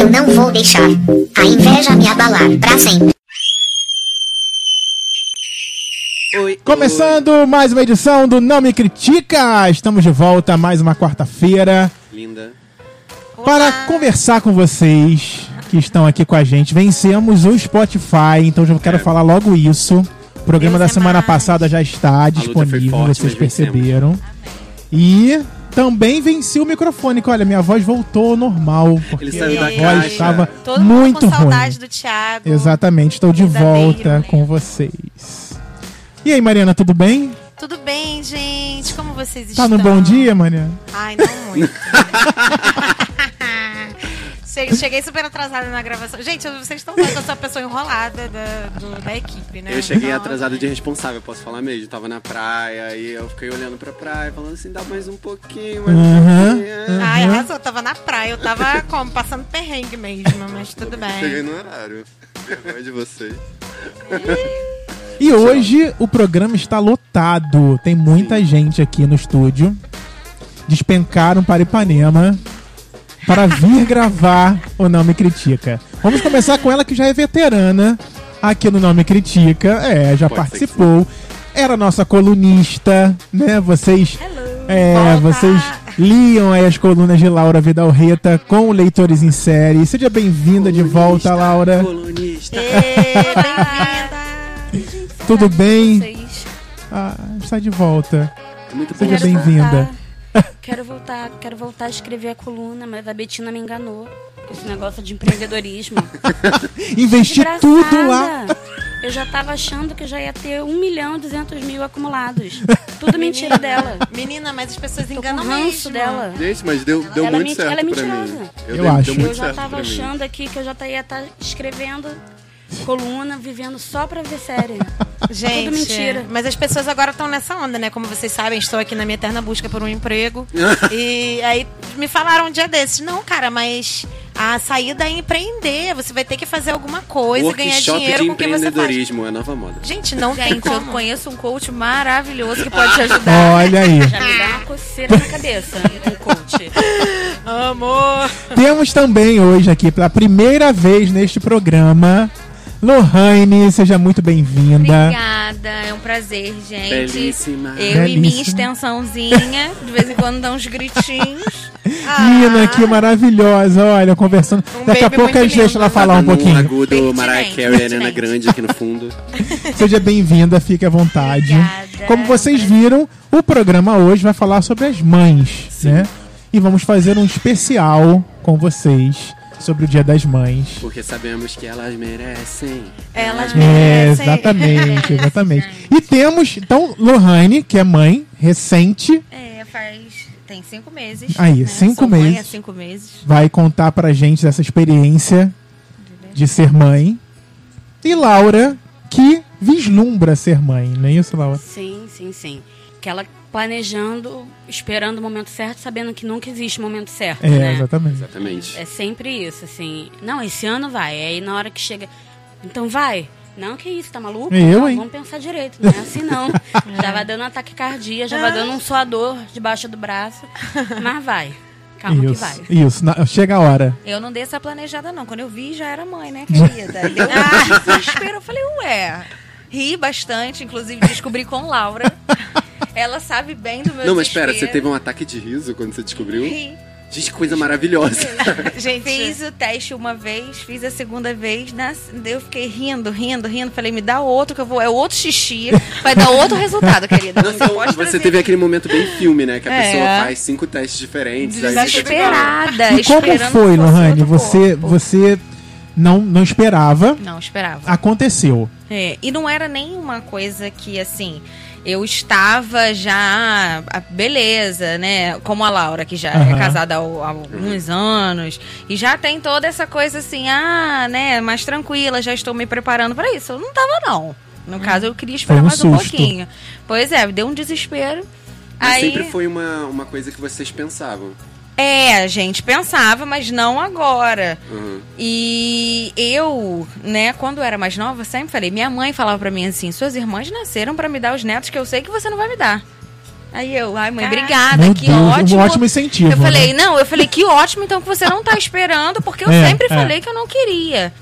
Eu não vou deixar a inveja me abalar pra sempre. Oi, Começando mais uma edição do Não Me Critica. Estamos de volta mais uma quarta-feira oi. Linda. para conversar com vocês que estão aqui com a gente. Vencemos o Spotify, então já quero É. falar logo isso. O programa Deus da é semana mais. passada já está disponível, forte, vocês perceberam. E também venci o microfone, que olha, minha voz voltou ao normal, porque Ele saiu da a voz caixa. estava Todo mundo muito com ruim. saudade do Thiago. Exatamente, estou de volta né? com vocês. E aí, Mariana, tudo bem? Tudo bem, gente? Como vocês Tá estão? no bom dia, Mariana? Ai, não muito. Cheguei, cheguei super atrasada na gravação. Gente, vocês estão vendo que eu sou a pessoa enrolada da, do- da equipe, né? Eu cheguei Então, atrasado de responsável, posso falar mesmo. Tava na praia e eu fiquei olhando pra praia, falando assim, dá mais um pouquinho, mais um pouquinho. Ai, arrasou. Eu tava na praia. Eu tava como? Passando perrengue mesmo, mas tudo Cheguei bem. no horário. Vergonha de vocês. E hoje o programa está lotado. Tem muita gente aqui no estúdio. Despencaram para Ipanema para vir gravar o Não Me Critica. Vamos começar com ela que já é veterana aqui no Não Me Critica. É, já Pode participou. Era nossa colunista, né? Vocês, é, Volta. vocês liam aí as colunas de Laura Vidalreta com leitores em série. Seja bem-vinda de volta, Laura. Colunista. Bem-vinda. Tudo bem? Vocês. Ah, está de volta. É muito bom. Seja bem-vinda. Quero voltar, quero voltar a escrever a coluna, mas a Betina me enganou. Esse negócio de empreendedorismo. Investi Desgraçada. tudo lá. Eu já tava achando que eu já ia ter 1 milhão e 200 mil acumulados. Tudo mentira dela. Menina, mas as pessoas Tô com enganam ranço mesmo. dela. Gente, mas deu, deu Ela muito certo ela é pra mim. mentirosa. Eu dei- acho. Deu muito Eu já certo tava pra mim. achando aqui que eu já ia estar escrevendo coluna, vivendo só pra ver série. Gente, Tudo mentira. mas as pessoas agora estão nessa onda, né? Como vocês sabem, estou aqui na minha eterna busca por um emprego. e aí me falaram um dia desses, não, cara, mas a saída é empreender. Você vai ter que fazer alguma coisa, ganhar Workshop dinheiro de com o que você faz. empreendedorismo, é a nova moda. Gente, não tem Gente, eu como. conheço um coach maravilhoso que pode te ajudar. Olha aí. Já me dá uma coceira na cabeça, um coach. Amor. Temos também hoje aqui, pela primeira vez neste programa, Lohane, seja muito bem-vinda. Obrigada, é um prazer, gente. Belíssima. Eu e minha Belíssima. extensãozinha, de vez em quando dá uns gritinhos. Menina, que maravilhosa, olha, conversando. Um Daqui a pouco a gente deixa ela falar um pouquinho. agudo, Mariah Carey, Ariana pertinente. Grande aqui no fundo. Seja bem-vinda, fique à vontade. Obrigada. Como vocês viram, o programa hoje vai falar sobre as mães, né? E vamos fazer um especial com vocês sobre o Dia das Mães. Porque sabemos que elas merecem. Elas É, merecem. exatamente, exatamente. E temos, então, Lohane, que é mãe, recente, É, faz. Tem cinco meses. Aí, né? cinco Sou mãe meses. há cinco meses. vai contar pra gente essa experiência de ser mãe. E Laura, que vislumbra ser mãe, não é isso, Laura? Sim, sim, sim. Que ela planejando, esperando o momento certo, sabendo que nunca existe momento certo, É, né? exatamente. Exatamente. É sempre isso, assim. Não, esse ano vai. Aí na hora que chega. Então vai. Não, que isso, tá maluco? Eu, Não, hein? Vamos pensar direito. Não é assim não. já vai dando um ataque cardíaco, já vai dando um suador debaixo do braço. Mas vai. Calma que isso, vai. isso. Na- chega a hora. Eu não dei essa planejada, não. Quando eu vi, já era mãe, né, querida? Deu um desespero. Eu falei, ué. Ri bastante, inclusive descobri com Laura. Ela sabe bem do meu Não, mas espera, você teve um ataque de riso quando você descobriu? Ri. Gente, que coisa maravilhosa. Gente, Fiz o teste uma vez, fiz a segunda vez, nas- eu fiquei rindo, rindo, rindo. Falei, me dá outro que eu vou. É outro xixi, vai dar outro resultado, querida. Não, Você então, você teve aquele momento bem filme, né? Que a É. pessoa faz cinco testes diferentes. aí você fica- desesperada. E como foi, Lohane? Você, corpo. você não, não esperava, Não, esperava. aconteceu. É, e não era nenhuma coisa que, assim, eu estava já. ah, Beleza, né? Como a Laura, que já Aham. é casada há, há alguns anos. E já tem toda essa coisa assim, ah, né? Mais tranquila, já estou me preparando para isso. Eu não tava, não. No caso, eu queria esperar um mais um susto. pouquinho. Pois é, deu um desespero. Mas Aí. sempre foi uma, uma coisa que vocês pensavam. É, a gente pensava, mas não agora. Uhum. E eu, né, quando eu era mais nova, eu sempre falei, minha mãe falava pra mim assim, suas irmãs nasceram pra me dar os netos que eu sei que você não vai me dar. Aí eu, ai mãe, obrigada, Meu que Deus, ótimo. um ótimo incentivo. Eu falei, né? não, eu falei, que ótimo, então que você não tá esperando, porque eu É, sempre é. falei que eu não queria.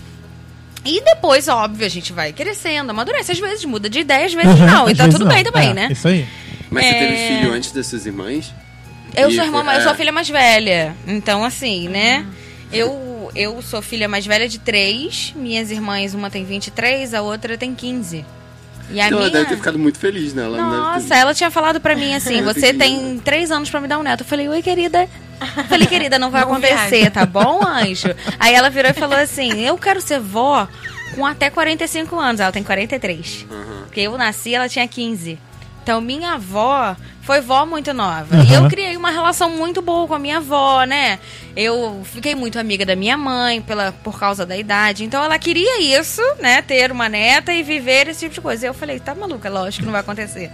E depois, óbvio, a gente vai crescendo, amadurece. Às vezes muda de ideia, às vezes Uhum, não. às Então vezes tudo não. bem também, É, né? Isso aí. Mas você É. teve filho antes das suas irmãs? Eu E sou irmã, foi- eu sou a é. filha mais velha. Então, assim, né? Eu, eu sou filha mais velha de três. Minhas irmãs, uma tem 23, a outra tem 15. E a Então ela minha. deve ter ficado muito feliz, né? Ela Nossa, ter- ela tinha falado pra mim assim: você tem três anos pra me dar um neto. Eu falei, oi, querida. Eu Falei, querida, não vai Não acontecer, viaja. tá bom, anjo? Aí ela virou e falou assim: eu quero ser vó com até 45 anos. Ela tem 43. Aham. Porque eu nasci, ela tinha 15. Então, minha avó foi vó muito nova. Aham. E eu criei uma relação muito boa com a minha avó, né? Eu fiquei muito amiga da minha mãe pela, por causa da idade. Então, ela queria isso, né? Ter uma neta e viver esse tipo de coisa. E eu falei, tá maluca, lógico que não vai acontecer.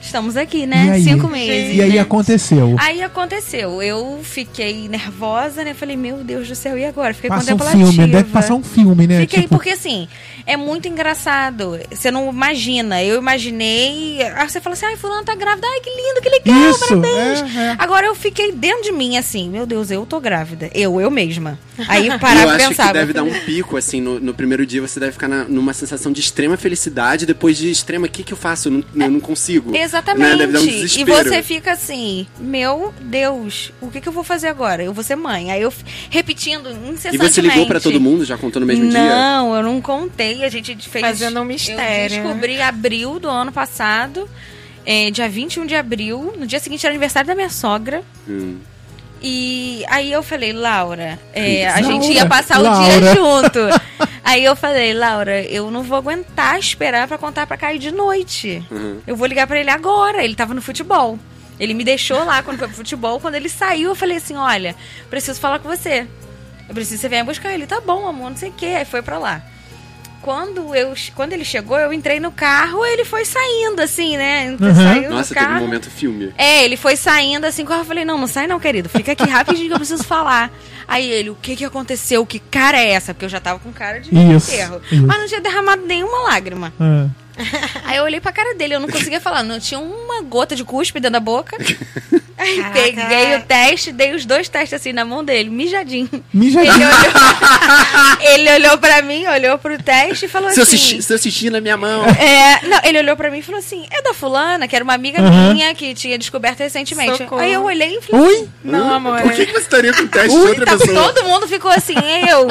Estamos aqui, né? Aí? Cinco meses. E aí né? aconteceu. Aí aconteceu. Eu fiquei nervosa, né? Falei, meu Deus do céu, e agora? Fiquei Passa um contemplativa. filme, deve passar um filme, né? Fiquei, Tipo, porque assim, é muito engraçado. Você não imagina. Eu imaginei. Aí você fala assim, ai, fulano tá grávida. Ai, que lindo, que legal, Isso, parabéns. é, é. Agora eu fiquei dentro de mim assim, meu Deus, eu tô grávida. Eu, eu mesma. Aí parar eu pra acho pensar. que deve dar um pico, assim, no, no primeiro dia você deve ficar na- numa sensação de extrema felicidade, depois de extrema, o que que eu faço? Eu não, eu não consigo. Né? Exatamente. Deve dar um e desespero. você fica assim, meu Deus, o que, que eu vou fazer agora? Eu vou ser mãe. Aí eu repetindo E incessantemente. você ligou pra todo mundo, já contou no mesmo dia? Não, eu não contei. A gente fez. Fazendo um Eu mistério, descobri abril do ano passado, é, dia 21 de abril. No dia seguinte era aniversário da minha sogra. Hum. E aí eu falei, Laura, é, a Laura, gente ia passar o Laura. dia junto. Aí eu falei, Laura, eu não vou aguentar esperar pra contar pra Caio de noite. Uhum. Eu vou ligar pra ele agora. Ele tava no futebol. Ele me deixou lá quando foi pro futebol. Quando ele saiu, eu falei assim: olha, preciso falar com você. Eu preciso que você venha buscar ele. Tá bom, amor, não sei o quê. Aí foi pra lá. Quando, eu, quando ele chegou, eu entrei no carro, ele foi saindo, assim, né? Uhum. Saiu Nossa, do teve um carro. momento filme. É, ele foi saindo assim, eu falei, não, não sai não, querido. Fica aqui rapidinho que eu preciso falar. Aí ele, o que que aconteceu? Que cara é essa? Porque eu já tava com cara de Isso, enterro. isso. Mas não tinha derramado nenhuma lágrima. ah, Aí eu olhei pra cara dele, eu não conseguia falar, não tinha uma gota de cuspe dentro da boca. Aí Caraca. peguei o teste, dei os dois testes assim na mão dele, mijadinho. mijadinho. Ele olhou, ele olhou pra mim, olhou pro teste e falou Seu assim. xixi, seu xixi na minha mão. É, não, ele olhou pra mim e falou assim: é da fulana, que era uma amiga Aham. minha que tinha descoberto recentemente. Socorro. Aí eu olhei e falei: Ui! Não, amor. Por que, que você estaria com teste de Ui, outra tá- pessoa? todo mundo ficou assim, eu.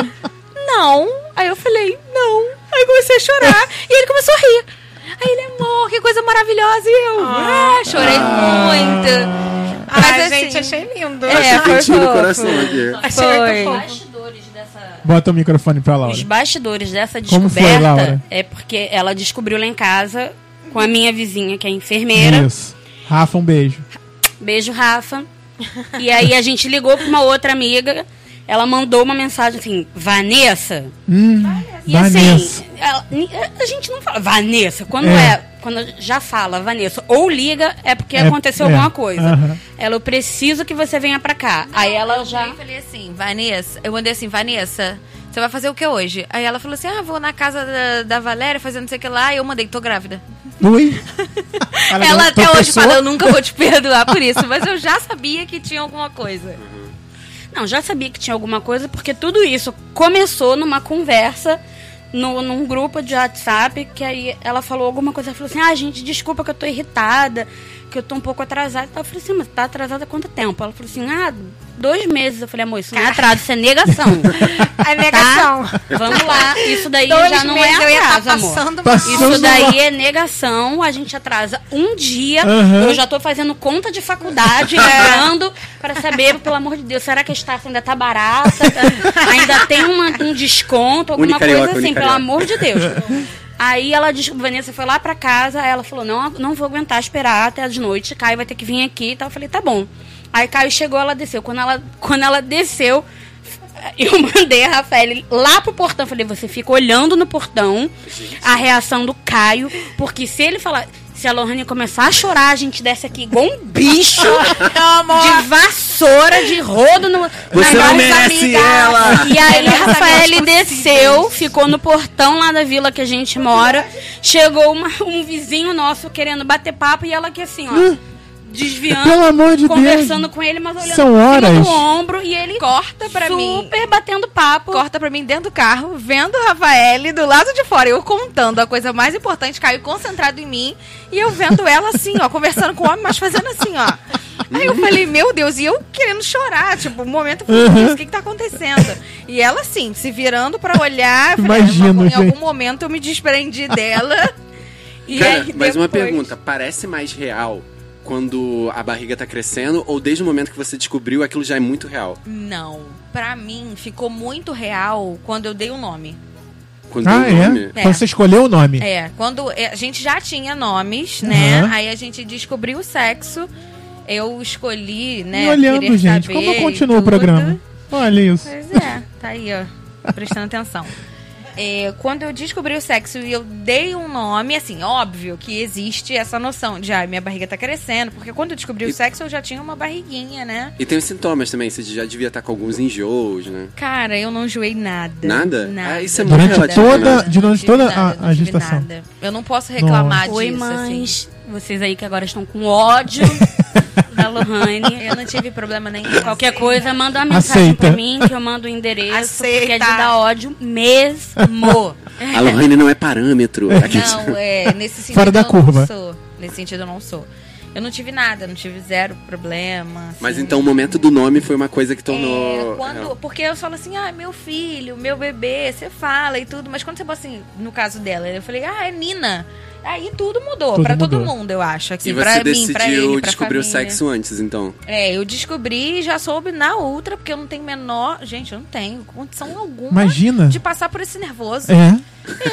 Não. Aí eu falei, não. Aí eu comecei a chorar. e ele começou a rir. Aí ele, amor, que coisa maravilhosa. E eu, ah, chorei muito. Mas Ai, assim, gente, achei lindo. É, Achei foi no fofo. coração aqui. Achei Foi. bastidores dessa. Bota o microfone pra Os Laura. bastidores dessa Como foi, descoberta Laura? é porque ela descobriu lá em casa com a minha vizinha, que é enfermeira. Isso. Rafa, um beijo. Beijo, Rafa. E aí a gente ligou pra uma outra amiga. Ela mandou uma mensagem assim, Vanessa. Hum, E Vanessa. assim, ela- a gente não fala Vanessa. Quando É. é. quando já fala Vanessa ou liga, é porque É, aconteceu é. alguma coisa. Ela, eu preciso que você venha pra cá. aí ela já. Eu falei assim, Vanessa, eu mandei assim, Vanessa, você vai fazer o que hoje? Aí ela falou assim, ah, vou na casa da, da Valéria fazendo não sei o que lá. E eu mandei, tô grávida. Ui! Ela até hoje tropeçou. fala, eu nunca vou te perdoar por isso. Mas eu já sabia que tinha alguma coisa. Não, já sabia que tinha alguma coisa, porque tudo isso começou numa conversa no, num grupo de WhatsApp, que aí ela falou alguma coisa, ela falou assim, ah, gente, desculpa que eu tô irritada, que eu tô um pouco atrasada. Eu falei assim, mas tá atrasada há quanto tempo? Ela falou assim, ah, dois meses. Eu falei, amor, isso não é atraso, isso é negação. A negação. Vamos lá, isso daí Dois já não meses eu é ia tá atraso, amor. passando. Isso daí é negação, a gente atrasa um dia. Aham. Eu já tô fazendo conta de faculdade, entrando para saber, pelo amor de Deus, será que a estafa ainda tá barata? ainda tem uma- um desconto, alguma Unicarioca, coisa assim, pelo unicarioca. amor de Deus. Aí ela disse, Vanessa foi lá pra casa, aí ela falou, não, não vou aguentar esperar até de noite, Caio vai ter que vir aqui e tal. Eu falei, tá bom. Aí Caio chegou, ela desceu. Quando ela, quando ela desceu, eu mandei a Rafael lá pro portão. Falei, você fica olhando no portão a reação do Caio, porque se ele falar. Se a Lohane começar a chorar, a gente desce aqui igual um bicho de vassoura, de rodo no. Você não merece amiga. ela. E aí, Rafael desceu, ficou no portão lá da vila que a gente mora. Chegou uma- um vizinho nosso querendo bater papo e ela aqui assim, ó. Desviando, Pelo amor de conversando Deus. com ele, mas olhando São horas. do ombro e ele Corta pra mim. super batendo papo. Corta pra mim dentro do carro, vendo o Rafael do lado de fora, eu contando a coisa mais importante, Caio concentrado em mim, e eu vendo ela assim, ó, conversando com o homem, mas fazendo assim, ó. Aí eu falei, meu Deus, e eu querendo chorar, tipo, o momento "Isso, o que que tá acontecendo? E ela assim, se virando pra olhar, eu falei, Imagino, "Ah, em gente. algum momento eu me desprendi dela. E Cara, aí, mas uma pergunta, parece mais real quando a barriga tá crescendo ou desde o momento que você descobriu aquilo já é muito real? Não, pra mim ficou muito real quando eu dei o nome. Quando Ah, deu o nome? é? Quando você escolheu o nome. É, quando é, a gente já tinha nomes, né? Aham. Aí a gente descobriu o sexo. Eu escolhi, né? e olhando, gente, como continua o programa? Olha isso. Pois é, tá aí, ó. Prestando atenção. É, quando eu descobri o sexo e eu dei um nome, assim, óbvio que existe essa noção de, ah, minha barriga tá crescendo, porque quando eu descobri E- o sexo eu já tinha uma barriguinha, né? E tem os sintomas também, você já devia estar com alguns enjoos, né? Cara, eu não enjoei nada. Nada? Nada. Ah, isso é muito Durante relativo, toda- né? de durante toda nada, a- a gestação. nada. Eu não posso reclamar Oi, disso, assim. mães. Vocês aí que agora estão com ódio da Lohane. Eu não tive problema nenhum. Qualquer coisa, manda uma mensagem Aceita. pra mim que eu mando o endereço. Aceita. Porque é de dar ódio mesmo. A Lohane não é parâmetro. Não, é, nesse sentido Fora da eu curva. não sou. Nesse sentido eu não sou. Eu não tive nada, não tive zero problema. assim. Mas então o momento do nome foi uma coisa que tornou. É, quando, porque eu falo assim, ah, meu filho, meu bebê, você fala e tudo, mas quando você bota assim, no caso dela, eu falei, ah, é Nina. Aí tudo mudou, Tudo pra todo mudou. mundo, eu acho. Assim, E pra você mim, pra decidiu ele, descobrir o sexo antes, então. É, eu descobri e já soube na outra, porque eu não tenho menor. Gente, eu não tenho condição alguma Imagina. de passar por esse nervoso. É.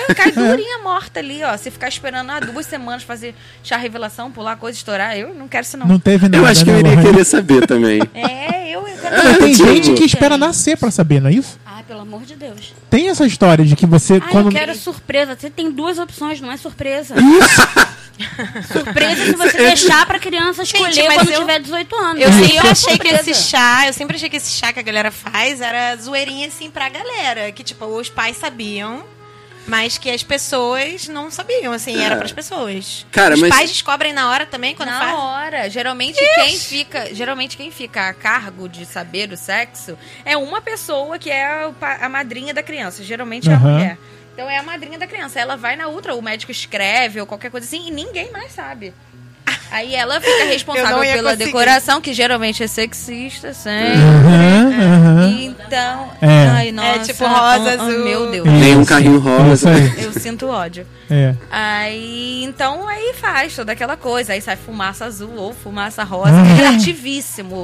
É, cai durinha morta ali, ó. Se ficar esperando ah, duas semanas fazer chá revelação, pular coisa, estourar, eu não quero isso não. Não teve nada. Eu acho que eu né, iria Lohane? querer saber também. É, eu, eu quero tem tipo- gente que espera nascer pra saber, não é isso? Ai, pelo amor de Deus. Tem essa história de que você, Ai, quando. eu quero surpresa. Você tem duas opções, não é surpresa. surpresa se você deixar pra criança escolher Gente, quando eu- tiver 18 anos. Eu sempre achei que surpresa. esse chá, eu sempre achei que esse chá que a galera faz era zoeirinha assim pra galera. Que, tipo, os pais sabiam, mas que as pessoas não sabiam, assim, era É. pras pessoas. Cara, os mas- pais descobrem na hora também quando na faz. hora. Geralmente quem fica, geralmente quem fica a cargo de saber o sexo é uma pessoa que é a madrinha da criança. Geralmente é a mulher. Então é a madrinha da criança. Ela vai na outra, o médico escreve ou qualquer coisa assim e ninguém mais sabe. Aí ela fica responsável pela conseguir. decoração, que geralmente é sexista, sempre. Aham. Então, É. ai, nossa, tipo rosa, ah, azul. Meu Deus. Tem um carrinho rosa. Eu sinto ódio. É. Aí, então, aí faz toda aquela coisa. Aí sai fumaça azul ou fumaça rosa, Ah. que é.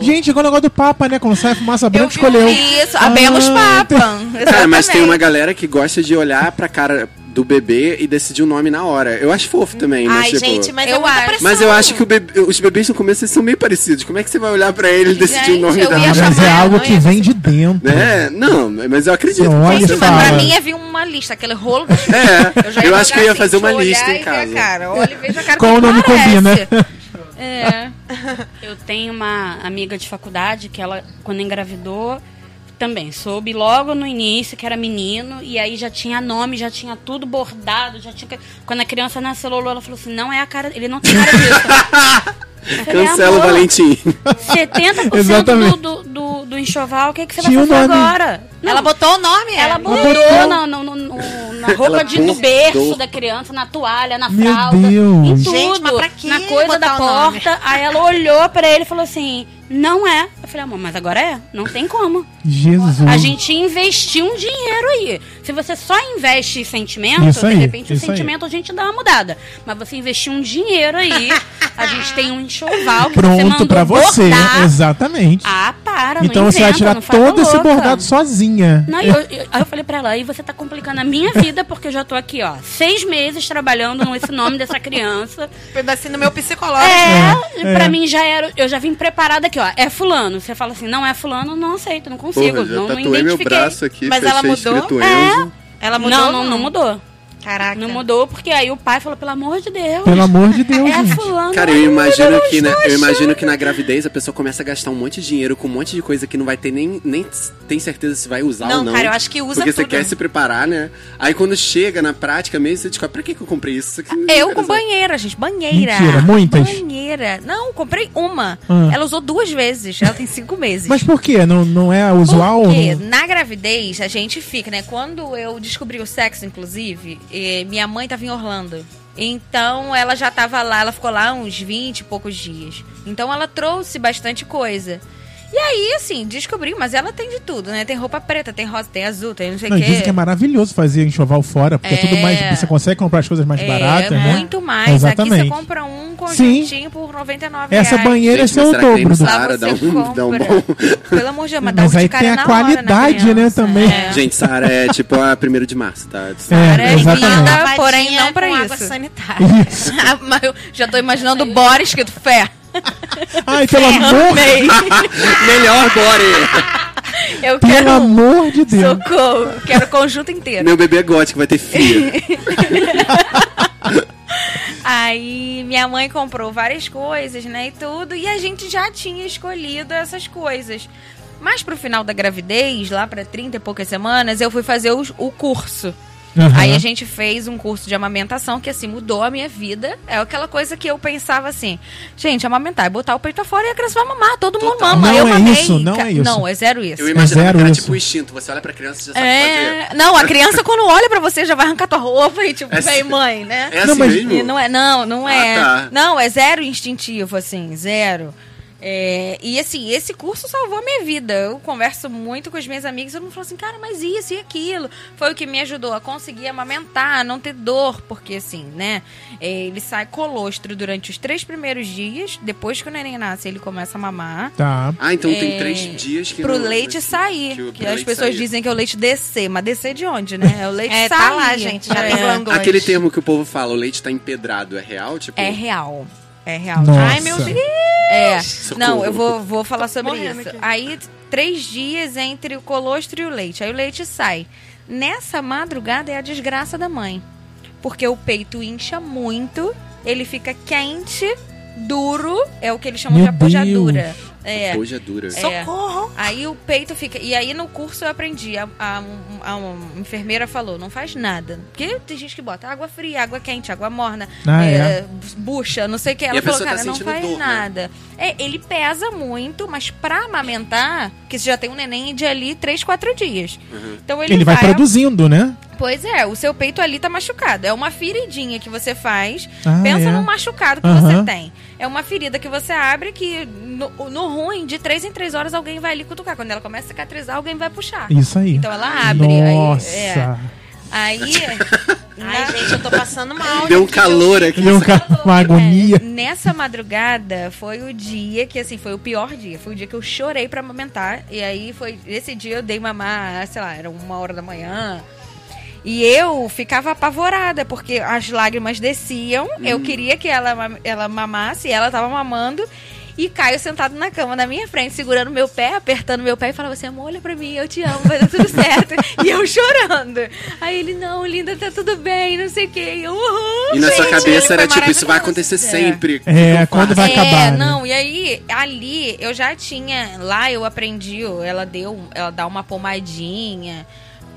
Gente, igual o negócio do Papa, né? Quando sai fumaça eu branca, escolheu. Isso, abemos Ah, papa. Cara, mas tem uma galera que gosta de olhar pra cara do bebê e decidir o nome na hora. Eu acho fofo também, mas Ai, tipo... gente, mas eu acho. Mas eu acho que o bebê- os bebês no começo são meio parecidos. Como é que você vai olhar pra ele e decidir Gente, o nome eu da hora? mas é algo que vem de dentro. É, não, mas eu acredito. Você olha Gente, mas pra mim é vir uma lista, aquele rolo. É, já eu acho que eu ia assim, fazer uma deixa eu lista em casa. Cara. Olha e veja a cara Qual o nome parece. combina? É. Eu tenho uma amiga de faculdade que ela, quando engravidou, também soube logo no início que era menino, e aí já tinha nome, já tinha tudo bordado, já tinha. Quando a criança nasceu, Lolo, ela falou assim: não é a cara. Ele não tem cara disso. Cancela o "Amor, Valentim. 70% Exatamente. do, do, do, do enxoval, o que, que você Tinha vai fazer nome. agora? Não, Ela botou o nome, ela é. botou botou. na, no- no- no- na roupa Ela de, do berço da criança, na toalha, na Meu fralda, Deus. em tudo. Gente, mas pra que na coisa da o nome? porta. Aí ela olhou pra ele e falou assim: não é. Eu falei, amor, mas agora é? Não tem como. Jesus. A gente investiu um dinheiro aí. Se você só investe em sentimento, Isso de repente o isso aí. sentimento a gente dá uma mudada. Mas você investiu um dinheiro aí, a gente tem um enxoval que Pronto pra você. bordar. Exatamente. Ah, para, então não você vai tirar todo esse louca. bordado sozinha. Não, eu, eu- aí eu falei pra ela, aí você tá complicando a minha vida, porque eu já tô aqui, ó, seis meses trabalhando nesse nome dessa criança. Pedacinho do meu psicológico. É, É, pra é. mim já era, eu já vim preparada aqui, ó, é fulano. Você fala assim, não é fulano, não aceito, não consigo, Porra, já não, não tatuei meu identifiquei. braço aqui, Mas ela mudou? É. Ela mudou? Não, não, não mudou. Caraca. Não mudou, porque aí o pai falou, pelo amor de Deus. Pelo amor de Deus, é gente. fulano. Cara, eu imagino Deus, que, na, eu imagino que na gravidez a pessoa começa a gastar um monte de dinheiro com um monte de coisa que não vai ter nem, nem tem certeza se vai usar ou Não, não. cara, eu acho que usa Porque você tudo. quer se preparar, né? Aí quando chega na prática mesmo, você descobre, pra que, que eu comprei isso? Isso aqui não Eu com usar." banheira, gente. Banheira. Mentira, muitas? Banheira. Não, comprei uma. Ah. Ela usou duas vezes. Ela tem cinco meses. Mas por quê? Não, não é usual? Porque Não- na gravidez a gente fica, né? Quando eu descobri o sexo, inclusive, eh, minha mãe tava em Orlando. Então ela já tava lá, ela ficou lá uns 20 e poucos dias. Então ela trouxe bastante coisa. E aí, assim, descobri, mas ela tem de tudo, né? Tem roupa preta, tem rosa, tem azul, tem não sei o Não, quê. dizem que é maravilhoso fazer enxoval fora, porque é, tudo É. mais. Você consegue comprar as coisas mais é, baratas, né? muito mais. Exatamente. Aqui você compra um conjuntinho por 99 Essa reais. banheira é Gente, o que tem dobro do. Você dá um- dá um bom- Pelo amor de Deus, mas dá Mas um aí de cara tem a na hora na qualidade, né, também. É. Gente, Sara é tipo a 1 de março, tá? Sara é exatamente. linda, porém não pra com água isso. sanitária. Isso. Já tô imaginando o Boris escrito fé. Ai, pelo amor, Melhor, Bore! Eu pelo quero amor de Deus. Socorro. Quero o conjunto inteiro. Meu bebê é gótico, vai ter filho. Aí minha mãe comprou várias coisas, né, e tudo, e a gente já tinha escolhido essas coisas. Mas pro final da gravidez, lá pra 30 e poucas semanas, eu fui fazer o, o curso. Aham. Aí a gente fez um curso de amamentação que, assim, mudou a minha vida. É aquela coisa que eu pensava assim, gente, amamentar é botar o peito fora e a criança vai mamar, todo mundo Total. mama. Não eu é mamei. isso, não é isso. Não, é zero isso. Eu imaginava zero que era isso. tipo um instinto. Você olha pra criança e já sabe fazer. É, não, a criança quando olha pra você já vai arrancar tua roupa e tipo, É vem mãe, né? É assim Não, mas- mesmo? Não é, não, não Ah, é. tá. Não, é zero instintivo, assim, zero. É, e assim, esse curso salvou a minha vida. Eu converso muito com as minhas amigas e todo mundo fala assim, cara, mas isso e aquilo. Foi o que me ajudou a conseguir amamentar, a não ter dor, porque assim, né? é, ele sai colostro durante os três primeiros dias, depois que o neném nasce, ele começa a mamar. Tá. Ah, então tem É, três dias que Pro não- leite que- sair. que o- Que, as leite pessoas sair. dizem que é o leite descer. Mas descer de onde, né? É o leite É, sair. tá lá, gente. Já tem é. glândulas. Aquele termo que o povo fala, o leite tá empedrado, é real? Tipo, É real. É real. Nossa. Ai, meu Deus. É. Socorro. Não, eu vou, vou falar sobre isso. aqui. Aí, três dias entre o colostro e o leite. Aí o leite sai. Nessa madrugada é a desgraça da mãe. Porque o peito incha muito, ele fica quente, duro, é o que eles chamam Meu de apojadura. Deus. É. hoje é dura. É. Socorro. Aí o peito fica. E aí no curso eu aprendi. A, a- a uma enfermeira falou: não faz nada. Porque tem gente que bota água fria, água quente, água morna, Ah, é, é. bucha, não sei o que. E Ela a falou: tá cara, não sentindo faz dor, né? nada. É, ele pesa muito, mas pra amamentar, que você já tem um neném de ali 3, 4 dias. Uhum. Então ele, Ele vai produzindo, né? Pois é, o seu peito ali tá machucado. É uma feridinha que você faz. Ah, Pensa é. num machucado que Aham. você tem. É uma ferida que você abre que, no, no ruim, de três em três horas alguém vai ali cutucar. Quando ela começa a cicatrizar, alguém vai puxar. Isso aí. Então ela abre. aí- Nossa. é. Aí. Ai, gente, eu tô passando mal. Deu um calor aqui. Deu um ca- uma agonia. É, nessa madrugada foi o dia que, assim, foi o pior dia. Foi o dia que eu chorei pra amamentar. E aí foi. Esse dia eu dei mamar, sei lá, era uma hora da manhã. E eu ficava apavorada, porque as lágrimas desciam. Eu queria que ela, ela mamasse, e ela tava mamando. E Caio sentado na cama na minha frente, segurando meu pé, apertando meu pé e falava assim: amor, olha pra mim, eu te amo, vai dar tudo certo. e eu chorando. Aí ele, não, linda, tá tudo bem, não sei o quê. E eu, "Uhum, E na sua cabeça era tipo, isso vai maravilhoso." acontecer É. sempre. É, quando vai é, acabar, né? não, e aí, ali, eu já tinha, lá eu aprendi, ela deu, ela dá uma pomadinha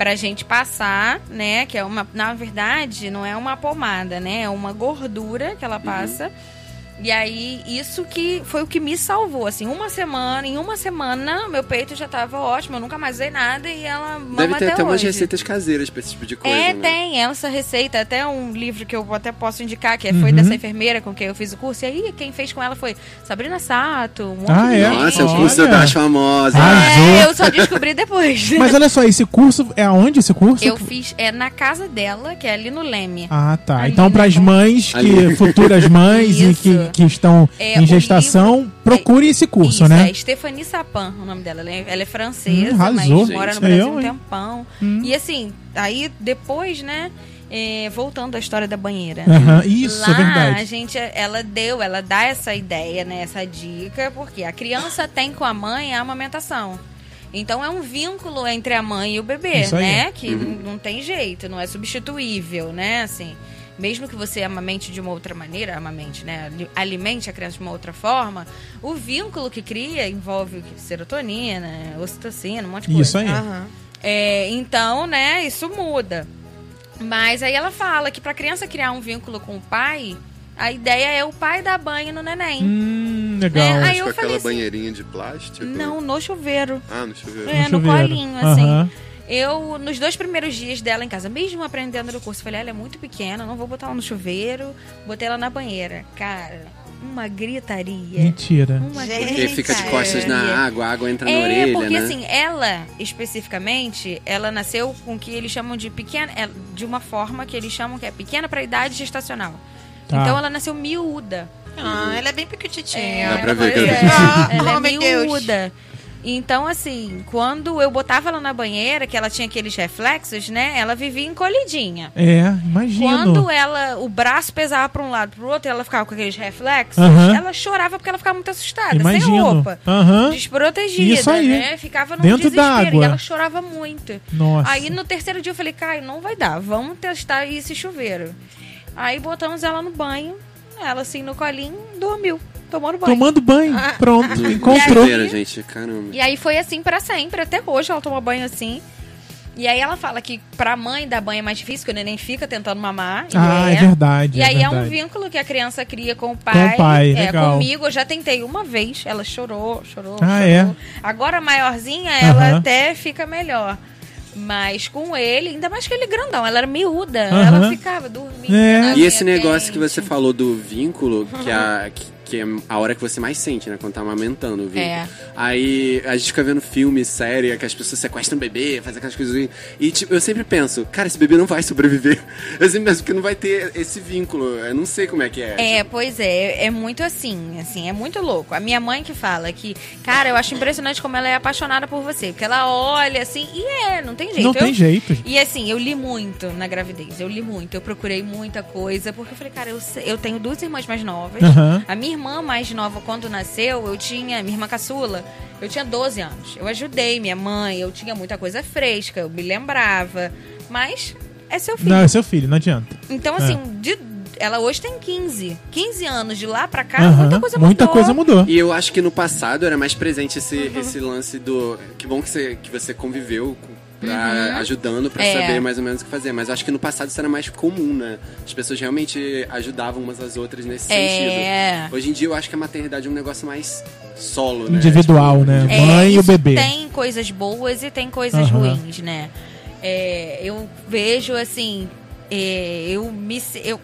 pra gente passar, né, que é uma, na verdade, não é uma pomada, né, é uma gordura que ela passa. E aí, isso que foi o que me salvou, assim, uma semana, em uma semana, meu peito já tava ótimo, eu nunca mais usei nada e ela mama Deve ter até até umas hoje. receitas caseiras pra esse tipo de coisa, É, né? tem essa receita, até um livro que eu até posso indicar, que foi Uhum. dessa enfermeira com quem eu fiz o curso. E aí, quem fez com ela foi Sabrina Sato, um monte Ah, de é? gente. Nossa, é o Olha. curso das famosas. Arrasou. É, eu só descobri depois. Mas olha só, esse curso é aonde esse curso? eu fiz é na casa dela, que é ali no Leme. Ah, tá. Ali, então, para as mães, que Ali. futuras mães e que, que estão É, em gestação, livro- procure esse curso, Isso, né? É Stephanie Sapan, o nome dela. Ela é, ela é francesa, Hum, mas arrasou. mora no Brasil eu, um tempão. Hum. E assim, aí depois, né, é, voltando à história da banheira. Isso, Lá, é verdade. a gente, ela deu, ela dá essa ideia, né, essa dica, porque a criança tem com a mãe a amamentação. Então é um vínculo entre a mãe e o bebê, Isso aí. né? Que n- não tem jeito, não é substituível, né? Assim, mesmo que você amamente de uma outra maneira, amamente, né? ali- Alimente a criança de uma outra forma, o vínculo que cria envolve serotonina, ocitocina, um monte de coisa. Isso aí. Aham. É, então, né, isso muda. Mas aí ela fala que pra criança criar um vínculo com o pai, a ideia é o pai dar banho no neném. Hum, legal. É, aí Com eu aquela falei assim, banheirinha de plástico? Não, no chuveiro. Ah, no chuveiro. É, no chuveiro. colinho, assim. Aham. Eu, nos dois primeiros dias dela em casa, mesmo aprendendo no curso, falei, ela é muito pequena, não vou botar ela no chuveiro, botei ela na banheira. Cara, uma gritaria. Mentira. Uma Gente, Porque fica de costas na gritaria. água, a água entra na É, orelha, porque né? assim, ela, especificamente, ela nasceu com o que eles chamam de pequena, é, de uma forma que eles chamam que é pequena para idade gestacional. Tá. Então ela nasceu miúda. Ah, ela é bem pequititinha. É, Dá pra ver que é, ela é ela é Oh, meu Deus. Então, assim, quando eu botava ela na banheira, que ela tinha aqueles reflexos, né? Ela vivia encolhidinha. É, imagino. Quando ela, o braço pesava pra um lado pro outro e ela ficava com aqueles reflexos, ela chorava porque ela ficava muito assustada, Imagino. sem roupa. Aham. Desprotegida, Isso aí. né? Ficava no Dentro desespero d'água. e ela chorava muito. Nossa. Aí no terceiro dia eu falei, Caio, não vai dar, vamos testar esse chuveiro. Aí botamos ela no banho, ela assim no colinho, dormiu, tomando banho. Tomando banho. Ah. Pronto. E Encontrou. aí- Chuveiro, gente, caramba. E aí foi assim pra sempre, até hoje ela toma banho assim. E aí ela fala que pra mãe dar banho é mais difícil, que o neném fica tentando mamar. e Ah, é verdade. E é aí é um verdade. vínculo que a criança cria com o pai. Com o pai, é, legal. comigo eu já tentei uma vez, ela chorou, chorou, Ah, chorou. é? Agora maiorzinha, ela Aham. até fica melhor. Mas com ele, ainda mais que ele grandão, ela era miúda, ela ficava dormindo. É. E esse negócio que você falou do vínculo, que, a, que, que é a hora que você mais sente, né? Quando tá amamentando o vínculo. É. Aí a gente fica vendo filme, série, que as pessoas sequestram o bebê, fazem aquelas coisas. E tipo, eu sempre penso, cara, esse bebê não vai sobreviver. Eu sempre penso que não vai ter esse vínculo. Eu não sei como é que é. É, pois é, é muito assim, assim, é muito louco. A minha mãe que fala que, cara, eu acho impressionante como ela é apaixonada por você, porque ela olha assim, e é, não tem jeito. Não Eu- tem jeito. E assim, eu li muito na gravidez, eu li muito, eu procurei muita coisa, porque eu falei, cara, eu, eu tenho duas irmãs mais novas. Aham. A minha irmã mais nova, quando nasceu, eu tinha, minha irmã caçula, eu tinha 12 anos. Eu ajudei minha mãe, eu tinha muita coisa fresca, eu me lembrava. Mas é seu filho. Não, é seu filho, não adianta. Então, assim, de- ela hoje tem 15. 15 anos de lá pra cá, muita coisa mudou. Muita coisa mudou. E eu acho que no passado era mais presente esse, Uhum. esse lance do. Que bom que você, que você conviveu com- pra, Uhum. ajudando pra É. saber mais ou menos o que fazer. Mas eu acho que no passado isso era mais comum, né? As pessoas realmente ajudavam umas às outras nesse É. sentido. Hoje em dia eu acho que a maternidade é um negócio mais solo, né? Individual, Tipo, né? É, Mãe e o bebê. Tem coisas boas e tem coisas Aham. ruins, né? É, eu vejo assim, é, eu me eu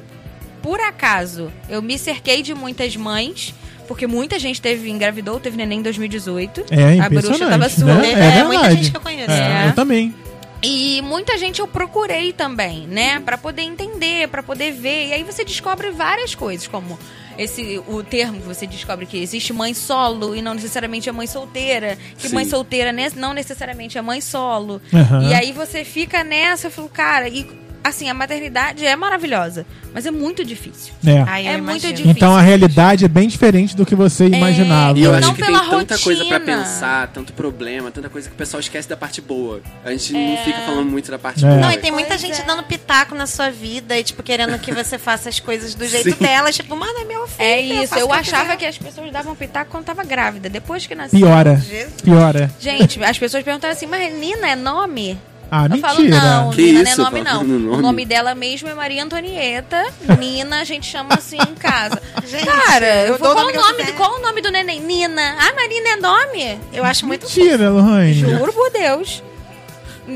por acaso eu me cerquei de muitas mães. Porque muita gente teve, engravidou, teve neném em 2018. É A bruxa tava sua. né? É, É muita verdade. gente que eu conheço. É, É. Eu também. E muita gente eu procurei também, né, Pra poder entender, pra poder ver. E aí você descobre várias coisas, como esse o termo que você descobre que existe mãe solo e não necessariamente é mãe solteira, que Sim. mãe solteira não necessariamente é mãe solo. Aham. E aí você fica nessa, eu falo, cara, e assim, a maternidade é maravilhosa, mas é muito difícil. É. Ai, eu É muito imagino. difícil. Então a realidade é bem diferente do que você imaginava. E eu Não acho que tem pela tanta coisa pra rotina. pensar, tanto problema, tanta coisa que o pessoal esquece da parte boa. A gente não fica falando muito da parte É. boa. Não, e tem muita Pois gente é. dando pitaco na sua vida e, tipo, querendo que você faça as coisas do jeito Sim. dela. Tipo, mano, é meu filho. É isso, eu que achava que as pessoas davam pitaco quando tava grávida, depois que nasceu. Piora. Jesus. Piora. Gente, as pessoas perguntaram assim, mas Nina é nome? Ah, eu mentira. falo, não, Que Nina isso, não é nome, não. no nome. O nome dela mesmo é Maria Antonieta. Nina, a gente chama assim em casa. Gente, Cara, eu o qual, nome o nome, do- qual o nome do neném? Nina. Ah, Marina é nome? Eu acho muito Mentira, Lohane. Juro por Deus.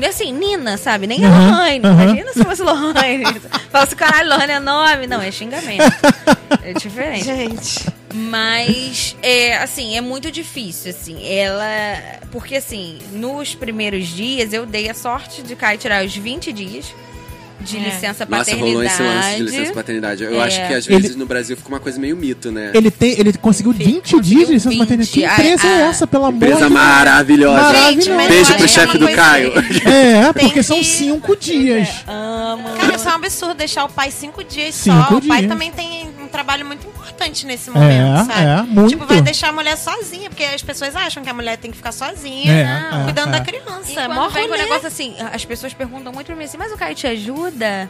Assim, Nina, sabe? Nem é Aham, Lohane. aham. Imagina se fosse Lohane. Fala assim, caralho, Lohane é nome. Não, é xingamento. É diferente. Gente. Mas, é, assim, é muito difícil, assim. Ela. Porque, assim, nos primeiros dias eu dei a sorte de Kai tirar os 20 dias de É. licença Nossa, paternidade. rolou esse lance de licença paternidade. Eu É. acho que às Ele- vezes no Brasil fica uma coisa meio mito, né? Ele, tem, ele conseguiu 20 dias de licença 20. maternidade. Que empresa é ah, essa, pelo amor Empresa de Deus? maravilhosa. Gente, mas Beijo pro é chefe do Caio. É, porque são que- 5 dias. Amo. Cara, isso é um absurdo deixar o pai cinco dias Cinco só. O pai dias. também tem, trabalho muito importante nesse momento, É, sabe? é, muito. Tipo, vai deixar a mulher sozinha, porque as pessoas acham que a mulher tem que ficar sozinha, É, não, é, cuidando é. da criança. E quando Mó vem com rolê. negócio assim, as pessoas perguntam muito pra mim assim, mas o Caio te ajuda?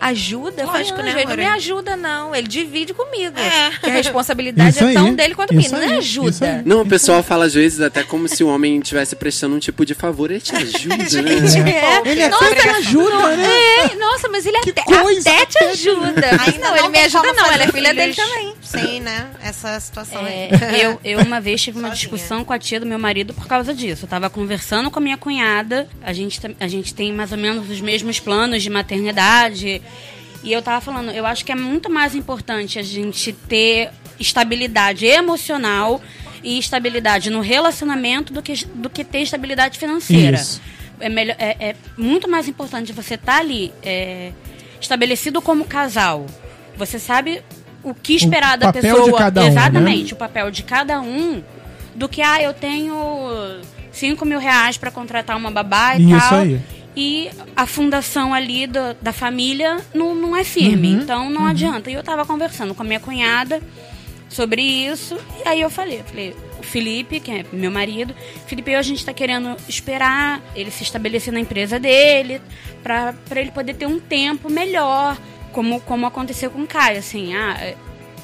Ajuda? Lógico, não, né, ele não me ajuda, não. Ele divide comigo. É. Que a responsabilidade Isso é tão aí, dele quanto isso minha. Não aí, é ajuda. Não, o pessoal fala às vezes até como se o homem estivesse prestando um tipo de favor. Ele te ajuda, né? É. Ele Nossa, até te ajuda, né? É, nossa, mas ele até, coisa, até te ajuda. Ainda não, ele me ajuda não, ela é filha dele também. Sem, né? Essa situação É, aí. eu, eu uma vez tive uma Sozinha. discussão com a tia do meu marido por causa disso. Eu tava conversando com a minha cunhada, a gente, a gente tem mais ou menos os mesmos planos de maternidade. E eu tava falando, eu acho que é muito mais importante a gente ter estabilidade emocional e estabilidade no relacionamento do que, do que ter estabilidade financeira. Isso. É, melhor, é, é muito mais importante você estar ali é, estabelecido como casal. Você sabe o que esperar da papel pessoa. de cada um, né? Exatamente, o papel de cada um. Do que, ah, eu tenho 5 mil reais para contratar uma babá e Isso tal. aí. E a fundação ali do- da família não, não é firme. Uhum, Então não adianta. E eu tava conversando com a minha cunhada sobre isso. E aí eu falei, eu falei, o Felipe, que é meu marido, Felipe, a gente tá querendo esperar ele se estabelecer na empresa dele, pra, pra ele poder ter um tempo melhor, como, como aconteceu com o Caio, assim, ah, é,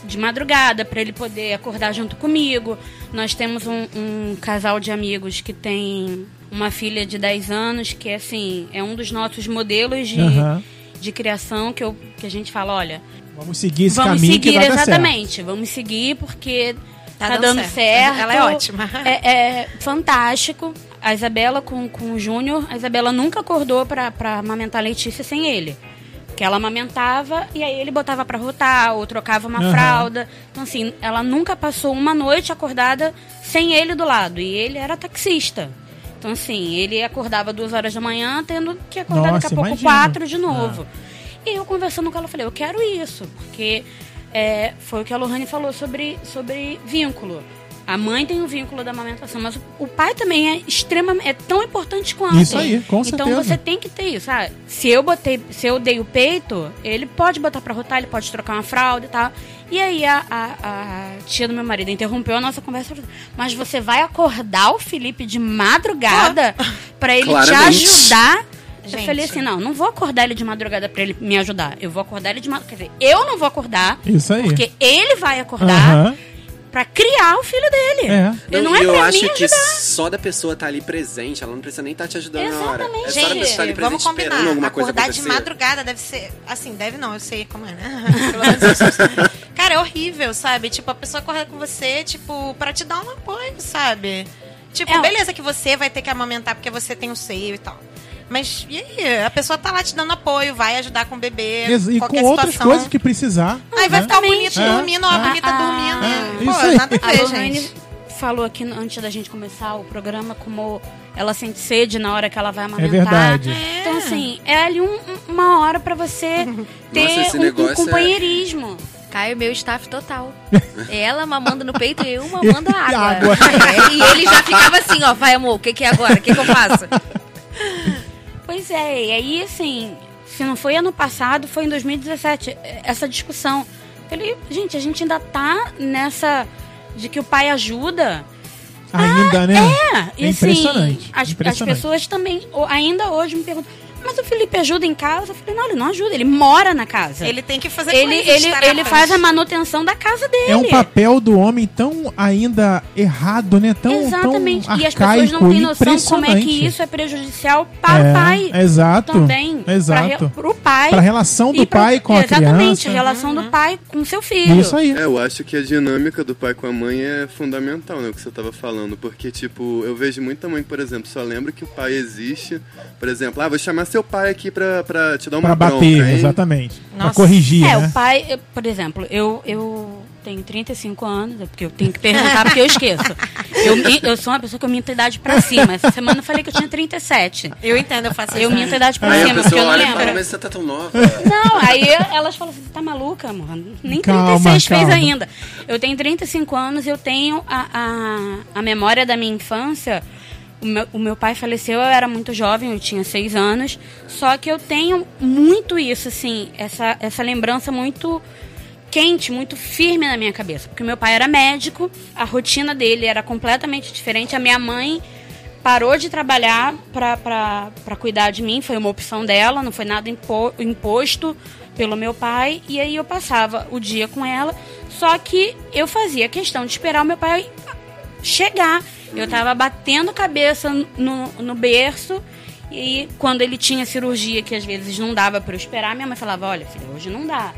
de madrugada, pra ele poder acordar junto comigo. Nós temos um, um casal de amigos que tem uma filha de 10 anos, que assim, é um dos nossos modelos de, Aham. de criação que, eu, que a gente fala, olha, Vamos seguir esse vamos caminho seguir que vai dar certo. exatamente. Vamos seguir porque tá, Tá dando, dando certo. certo. Ela é ótima. É, é fantástico. A Isabela com, com o Júnior, a Isabela nunca acordou pra, pra amamentar a Letícia sem ele. Que ela amamentava e aí ele botava pra rotar ou trocava uma Aham. fralda. Então, assim, ela nunca passou uma noite acordada sem ele do lado. E ele era taxista. Então, assim, ele acordava duas horas da manhã, tendo que acordar Nossa, daqui a pouco imagino. quatro de novo. E eu conversando com ela, falei, eu quero isso, porque é, foi o que a Lohane falou sobre, sobre vínculo. A mãe tem o vínculo da amamentação, mas o, o pai também é extremamente, é tão importante quanto. Isso aí, com Então certeza. você tem que ter isso. Ah, se eu botei, se eu dei o peito, ele pode botar pra rotar, ele pode trocar uma fralda e tal. E aí a, a, a tia do meu marido interrompeu a nossa conversa, mas você vai acordar o Felipe de madrugada pra ele te Claramente. ajudar? Eu Gente. falei assim, não, não vou acordar ele de madrugada pra ele me ajudar. Eu vou acordar ele de madrugada. Quer dizer, eu não vou acordar, Isso aí. porque ele vai acordar Aham. pra criar o filho dele. É. E não é eu pra acho mim que ajudar. só da pessoa estar ali presente, ela não precisa nem estar te ajudando na hora. Exatamente. É só da pessoa estar ali Gente, presente vamos combinar. Acordar de madrugada deve ser. Assim, deve não, eu sei como é, né? Cara, é horrível, sabe? Tipo, a pessoa acorda com você, tipo, pra te dar um apoio, sabe? Tipo, É. beleza que você vai ter que amamentar porque você tem o seio e tal. Mas e aí? A pessoa tá lá te dando apoio, vai ajudar com o bebê. E qualquer com outras situação. coisas que precisar. Aí vai né? ficar o bonito É, dormindo, a é. bonita Ah, dormindo. é, Pô, isso aí. nada a A ver, gente. falou aqui antes da gente começar o programa como ela sente sede na hora que ela vai É amamentar. verdade. Então, assim, é ali um- um- uma hora pra você ter Nossa, um- um, negócio é- companheirismo. Caio, meu staff total. Ela mamando no peito e eu mamando E água. água. É, e ele já ficava assim, ó, vai amor, o que, que é agora? O que, que eu faço? Pois é, e aí, assim, se não foi ano passado, foi em 2017, eh, essa discussão. Falei, gente, a gente ainda tá nessa de que o pai ajuda. Ainda, né? É, e É assim, impressionante, as, as impressionante. pessoas também, ainda hoje me perguntam, mas o Felipe ajuda em casa? Eu falei, não, ele não ajuda, ele mora na casa. Ele tem que fazer ele, coisas, ele, ele faz a manutenção da casa dele. É um papel do homem tão ainda errado, né? Tão, Exatamente. tão e as pessoas não têm noção como é que isso é prejudicial para É, o pai. exato, Também. exato. Para o pai. Pra relação do pro- pai com a Exatamente, criança. a relação do pai com seu filho. Isso aí. É, eu acho que a dinâmica do pai com a mãe é fundamental, né? O que você tava falando. Porque, tipo, eu vejo muita mãe, por exemplo, só lembra que o pai existe. Por exemplo, ah, vou chamar seu pai aqui pra, pra te dar uma Pra bronca, bater, hein? exatamente. Pra Nossa. corrigir, É, né? o pai, eu- por exemplo, eu, eu tenho 35 anos, é porque eu tenho que perguntar porque eu esqueço. Eu, eu sou uma pessoa que eu minto a idade pra cima. Essa semana eu falei que eu tinha 37. Eu entendo, eu faço Eu minto a idade pra Aí a cima, porque eu não olha lembro. fala, mas você tá tão nova. Não, aí elas falam assim, você tá maluca, amor? Nem Calma, 36 fez calma. ainda. Eu tenho 35 anos, eu tenho a, a, a memória da minha infância. O meu, o meu pai faleceu, eu era muito jovem, eu tinha 6 anos. Só que eu tenho muito isso, assim, essa, essa lembrança muito quente, muito firme na minha cabeça. Porque meu pai era médico, a rotina dele era completamente diferente. A minha mãe parou de trabalhar para cuidar de mim, foi uma opção dela, não foi nada impo, imposto pelo meu pai. E aí eu passava o dia com ela, só que eu fazia questão de esperar o meu pai chegar. Eu tava batendo cabeça no, no berço. E quando ele tinha cirurgia, que às vezes não dava para eu esperar, minha mãe falava: Olha, filha, hoje não dá.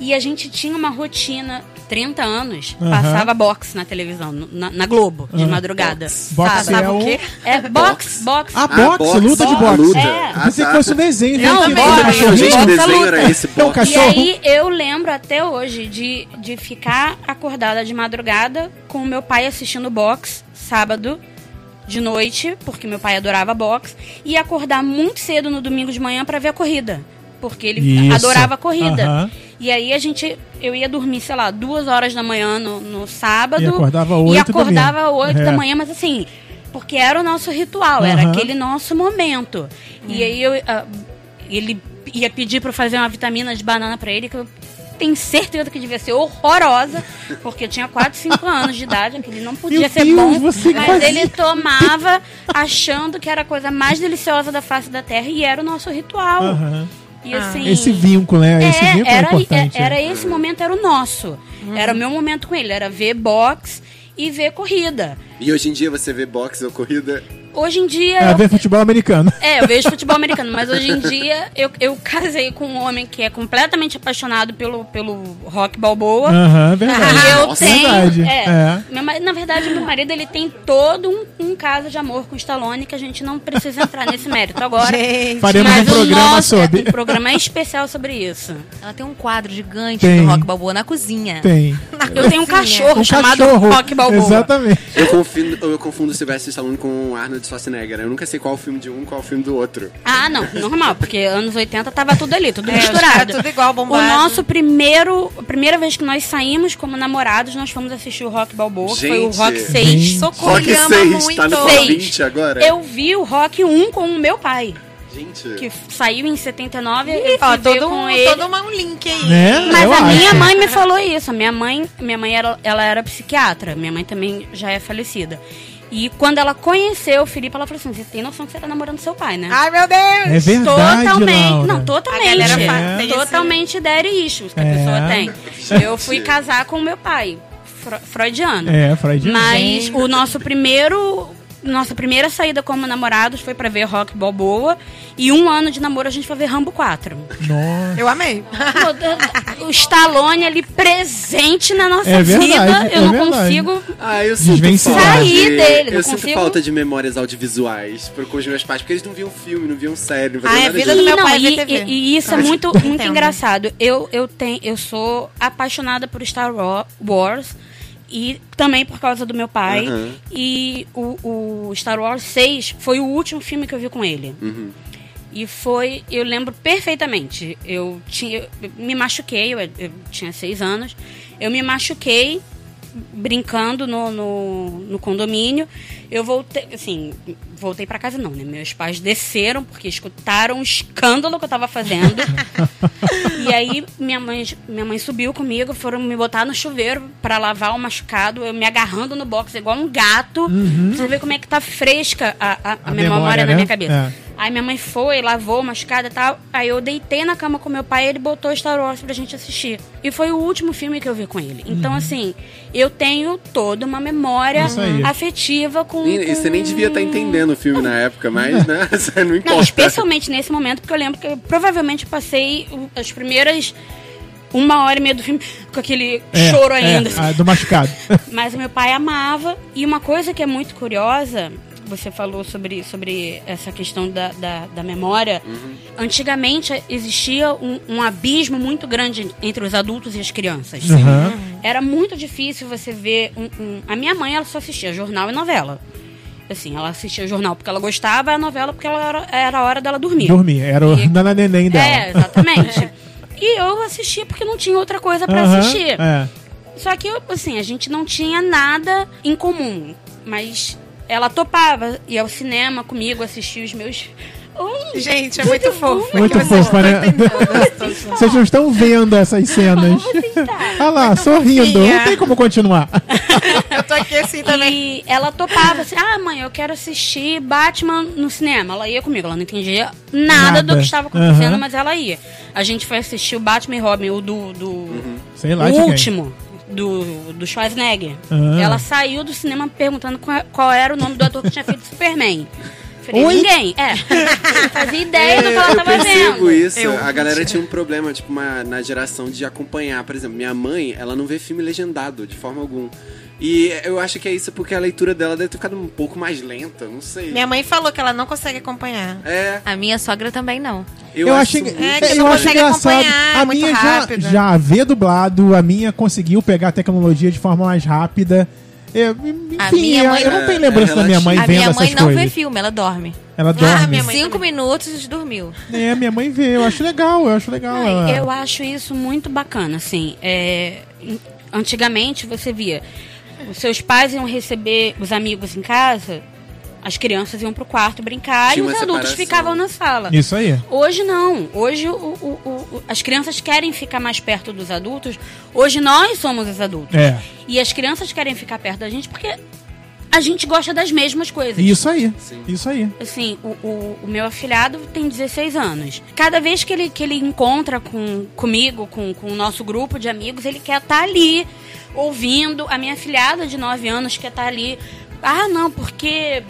E a gente tinha uma rotina, 30 anos, Aham. passava boxe na televisão, na, na Globo, de Aham. madrugada. Boxe sabe? é o- É boxe, boxe. Ah, Ah, boxe, boxe. luta de Ah, boxe. luta. É. Eu pensei Ah, que tá. fosse um desenho. Não, gente, boxe, boxe, cachorrinho. gente, boxe, desenho era esse É um boxe. E cachorro. aí eu lembro até hoje de, de ficar acordada de madrugada com o meu pai assistindo boxe sábado de noite, porque meu pai adorava boxe, e acordar muito cedo no domingo de manhã para ver a corrida, porque ele Isso. adorava a corrida. Aham. E aí a gente, eu ia dormir, sei lá, duas horas da manhã no, no sábado. E acordava E oito da acordava manhã. oito É. da manhã, mas assim, porque era o nosso ritual, era Aham. aquele nosso momento. E aí eu, ah, ele ia pedir pra eu fazer uma vitamina de banana pra ele, que eu tenho certeza que devia ser horrorosa, porque eu tinha 4, 5 anos de idade, aquele não podia Meu ser Deus, bom, mas ele tomava achando que era a coisa mais deliciosa da face da terra e era o nosso ritual. Aham. E assim, Esse vínculo, né? Esse é, vínculo é era, importante. é- era esse momento, era o nosso. Era o meu momento com ele, era ver boxe e ver corrida. E hoje em dia você vê boxe ou corrida? Hoje em dia. É eu- ver futebol americano. é, eu vejo futebol americano, mas hoje em dia eu, eu casei com um homem que é completamente apaixonado pelo, pelo rock balboa. Aham, verdade. E eu Nossa, tenho. verdade. É, É. meu ma- na verdade, meu marido ele tem todo um, um caso de amor com o Stallone que a gente não precisa entrar nesse mérito agora. Gente, Faremos Mas um o programa nosso- sobre. Um programa especial sobre isso. Ela tem um quadro gigante Tem. do Rock Balboa na cozinha. Tem. Eu tenho um cachorro Um chamado cachorro. Rock Balboa. Exatamente. Eu confundo, eu confundo o Sylvester Stallone com o Arnold Schwarzenegger. Eu nunca sei qual o filme de um qual o filme do outro. Ah, não, normal, porque anos 80 tava tudo ali, tudo É, misturado. tudo igual, o bombado. nosso primeiro, a primeira vez que nós saímos como namorados, nós fomos assistir o Rock Balboa, que foi o Gente. Rock 6. Gente. Socorro, Rock ele ama 6, muito. tá no top Seis. 20 agora? Eu vi o Rock 1 com o meu pai, Gente, que saiu em 79, eu Ó, todo, com um, ele. todo um link aí. Né? Mas Eu a minha acho. mãe me falou isso. A minha mãe, minha mãe era, ela era psiquiatra. Minha mãe também já é falecida. E quando ela conheceu o Felipe, ela falou assim: Você tem noção que você tá namorando seu pai, né? Ai, meu Deus! É verdade, totalmente. Laura. Não, totalmente. A galera É, totalmente daddy issues que a É. pessoa tem. Eu fui casar com o meu pai, fro- freudiano. É, Freud. Mas o nosso primeiro. Nossa primeira saída como namorados foi pra ver Rock Balboa. E um ano de namoro a gente foi ver Rambo 4. Nossa. Eu amei. o Stallone ali presente na nossa É verdade, vida. Eu é não verdade. consigo. Ah, eu sinto Sair de, dele, não Eu sinto consigo. falta de memórias audiovisuais pro- com os meus pais, porque eles não viam filme, não viam série, não Ah, é a nada vida disso. do meu não, pai e, e- e isso é muito, muito engraçado. Eu, eu, tenho, eu sou apaixonada por Star Wa- Wars. E também por causa do meu pai. Aham. E o, o Star Wars 6 foi o último filme que eu vi com ele. Uhum. E foi, eu lembro perfeitamente. Eu tinha, eu me machuquei, eu, eu tinha seis anos. Eu me machuquei brincando no, no, no condomínio. Eu voltei, assim, voltei pra casa não, né? Meus pais desceram porque escutaram o escândalo que eu tava fazendo. e aí minha mãe, minha mãe subiu comigo, foram me botar no chuveiro pra lavar o machucado, eu me agarrando no box igual um gato. Pra você ver como é que tá fresca a, a, a A minha memória, memória, né? na minha cabeça. É. Aí minha mãe foi, lavou, machucada e tal. Aí eu deitei na cama com meu pai e ele botou Star Wars pra gente assistir. E foi o último filme que eu vi com ele. Então, assim, eu tenho toda uma memória Uhum. Afetiva com. E, e você nem devia estar entendendo o filme na época, mas, né? Você não importa. Não, especialmente nesse momento, porque eu lembro que eu provavelmente passei as primeiras uma hora e meia do filme com aquele É, choro é, ainda. assim. a do machucado. Mas o meu pai amava. E uma coisa que é muito curiosa, você falou sobre, sobre essa questão da, da, da memória. Antigamente existia um, um abismo muito grande entre os adultos e as crianças. Aham. Era muito difícil você ver um, um- A minha mãe, ela só assistia jornal e novela. Assim, ela assistia jornal porque ela gostava, a novela porque ela era, era a hora dela dormir. Dormir. Era o E- Nana Neném dela. É, exatamente. e eu assistia porque não tinha outra coisa pra Aham, assistir. É. Só que, assim, a gente não tinha nada em comum. Mas ela topava, ia ao cinema comigo, assistir os meus. Oi, Gente, é muito fofo. Muito não né? Vocês não estão vendo essas cenas. Olha lá, sorrindo. fofinha. Não tem como continuar. Eu tô aqui assim também. E ela topava assim, ah, mãe, eu quero assistir Batman no cinema. Ela ia comigo, ela não entendia nada, Nada. do que estava acontecendo, Aham. mas ela ia. A gente foi assistir o Batman e Robin, o do. do Sei lá o de quem. Do, do Schwarzenegger. Ah. Ela saiu do cinema perguntando qual, qual era o nome do ator que tinha feito Superman. Falei, Oi? ninguém. É. Fazia ideia do que ela eu tava percebo vendo. isso. Eu- A galera tinha um problema, tipo, uma- na geração de acompanhar. Por exemplo, minha mãe, ela não vê filme legendado, de forma alguma. E eu acho que é isso porque a leitura dela deve ter ficado um pouco mais lenta, não sei. Minha mãe falou que ela não consegue acompanhar. É, A minha sogra também não. eu, Eu, acho É, que eu não acho consegue engraçado. acompanhar, A muito minha já, já vê dublado, a minha conseguiu pegar a tecnologia de forma mais rápida. Eu, enfim, A minha mãe- eu não É, tenho lembrança é da minha mãe A vendo minha mãe essas não coisas. vê filme, ela dorme. Ela dorme. minha mãe Cinco também. minutos dormiu. É, minha mãe vê, eu acho legal, eu acho legal. ela- Eu acho isso muito bacana, assim. É, antigamente você via, os seus pais iam receber os amigos em casa, as crianças iam pro quarto brincar Tinha e os adultos separação. ficavam na sala. Isso aí. Hoje não. Hoje o- o- o- o- as crianças querem ficar mais perto dos adultos. Hoje nós somos os adultos. É. E as crianças querem ficar perto da gente porque a gente gosta das mesmas coisas. Isso aí. Sim. Isso aí. Assim, o, o, o meu afilhado tem 16 anos. Cada vez que ele, que ele encontra com, comigo, com, com o nosso grupo de amigos, ele quer estar ali, ouvindo. A minha afilhada de 9 anos quer estar ali. Ah, não, porque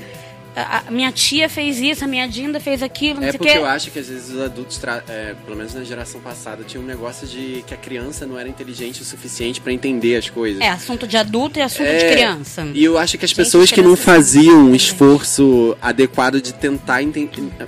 a, minha tia fez isso, a minha Dinda fez aquilo, não É sei o porque quê. eu acho que às vezes os adultos, é, pelo menos na geração passada, tinha um negócio de que a criança não era inteligente o suficiente pra entender as coisas. É assunto de adulto e assunto É, de criança. E eu acho que as Gente, pessoas que não criança faziam um esforço adequado de tentar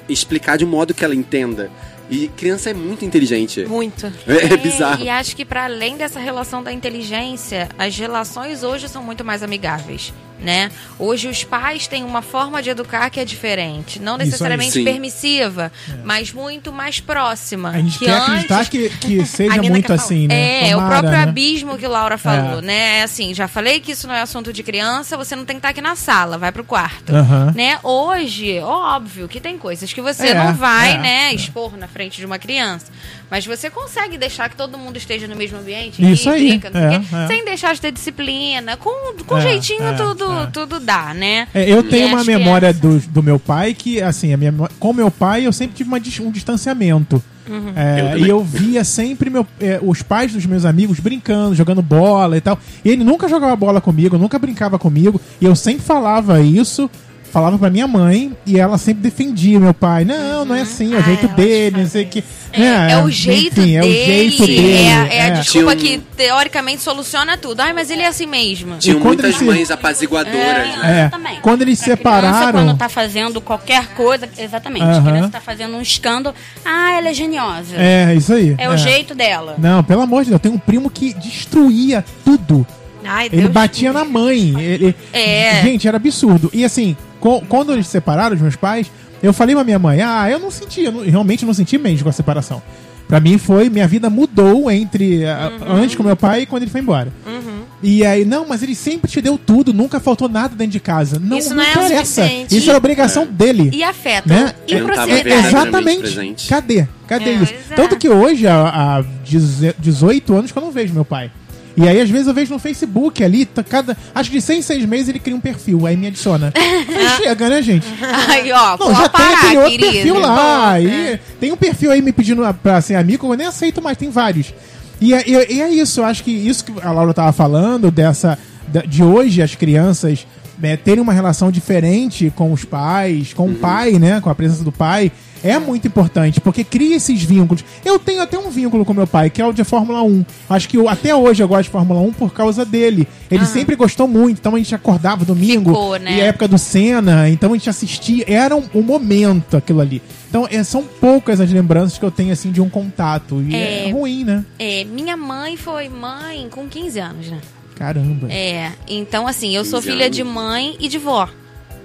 explicar de um modo que ela entenda. E criança é muito inteligente. Muito. É, é bizarro. E acho que para além dessa relação da inteligência, as relações hoje são muito mais amigáveis, né? Hoje os pais têm uma forma de educar que é diferente, não aí. necessariamente Sim. permissiva, mas muito mais próxima. A gente que quer antes- acreditar que, que seja muito assim, né? É, o Tomara, próprio né? abismo que Laura falou, É. né? É assim, já falei que isso não é assunto de criança, você não tem que estar aqui na sala, vai pro quarto. Né? Hoje, óbvio que tem coisas que você É, não vai, é, né, expor na frente de uma criança. Mas você consegue deixar que todo mundo esteja no mesmo ambiente, Isso aí, brinca, o é, quê, é. sem deixar de ter disciplina, com, com É, jeitinho é, tudo, é. tudo dá, né? É, eu E tenho uma as memória crianças- do, do meu pai que, assim, a minha, com meu pai eu sempre tive uma um distanciamento. Uhum. É, Eu e eu via sempre meu- é, os pais dos meus amigos brincando, jogando bola e tal. E ele nunca jogava bola comigo, nunca brincava comigo. E eu sempre falava isso, falava pra minha mãe, e ela sempre defendia meu pai. Não, não é assim, é o Ah, jeito dele, não sei o que. É, é o jeito enfim, dele. É o jeito dele. É, a- é a desculpa Tinha um- que teoricamente soluciona tudo. Ai, mas ele é assim mesmo. Tinham E quando muitas se- mães apaziguadoras, né? É, Exatamente. quando eles criança, separaram- quando tá fazendo qualquer coisa, exatamente. Aham. A criança tá fazendo um escândalo. Ah, ela é geniosa. É, isso aí. É o jeito dela. Não, pelo amor de Deus, eu tenho um primo que destruía tudo. Ai, Ele Deus. batia na mãe. Ele... É. Gente, era absurdo. E assim, co- quando eles se separaram, os meus pais, eu falei pra minha mãe, ah, eu não senti, eu não- realmente não senti mesmo com a separação. Pra mim foi, minha vida mudou entre a- Uhum. antes com meu pai e quando ele foi embora. E aí, não, mas ele sempre te deu tudo, nunca faltou nada dentro de casa. Não, Isso não, não é interessa. suficiente. Isso era obrigação dele. E afeto. Né? E proximidade. Exatamente. presente. Cadê? Cadê É, isso? é. Tanto que hoje, há, há 18 anos que eu não vejo meu pai. E aí, às vezes, eu vejo no Facebook ali, tá cada. Acho que de 6 em 6 meses ele cria um perfil, aí me adiciona. Aí chega, né, gente? Aí, ó, Não, já tem parar, aquele outro querido. perfil lá. Bom, aí, é. Tem um perfil aí me pedindo pra ser amigo, eu nem aceito mais, tem vários. E, é- e- e é isso, eu acho que isso que a Laura tava falando, dessa. De hoje as crianças né, terem uma relação diferente com os pais, com o pai, né? Com a presença do pai. É muito importante, porque cria esses vínculos. Eu tenho até um vínculo com meu pai, que é o de Fórmula 1. Acho que eu, até hoje eu gosto de Fórmula 1 por causa dele. Ele sempre gostou muito, então a gente acordava domingo. Ficou, né? E a época do Senna, então a gente assistia, era um, um momento aquilo ali. Então é, são poucas as lembranças que eu tenho assim de um contato. E é, É. ruim, né? É, minha mãe foi mãe com 15 anos, né? Caramba. É, então assim, eu sou 15 filha anos. de mãe e de vó.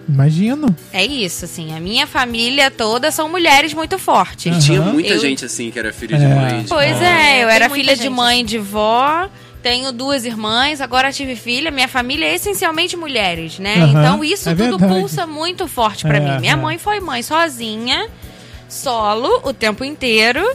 Imagino. É isso, assim, a minha família toda são mulheres muito fortes. Aham. Tinha muita Eu- gente assim que era filha de É. mãe. de Pois é, eu tem era filha de gente mãe e de vó. Tenho duas irmãs, agora tive filha. Minha família é essencialmente mulheres, né? Aham, Então isso é tudo verdade. pulsa muito forte pra É, mim. Minha é. mãe foi mãe sozinha, solo o tempo inteiro,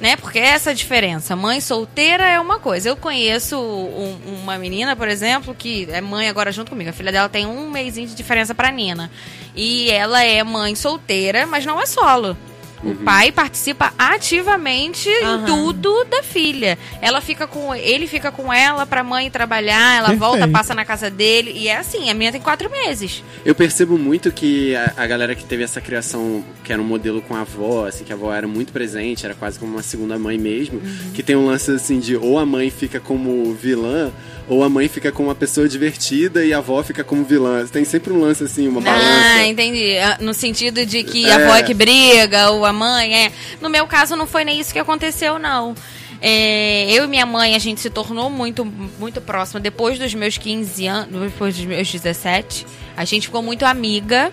né? Porque é essa diferença. Mãe solteira é uma coisa. Eu conheço um- uma menina, por exemplo, que é mãe agora junto comigo. A filha dela tem um mêsinho de diferença pra Nina. E ela é mãe solteira, mas não é solo. O pai participa ativamente Aham. em tudo da filha. Ela fica com ele fica com ela pra mãe trabalhar, ela volta, Perfeito. passa na casa dele e é assim. A minha tem quatro meses. Eu percebo muito que a, a galera que teve essa criação, que era um modelo com a avó, assim, que a avó era muito presente, era quase como uma segunda mãe mesmo, Uhum. que tem um lance assim de ou a mãe fica como vilã, ou a mãe fica como uma pessoa divertida e a avó fica como vilã. Tem sempre um lance assim, uma balança. Ah, entendi. Ah, No sentido de que É. a avó é que briga, ou a mãe é. No meu caso, não foi nem isso que aconteceu, não. É, eu e minha mãe, a gente se tornou muito, muito próxima depois dos meus 15 anos, depois dos meus 17. A gente ficou muito amiga,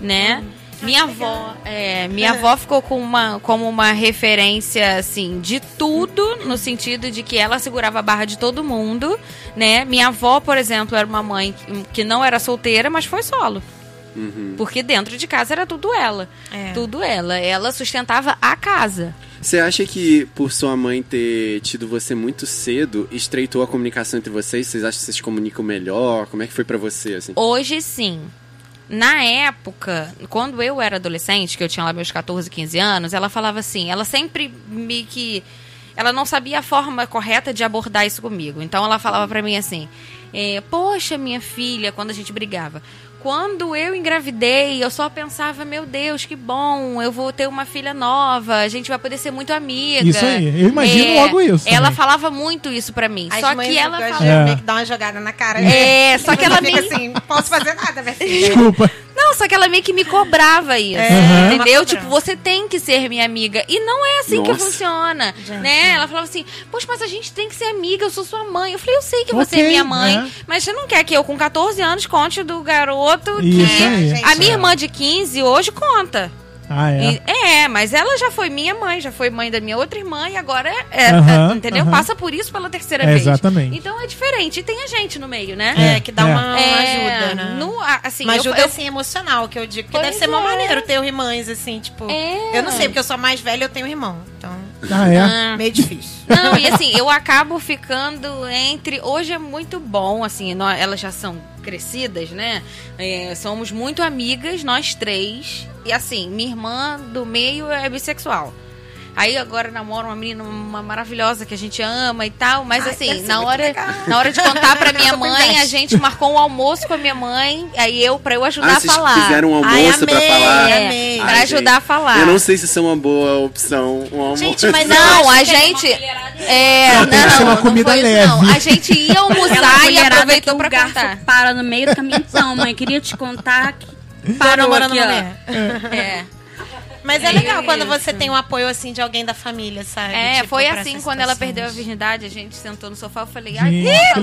né? Minha avó, é, minha avó ficou com uma, como uma referência, assim, de tudo, no sentido de que ela segurava a barra de todo mundo, né? Minha avó, por exemplo, era uma mãe que- não era solteira, mas foi solo. Uhum. Porque dentro de casa era tudo ela. É. Tudo ela. Ela sustentava a casa. Você acha que por sua mãe ter tido você muito cedo, estreitou a comunicação entre vocês? Vocês acham que vocês se comunicam melhor? Como é que foi pra você, assim? Hoje sim. Na época, quando eu era adolescente, que eu tinha lá meus 14, 15 anos, ela falava assim, ela sempre me que ela não sabia a forma correta de abordar isso comigo. Então ela falava pra mim assim: é, "Poxa, minha filha", quando a gente brigava. Quando eu engravidei, eu só pensava, meu Deus, que bom, eu vou ter uma filha nova, a gente vai poder ser muito amiga. Isso aí, eu imagino É, logo isso Ela também. falava muito isso pra mim. As só mães que ela falava. É. meio que dar uma jogada na cara. É, só que ela fica meio- assim, posso fazer nada, minha filha. Desculpa. Não, só que ela meio que me cobrava isso. É, Entendeu? Tipo, você tem que ser minha amiga. E não é assim que Nossa. funciona. Gente. Né? Ela falava assim, poxa, mas a gente tem que ser amiga, eu sou sua mãe. Eu falei, eu sei que você Ok, é minha mãe. né? Mas você não quer que eu, com 14 anos, conte do garoto Isso que. aí. A minha irmã de 15 hoje conta. Ah, é. E- É, mas ela já foi minha mãe, já foi mãe da minha outra irmã e agora é, é, Aham, entendeu? Passa por isso pela terceira É, vez. exatamente. Então é diferente. E tem a gente no meio, né? É, que dá É. uma É, ajuda, né? no- assim, uma eu- ajuda eu- assim emocional, que eu digo. Porque Pois deve ser mó é. maneiro ter irmãs, assim, tipo. É. Eu não sei, porque eu sou mais velha eu tenho irmão. Então, Ah, é. Ah. meio difícil. Não, e assim, eu acabo ficando entre. Hoje é muito bom, assim, nós, elas já são crescidas, né? É, somos muito amigas, nós três. E assim, minha irmã do meio é bissexual. Aí agora namora uma menina uma maravilhosa que a gente ama e tal, mas Ai, assim, na hora, na hora de contar pra minha mãe, a gente marcou um almoço com a minha mãe, aí eu pra eu ajudar Ah, a vocês falar. fizeram um Ai, almoço pra amei, falar? É, amei. pra Ai, ajudar gente, a falar. Eu não sei se isso é uma boa opção, um almoço. Gente, mas Não, a que- gente. É, Não, tem que ser uma não comida foi isso, leve. Não. A gente ia almoçar e aproveitou que pra contar. para no meio do caminho. Então, mãe, queria te contar que parou namorando aqui, mulher. É, Mas é É legal quando isso. você tem o apoio assim de alguém da família, sabe? é Tipo, foi assim quando ela perdeu a virgindade, a gente sentou no sofá, eu falei, ai, que Gente,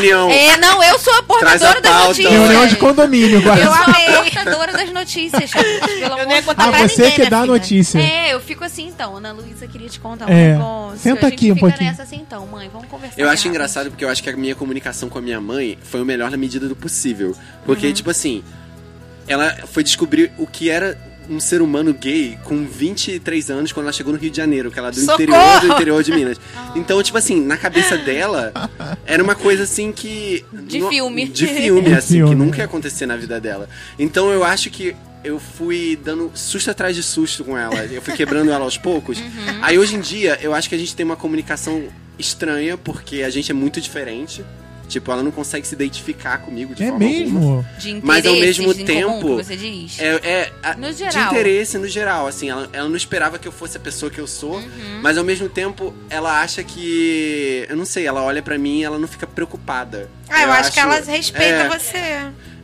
reunião. é, não, eu sou a a portadora das pauta. notícias. Reunião de condomínio, Eu guarda. sou a portadora das notícias, gente, pelo Eu amor de Ah, pra você ninguém, que né, dá a filha? notícia. É, eu fico assim então, Ana Luísa queria te contar um É. negócio. Senta a aqui um pouquinho. nessa assim então, mãe, vamos conversar. Eu acho engraçado porque eu acho que a minha comunicação com a minha mãe foi o melhor na medida do possível. Porque, Uhum. tipo assim, ela foi descobrir o que era um ser humano gay com 23 anos quando ela chegou no Rio de Janeiro, que ela é do Socorro! interior do interior de Minas. Ah. Então, tipo assim, na cabeça dela, era uma coisa assim que. De no- filme. De filme, assim, filme. que nunca ia acontecer na vida dela. Então eu acho que eu fui dando susto atrás de susto com ela. Eu fui quebrando ela aos poucos. Uhum. Aí hoje em dia, eu acho que a gente tem uma comunicação estranha, porque a gente é muito diferente. Tipo, ela não consegue se identificar comigo de É forma alguma. mesmo? De Mas ao mesmo em tempo, comum, que você diz. É, é a- No de geral. interesse no geral, assim, ela, ela não esperava que eu fosse a pessoa que eu sou, Uhum. mas ao mesmo tempo ela acha que, eu não sei, ela olha pra mim e ela não fica preocupada. Ah, eu, acho, que elas respeitam é, você.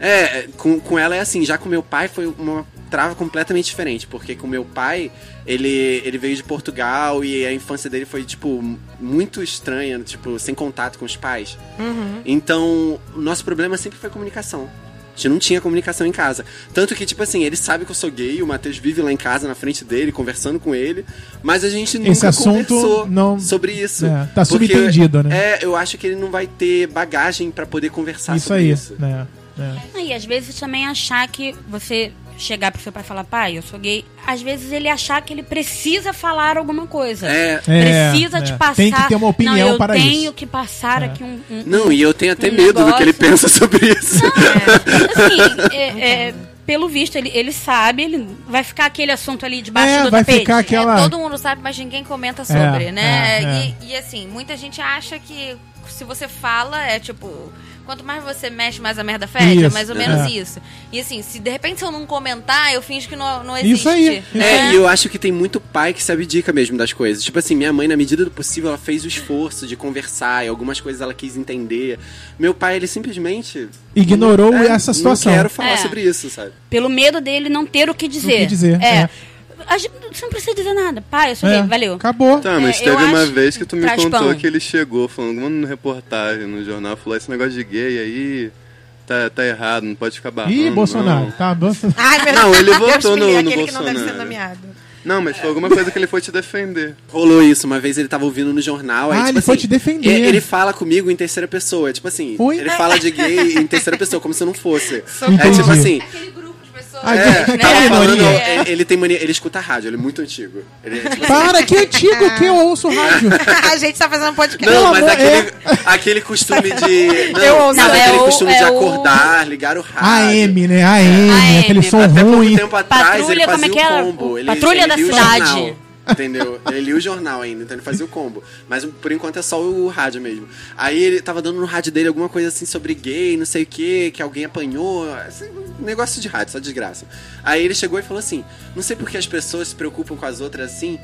É, com, com ela é assim, já com meu pai foi uma trava completamente diferente, porque com meu pai, ele, ele veio de Portugal e a infância dele foi, tipo, muito estranha, tipo, sem contato com os pais. Uhum. Então, o nosso problema sempre foi comunicação. A gente não tinha comunicação em casa. Tanto que, tipo assim, ele sabe que eu sou gay, o Matheus vive lá em casa, na frente dele, conversando com ele, mas a gente nunca Esse assunto conversou não- sobre isso. É, tá subentendido, né? É, eu acho que ele não vai ter bagagem pra poder conversar Isso sobre aí. isso. né? É. E às vezes também achar que você chegar pro seu pai e falar, pai, eu sou gay, às vezes ele achar que ele precisa falar alguma coisa. É. É, precisa é. te passar. Tem que ter uma opinião não, eu para tenho isso. que passar É. aqui um, um- Não, e eu tenho até Um medo do que ele negócio. pensa sobre isso. assim, é- é, pelo visto, ele, ele sabe, ele vai ficar aquele assunto ali debaixo É, do vai tapete. ficar aquela. É, todo mundo sabe, mas ninguém comenta sobre, É, né? é, é. E, e, assim, muita gente acha que se você fala, é tipo. Quanto mais você mexe, mais a merda fede. É Isso, mais ou menos é. isso. E assim, se de repente se eu não comentar, eu finjo que não, não existe. Isso aí, isso É, e eu acho que tem muito pai que se abdica mesmo das coisas. Tipo assim, minha mãe, na medida do possível, ela fez o esforço de conversar e algumas coisas ela quis entender. Meu pai, ele simplesmente. Ignorou É, essa situação. Não quero falar É. sobre isso, sabe? Pelo medo dele não ter o que dizer. O que dizer, É. é. A gente- você não precisa dizer nada. Pai, eu sou É, gay, valeu. Acabou. Tá, mas É, teve uma acho- vez que tu me traz contou pão. que ele chegou falando uma reportagem no jornal, falou esse negócio de gay aí tá, tá errado, não pode ficar barrando. Ih, Bolsonaro. Não. Tá, Bolsonaro. Ai, meu Não, ele votou no- livre, no aquele que não deve ser Bolsonaro. nomeado. não, mas foi alguma coisa que ele foi te defender. Rolou isso, uma vez ele tava ouvindo no jornal. Aí, Ah, tipo ele assim, foi te defender. Ele, ele fala comigo em terceira pessoa. Tipo assim, Oi? ele fala de gay em terceira pessoa, como se não fosse. É Entendi. tipo assim. Ah, É, falando, mania. ele, ele tem mania, ele escuta rádio, ele é muito antigo. Ele, é, tipo assim, Para, que antigo que eu ouço rádio. a gente tá fazendo um podcast. Não, mas aquele, aquele costume de. Não, Eu ouço. Não, é aquele o- costume é de o- acordar, ligar o rádio. AM, né? AM, AM, aquele som Até pouco ruim. tempo atrás Patrulha, ele como fazia é que o era? combo. Ele, Patrulha ele da o cidade. Entendeu? Ele lia o jornal ainda, então ele fazia o combo. Mas por enquanto é só o rádio mesmo. Aí ele tava dando no rádio dele alguma coisa assim sobre gay, não sei o que, que alguém apanhou. assim, negócio de rádio, só desgraça. Aí ele chegou e falou assim: Não sei por que as pessoas se preocupam com as outras assim.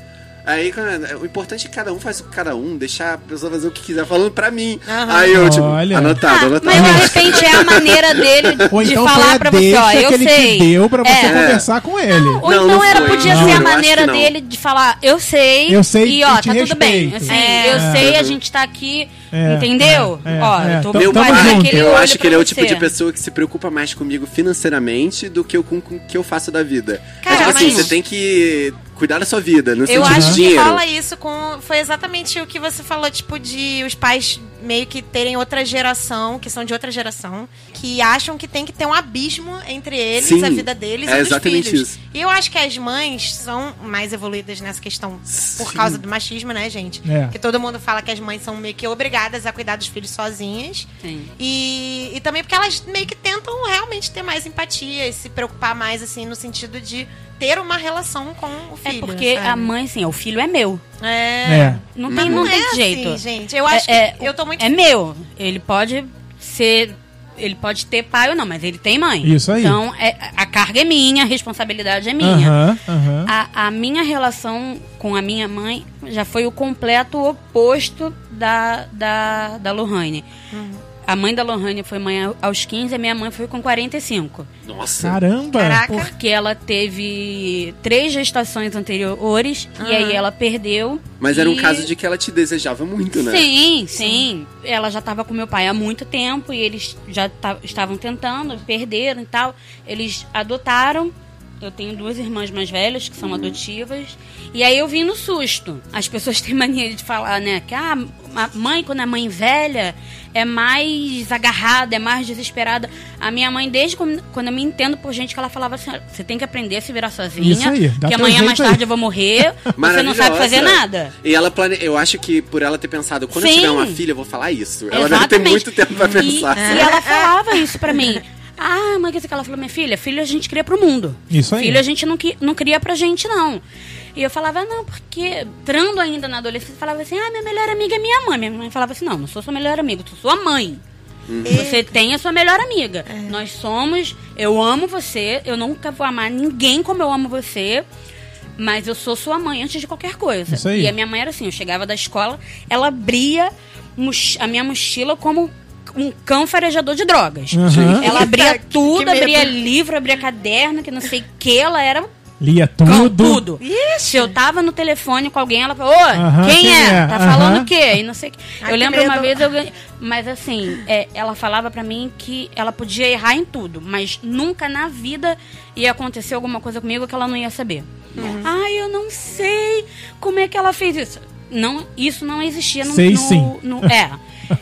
Aí, cara, o importante é que cada um faz o que cada um, deixar a pessoa fazer o que quiser, falando pra mim. Aham. Aí eu, tipo, Olha. anotado, Ah, anotado. mas de repente é a maneira dele Ou de então falar a pra você, deixa ó, eu que ele sei. te deu pra você É. conversar com ele. Ou Não, então não era, foi. podia Não, ser eu a acho maneira não. dele de falar, eu sei, Eu sei e ó, e te tá tudo bem. respeito. Assim, É. eu sei, a gente tá aqui, É, entendeu? é, ó, é, eu tô é. Meu Tamo fazendo junto. aquele eu olho acho que ele é o tipo você. de pessoa que se preocupa mais comigo financeiramente do que eu com com o que eu faço da vida. Cara, é tipo assim, mas- você tem que cuidar da sua vida, no Eu sentido acho que rola isso com. Foi exatamente o que você falou, tipo, de os pais meio que terem outra geração, que são de outra geração, que acham que tem que ter um abismo entre eles, Sim, a vida deles é e dos exatamente filhos. isso. E eu acho que as mães são mais evoluídas nessa questão por Sim. causa do machismo, né, gente? É. Que todo mundo fala que as mães são meio que obrigadas a cuidar dos filhos sozinhas. Sim. E, e também porque elas meio que tentam realmente ter mais empatia e se preocupar mais, assim, no sentido de ter uma relação com o É filho. porque sabe? a mãe, assim, o filho é meu. É. É. Não Mas tem, não é tem assim, jeito. gente. Eu acho é, que eu tô muito É meu. Ele pode ser. Ele pode ter pai ou não, mas ele tem mãe. Isso aí. Então, é, a carga é minha, a responsabilidade é minha. Aham, aham. A, a minha relação com a minha mãe já foi o completo oposto da, da, da Lohane. A mãe da Lohane foi mãe aos 15, a minha mãe foi com 45. Nossa. Caramba. Caraca. Porque ela teve três gestações anteriores e aí ela perdeu. Mas era um e- caso de que ela te desejava muito, né? Sim, sim, Ela já estava com meu pai há muito tempo e eles já ta- estavam tentando, perderam e tal. Eles adotaram. Eu tenho duas irmãs mais velhas que são Uhum. adotivas. E aí eu vim no susto. As pessoas têm mania de falar, né? Que ah, a mãe, quando é mãe velha, é mais agarrada, é mais desesperada. A minha mãe, desde quando eu me entendo por gente que ela falava assim: você tem que aprender a se virar sozinha. Isso aí, que amanhã mais jeito aí." tarde eu vou morrer. Você não sabe fazer nada. E ela plane... eu acho que por ela ter pensado, quando eu Sim. tiver uma filha, eu vou falar isso. Ela deve ter Exatamente. muito tempo pra E- pensar. E, ela falava isso pra mim. Ah, mãe, que que ela falou, minha filha, filho a gente cria pro mundo. Isso aí. Filho a gente não, não cria pra gente, não. E eu falava, não, porque, entrando ainda na adolescência, eu falava assim, ah, minha melhor amiga é minha mãe. Minha mãe falava assim, não, não sou sua melhor amiga, sou sua mãe. Você tem a sua melhor amiga. Nós somos, eu amo você, eu nunca vou amar ninguém como eu amo você. Mas eu sou sua mãe antes de qualquer coisa. Isso aí. E a minha mãe era assim, eu chegava da escola, ela abria a minha mochila como um cão farejador de drogas. Aham. Ela abria tudo, abria livro, abria caderno, que não sei o que, ela era Lia cão, tudo. tudo. Se eu tava no telefone com alguém, ela falou, ô, Aham, quem, quem é? é? Tá Aham. falando o quê? E não sei o quê. Ai, eu que lembro uma vez eu ganhei. Mas assim, é, ela falava pra mim que ela podia errar em tudo, mas nunca na vida ia acontecer alguma coisa comigo que ela não ia saber. Ai, eu não sei como é que ela fez isso. Não, isso não existia no. Sei no- sim. no- é.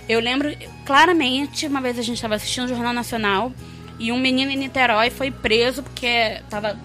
Eu lembro claramente, uma vez a gente estava assistindo o Jornal Nacional E um menino em Niterói foi preso porque tava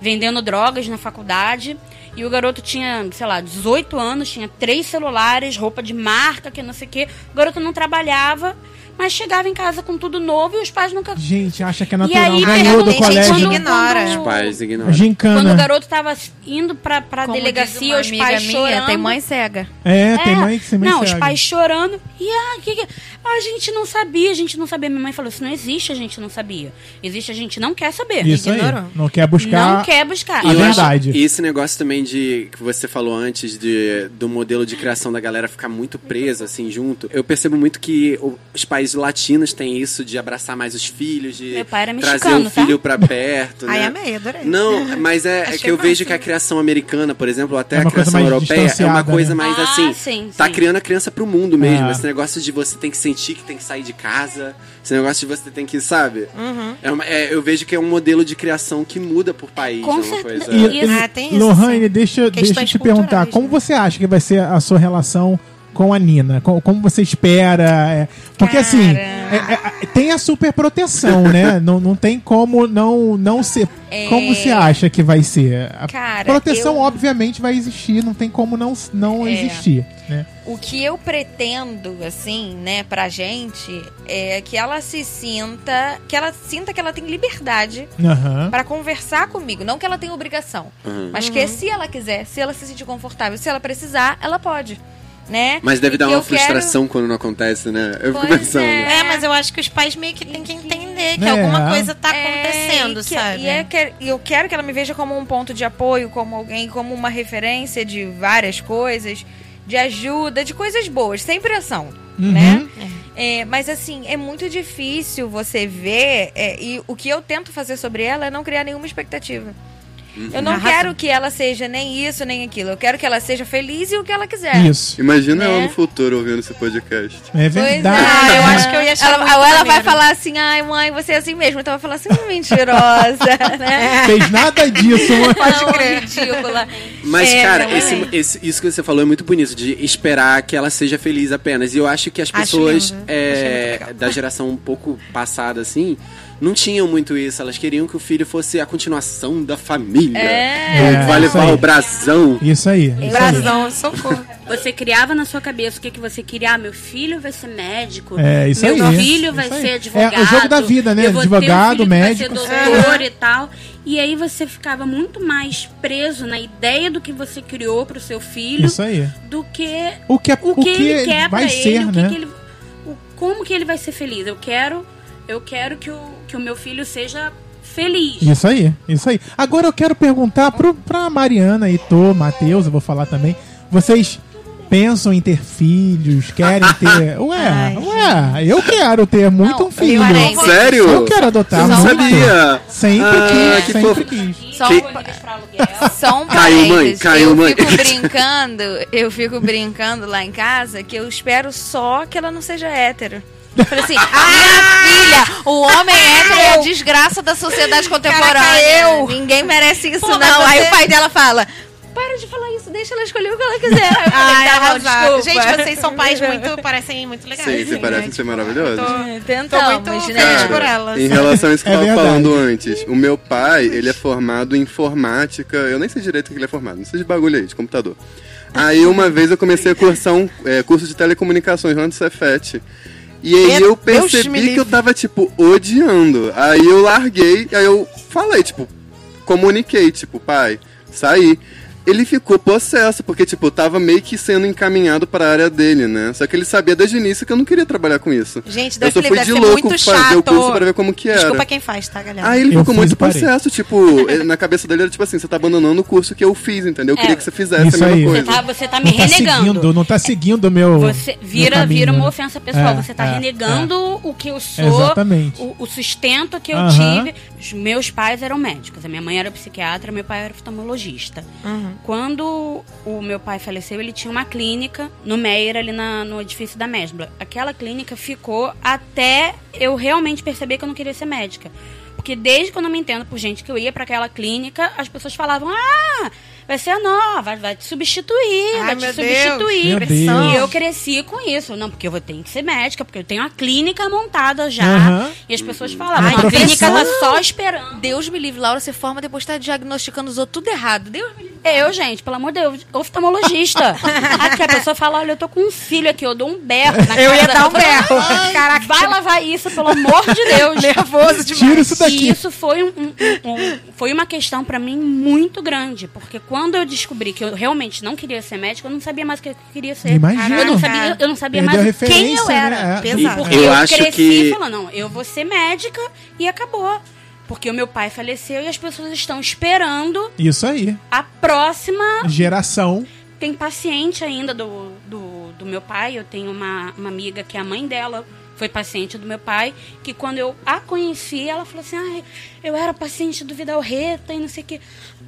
vendendo drogas na faculdade. E o garoto tinha, sei lá, 18 anos, tinha três celulares, roupa de marca, que não sei o quê. O garoto não trabalhava, mas chegava em casa com tudo novo e os pais nunca. Gente, acha que é E natural. aí, Ganhou do gente, colégio. gente ignora. Os pais ignoram. Gincana. Quando o garoto tava indo pra, pra Como delegacia, os pais minha, chorando. Tem mãe cega. É, tem mãe que se mãe Não, os cega. pais chorando. E ah, que que... a gente não sabia, a gente não sabia. Minha mãe falou: isso não existe, a gente não sabia. Existe, a gente não quer saber. Isso aí. Não quer buscar. Não quer buscar. A E verdade. E esse negócio também de que você falou antes de, do modelo de criação da galera ficar muito preso assim junto. Eu percebo muito que os países latinos têm isso de abraçar mais os filhos, de Meu pai era trazer mexicano, o filho tá? pra perto, Ai, né? amei, adorei. Não, mas é, é que eu vejo que a criação americana, por exemplo, ou até É a criação europeia é uma coisa né? mais Ah, assim. sim, tá sim. criando a criança pro mundo mesmo. É. Esse negócio de você tem que sentir que tem que sair de casa. Esse negócio de você tem que, sabe? Uhum. É uma- é, eu vejo que é um modelo de criação que muda por país. Com é uma certeza. coisa. E. Ah, tem isso, Lohane, deixa, deixa eu te perguntar, como né? você acha que vai ser a sua relação com a Nina? Co- Como, você espera? é, porque Cara. assim, é- é- tem a super proteção, né? Não, não tem como não, não ser. É. Como você acha que vai ser? A Cara, proteção, eu- obviamente, vai existir, não tem como não, não É. existir. Né? O que eu pretendo, assim, né, pra gente, é que ela se sinta. Que ela sinta que ela tem liberdade Aham. pra conversar comigo. Não que ela tenha obrigação. Uhum. Mas que se ela quiser, se ela se sentir confortável, se ela precisar, ela pode. Né? Mas deve E dar uma eu quero- frustração quando não acontece, né? Eu fico pensando. é. É, mas eu acho que os pais meio que têm que entender que É. alguma coisa tá É, acontecendo, e que- sabe? E é que- eu quero que ela me veja como um ponto de apoio, como alguém, como uma referência de várias coisas, de ajuda, de coisas boas, sem pressão, Uhum. né? É, mas assim, é muito difícil você ver, é, e o que eu tento fazer sobre ela é não criar nenhuma expectativa. Eu não Arrasou. quero que ela seja nem isso, nem aquilo. Eu quero que ela seja feliz e o que ela quiser. Isso. Imagina ela Né? no futuro ouvindo esse podcast. É Pois verdade. Ah, eu acho que eu ia achar Ela, muito ou ela vai falar assim, ai mãe, você é assim mesmo. Então ela vai falar assim, mentirosa, né? Fez nada disso, mano. Pode crer. ridícula. Mas, É, cara, é? esse, esse- isso que você falou é muito bonito, de esperar que ela seja feliz apenas. E eu acho que as pessoas é, da geração um pouco passada, assim, não tinham muito isso. Elas queriam que o filho fosse a continuação da família. É, vai isso levar aí. o brasão. Isso aí. Isso aí. Brasão, socorro. Você criava na sua cabeça o que, que você queria. Ah, meu filho vai ser médico. É, isso meu aí. filho vai aí. ser É advogado. o jogo da vida, né? um Advogado, que médico. Vai ser doutor e tal. E aí você ficava muito mais preso na ideia do que você criou pro seu filho Isso aí. do que O que, é- o que, ele quer vai pra ser, ele, o que, né? que ele, o, como que ele vai ser feliz. Eu quero, eu quero que o, que o meu filho seja feliz. Isso aí, isso aí. Agora eu quero perguntar pro, pra Mariana, Heitor, Matheus, eu vou falar também. Vocês pensam em ter filhos? Querem ter. Ué, Ai, ué, eu quero ter muito Não, um filho. parece- Sério? Eu quero adotar Eu não muito. sabia. Sempre Ah, quis, que sempre fofo. quis. Só Que- aluguel. Só um Caiu, mãe, caiu, eu mãe. fico brincando, eu fico brincando lá em casa que eu espero só que ela não seja hétero. Falei assim, minha filha, o homem hétero é a desgraça da sociedade contemporânea. Caraca, eu. Ninguém merece isso, Pô, não. Aí você- o pai dela fala: para de falar isso, deixa ela escolher o que ela quiser. Aí Ai, tá desculpa. Gente, vocês são pais muito, parecem muito legais. Sim, você assim, parece né? ser maravilhoso. Tô, tô Tentamos, muito né? feliz por elas. em relação a isso que É eu tava verdade. falando antes, o meu pai, ele é formado em informática, eu nem sei direito o que ele é formado, não sei de bagulho aí, de computador. Aí uma vez eu comecei a cursar um é, curso de telecomunicações lá no Cefet. E aí Meu eu percebi que eu tava, tipo, odiando. Aí eu larguei, aí eu falei, tipo, comuniquei, tipo, pai, saí. Ele ficou possesso, porque, tipo, tava meio que sendo encaminhado pra área dele, né? Só que ele sabia desde o início que eu não queria trabalhar com isso. Gente, eu só fui de louco fazer chato. o curso pra ver como que era. Desculpa quem faz, tá, galera? Aí ele Eu ficou muito e possesso, tipo, ele- na cabeça dele era tipo assim, você tá abandonando o curso que eu fiz, entendeu? Eu É, queria que você fizesse isso a mesma aí. Você coisa. tá, você tá me Não tá renegando. seguindo, não tá seguindo o meu. Você meu vira, caminho, vira uma né? ofensa pessoal. É, você tá é, renegando o que eu sou, Exatamente. o, o sustento que eu Aham. tive. Os meus pais eram médicos. A minha mãe era psiquiatra, meu pai era oftalmologista. Uhum. Quando o meu pai faleceu, ele tinha uma clínica no Meyer, ali na- no edifício da Mesbla. Aquela clínica ficou até eu realmente perceber que eu não queria ser médica. Porque desde que eu não me entendo por gente que eu ia pra aquela clínica, as pessoas falavam: Ah, vai ser a nova, vai te substituir, Ai, vai te meu substituir. Meu Deus. E eu cresci com isso. Não, porque eu vou ter que ser médica, porque eu tenho a clínica montada já. Aham. E as pessoas falavam, Ai, a clínica profissão- tá só esperando. Deus me livre, Laura, você forma depois tá diagnosticando os outros tudo errado. Deus me livre. Eu, gente, pelo amor de Deus, oftalmologista. Aqui a pessoa fala, olha, eu tô com um filho aqui, eu dou um berro na Eu cara ia da dar um berro. Caraca, Vai lavar isso, pelo amor de Deus. nervoso demais. Tira isso daqui. E isso foi, um, um- um- foi uma questão pra mim muito grande, porque quando eu descobri que eu realmente não queria ser médica, eu não sabia mais o que eu queria ser. Imagino. Eu não sabia, eu não sabia Perdeu mais quem eu referência, era. né? É. Pesado. Porque Eu eu, acho cresci que- falando, não, eu vou ser médica e acabou. Porque o meu pai faleceu e as pessoas estão esperando Isso aí. a próxima Geração. tem paciente ainda do, do, do meu pai. Eu tenho uma, uma amiga que a mãe dela foi paciente do meu pai, que quando eu a conheci, ela falou assim, ai, eu era paciente do Vidal Reta e não sei o que.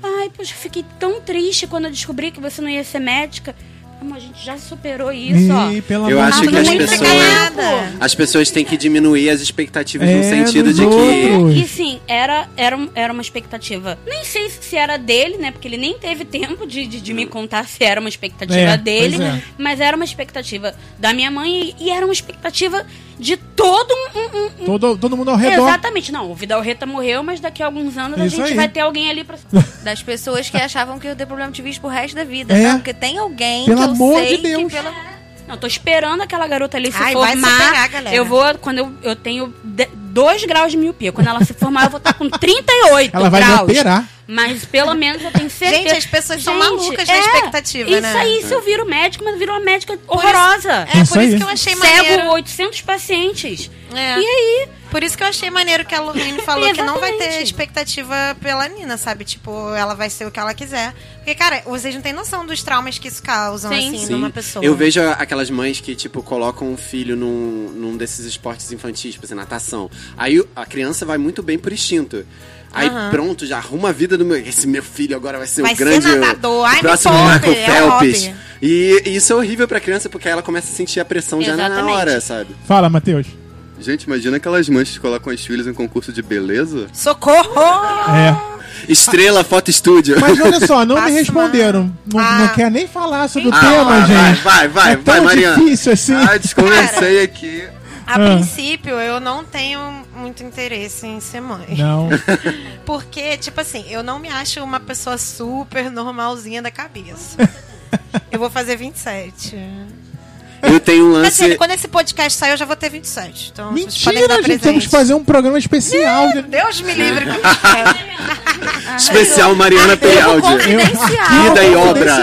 Ai, poxa, fiquei tão triste quando eu descobri que você não ia ser médica. Amor, a gente já superou isso, ó. E, pelo Eu amor acho de que as pessoas- ganhada. As pessoas têm que diminuir as expectativas no É, sentido dos de que. outros. E sim, era, era, era uma expectativa. Nem sei se era dele, né? Porque ele nem teve tempo de, de, de me contar se era uma expectativa É, dele. é. Mas era uma expectativa da minha mãe e, e era uma expectativa de todo um. um- um- Todo, todo mundo ao redor. Exatamente, não. O Vidal Reta morreu, mas daqui a alguns anos a Isso gente aí. vai ter alguém ali pra. Das pessoas que achavam que eu ia ter problema de vista pro resto da vida. É. Não, porque tem alguém Pelo que eu amor sei de Deus. que pela... Não, tô esperando aquela garota ali se Ai, vai formar. superar, galera. Eu vou, quando eu, eu tenho 2 graus de miopia. Quando ela se formar, eu vou estar com 38 Ela vai me graus. operar. Mas pelo menos eu tenho certeza. Gente, as pessoas são Gente, malucas na é, expectativa, isso né? aí, se eu viro médico, mas eu viro uma médica horrorosa. É, Isso por isso aí. que eu achei Cego maneiro. 800 pacientes. É. E aí? Por isso que eu achei maneiro que a Lorraine falou que não vai ter expectativa pela Nina, sabe? Tipo, ela vai ser o que ela quiser. Porque, cara, vocês não têm noção dos traumas que isso causam, Sim. assim, Sim. numa pessoa. Eu vejo aquelas mães que, tipo, colocam um filho num, num desses esportes infantis, tipo assim, natação. Aí o- a criança vai muito bem por instinto. Aí Aham. pronto, já arruma a vida do meu. Esse meu filho agora vai ser Vai o ser grande. nadador. o Ai, me próximo poupe, Michael é Phelps. hobby. e, e isso é horrível pra criança porque aí ela começa a sentir a pressão já na Exatamente. hora, sabe? Fala, Matheus. Gente, imagina aquelas mães que colocam os filhos em concurso de beleza. Socorro! É. Estrela Foto Estúdio. Mas olha só, não me Passa responderam. Não, Ah. não quer nem falar sobre o Ah, tema, vai, gente. vai, vai, é vai, Mariana. difícil assim. Ah, desconversei aqui. A Ah. princípio, eu não tenho muito interesse em ser mãe. Não. Porque, tipo assim, eu não me acho uma pessoa super normalzinha da cabeça. eu vou fazer 27. Eu tenho um lance. dizer, quando esse podcast sair, eu já vou ter 27. Então, vocês podem Mentira, dar gente. Temos que fazer um programa especial. de- Deus me livre. Especial Mariana Perialdi. Confidencial. Vida e obra.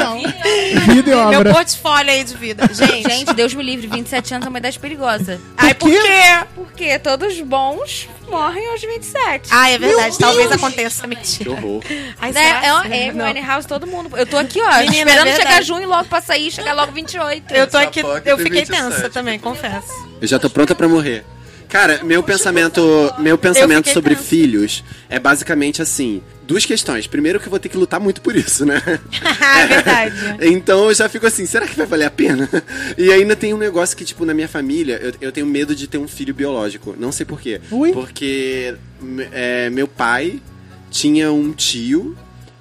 Vida e Meu obra. portfólio aí de vida. Gente, Gente, Deus me livre, 27 anos é uma idade perigosa. ai, por quê? Porque todos bons morrem aos 27. Ah, é verdade. Meu Talvez Deus. aconteça. Que Mentira. horror. Ai, Né? É, é Não. Winehouse, todo mundo. Eu tô aqui, ó, Menina, esperando é chegar junho logo pra sair, chegar logo 28. Eu tô aqui, eu fiquei 27. tensa também, confesso. Eu já tô pronta pra morrer. Cara, meu pensamento, meu pensamento sobre tensa. filhos é basicamente assim, duas questões. Primeiro que eu vou ter que lutar muito por isso, né? é verdade. Então eu já fico assim, será que vai valer a pena? E ainda tem um negócio que, tipo, na minha família, eu, eu tenho medo de ter um filho biológico. Não sei por quê. Ui. Porque é, meu pai tinha um tio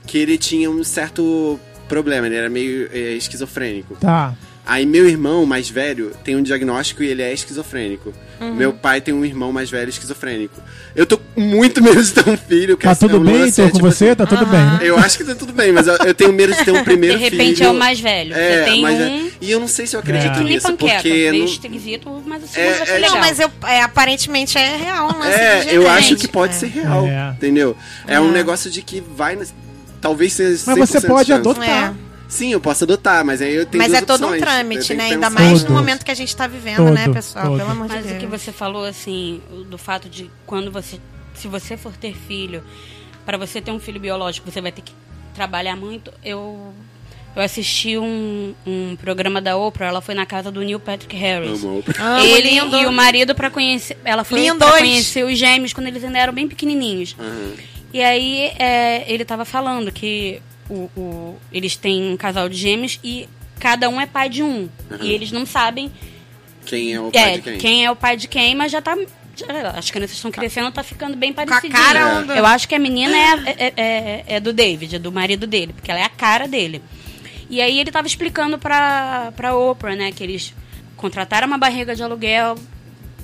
que ele tinha um certo problema, ele era meio é, esquizofrênico. Tá. Aí meu irmão mais velho tem um diagnóstico e ele é esquizofrênico. Uhum. Meu pai tem um irmão mais velho esquizofrênico. Eu tô com muito medo de ter um filho. que Tá é tudo bem, lance, então, é, com tipo você? assim, Tá tudo bem, né? Eu acho que tá tudo bem, mas eu, eu tenho medo de ter um primeiro De filho. repente é o mais velho. É, Você tem mas é- um E eu não sei se eu acredito É. que nem nisso, panqueca. porque... Não- esquisito, mas o É, é, legal. Não, mas eu, é, aparentemente é real um lance É, de eu acho que pode ser real, É. entendeu? É um negócio de que vai... Talvez seja Mas você 100% pode chance. adotar. Sim, eu posso adotar, mas aí eu tenho Mas duas é todo um opções. Eu trâmite, né? Ainda mais Todo. no momento que a gente tá vivendo, né, Todo, pessoal? todo. Pelo amor Mas de o Deus. que você falou, assim, do fato de quando você. Se você for ter filho, para você ter um filho biológico, você vai ter que trabalhar muito. Eu. Eu assisti um, um programa da Oprah, ela foi na casa do Neil Patrick Harris. Amo. Amo, Ele lindo. e o marido para conhecer. Ela foi Lindos. pra conhecer os gêmeos quando eles ainda eram bem pequenininhos. Aham. E aí é, ele tava falando que o, o- eles têm um casal de gêmeos e cada um é pai de um. E eles não sabem Quem é o pai é, de quem? quem é o pai de quem, mas já tá. já- as crianças estão crescendo, tá ficando bem parecido. cara um do- Eu acho que a menina é, é, é- é do David, é do marido dele, porque ela é a cara dele. E aí ele tava explicando pra, pra Oprah, né, que eles contrataram uma barriga de aluguel,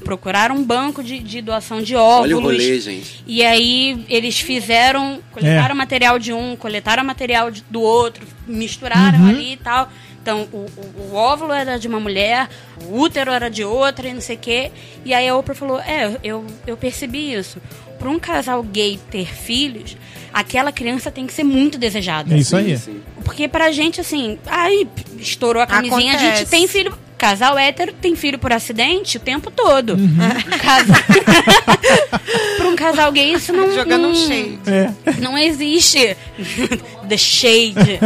procuraram um banco de, de doação de óvulos. Olha o rolê, gente. E aí eles fizeram, coletaram material de um, coletaram material de- do outro, misturaram ali e tal. Então, o, o- o óvulo era de uma mulher, o útero era de outra e não sei o quê. E aí a Oprah falou, é, eu, eu percebi isso. Para um casal gay ter filhos, aquela criança tem que ser muito desejada. É isso aí. Sim. Porque pra gente, assim, aí estourou a camisinha, a gente Acontece. tem filho. Casal hétero tem filho por acidente o tempo todo. Uhum. Casal... pra um casal gay, isso não. Jogando não, um shade. É. Não existe. The shade.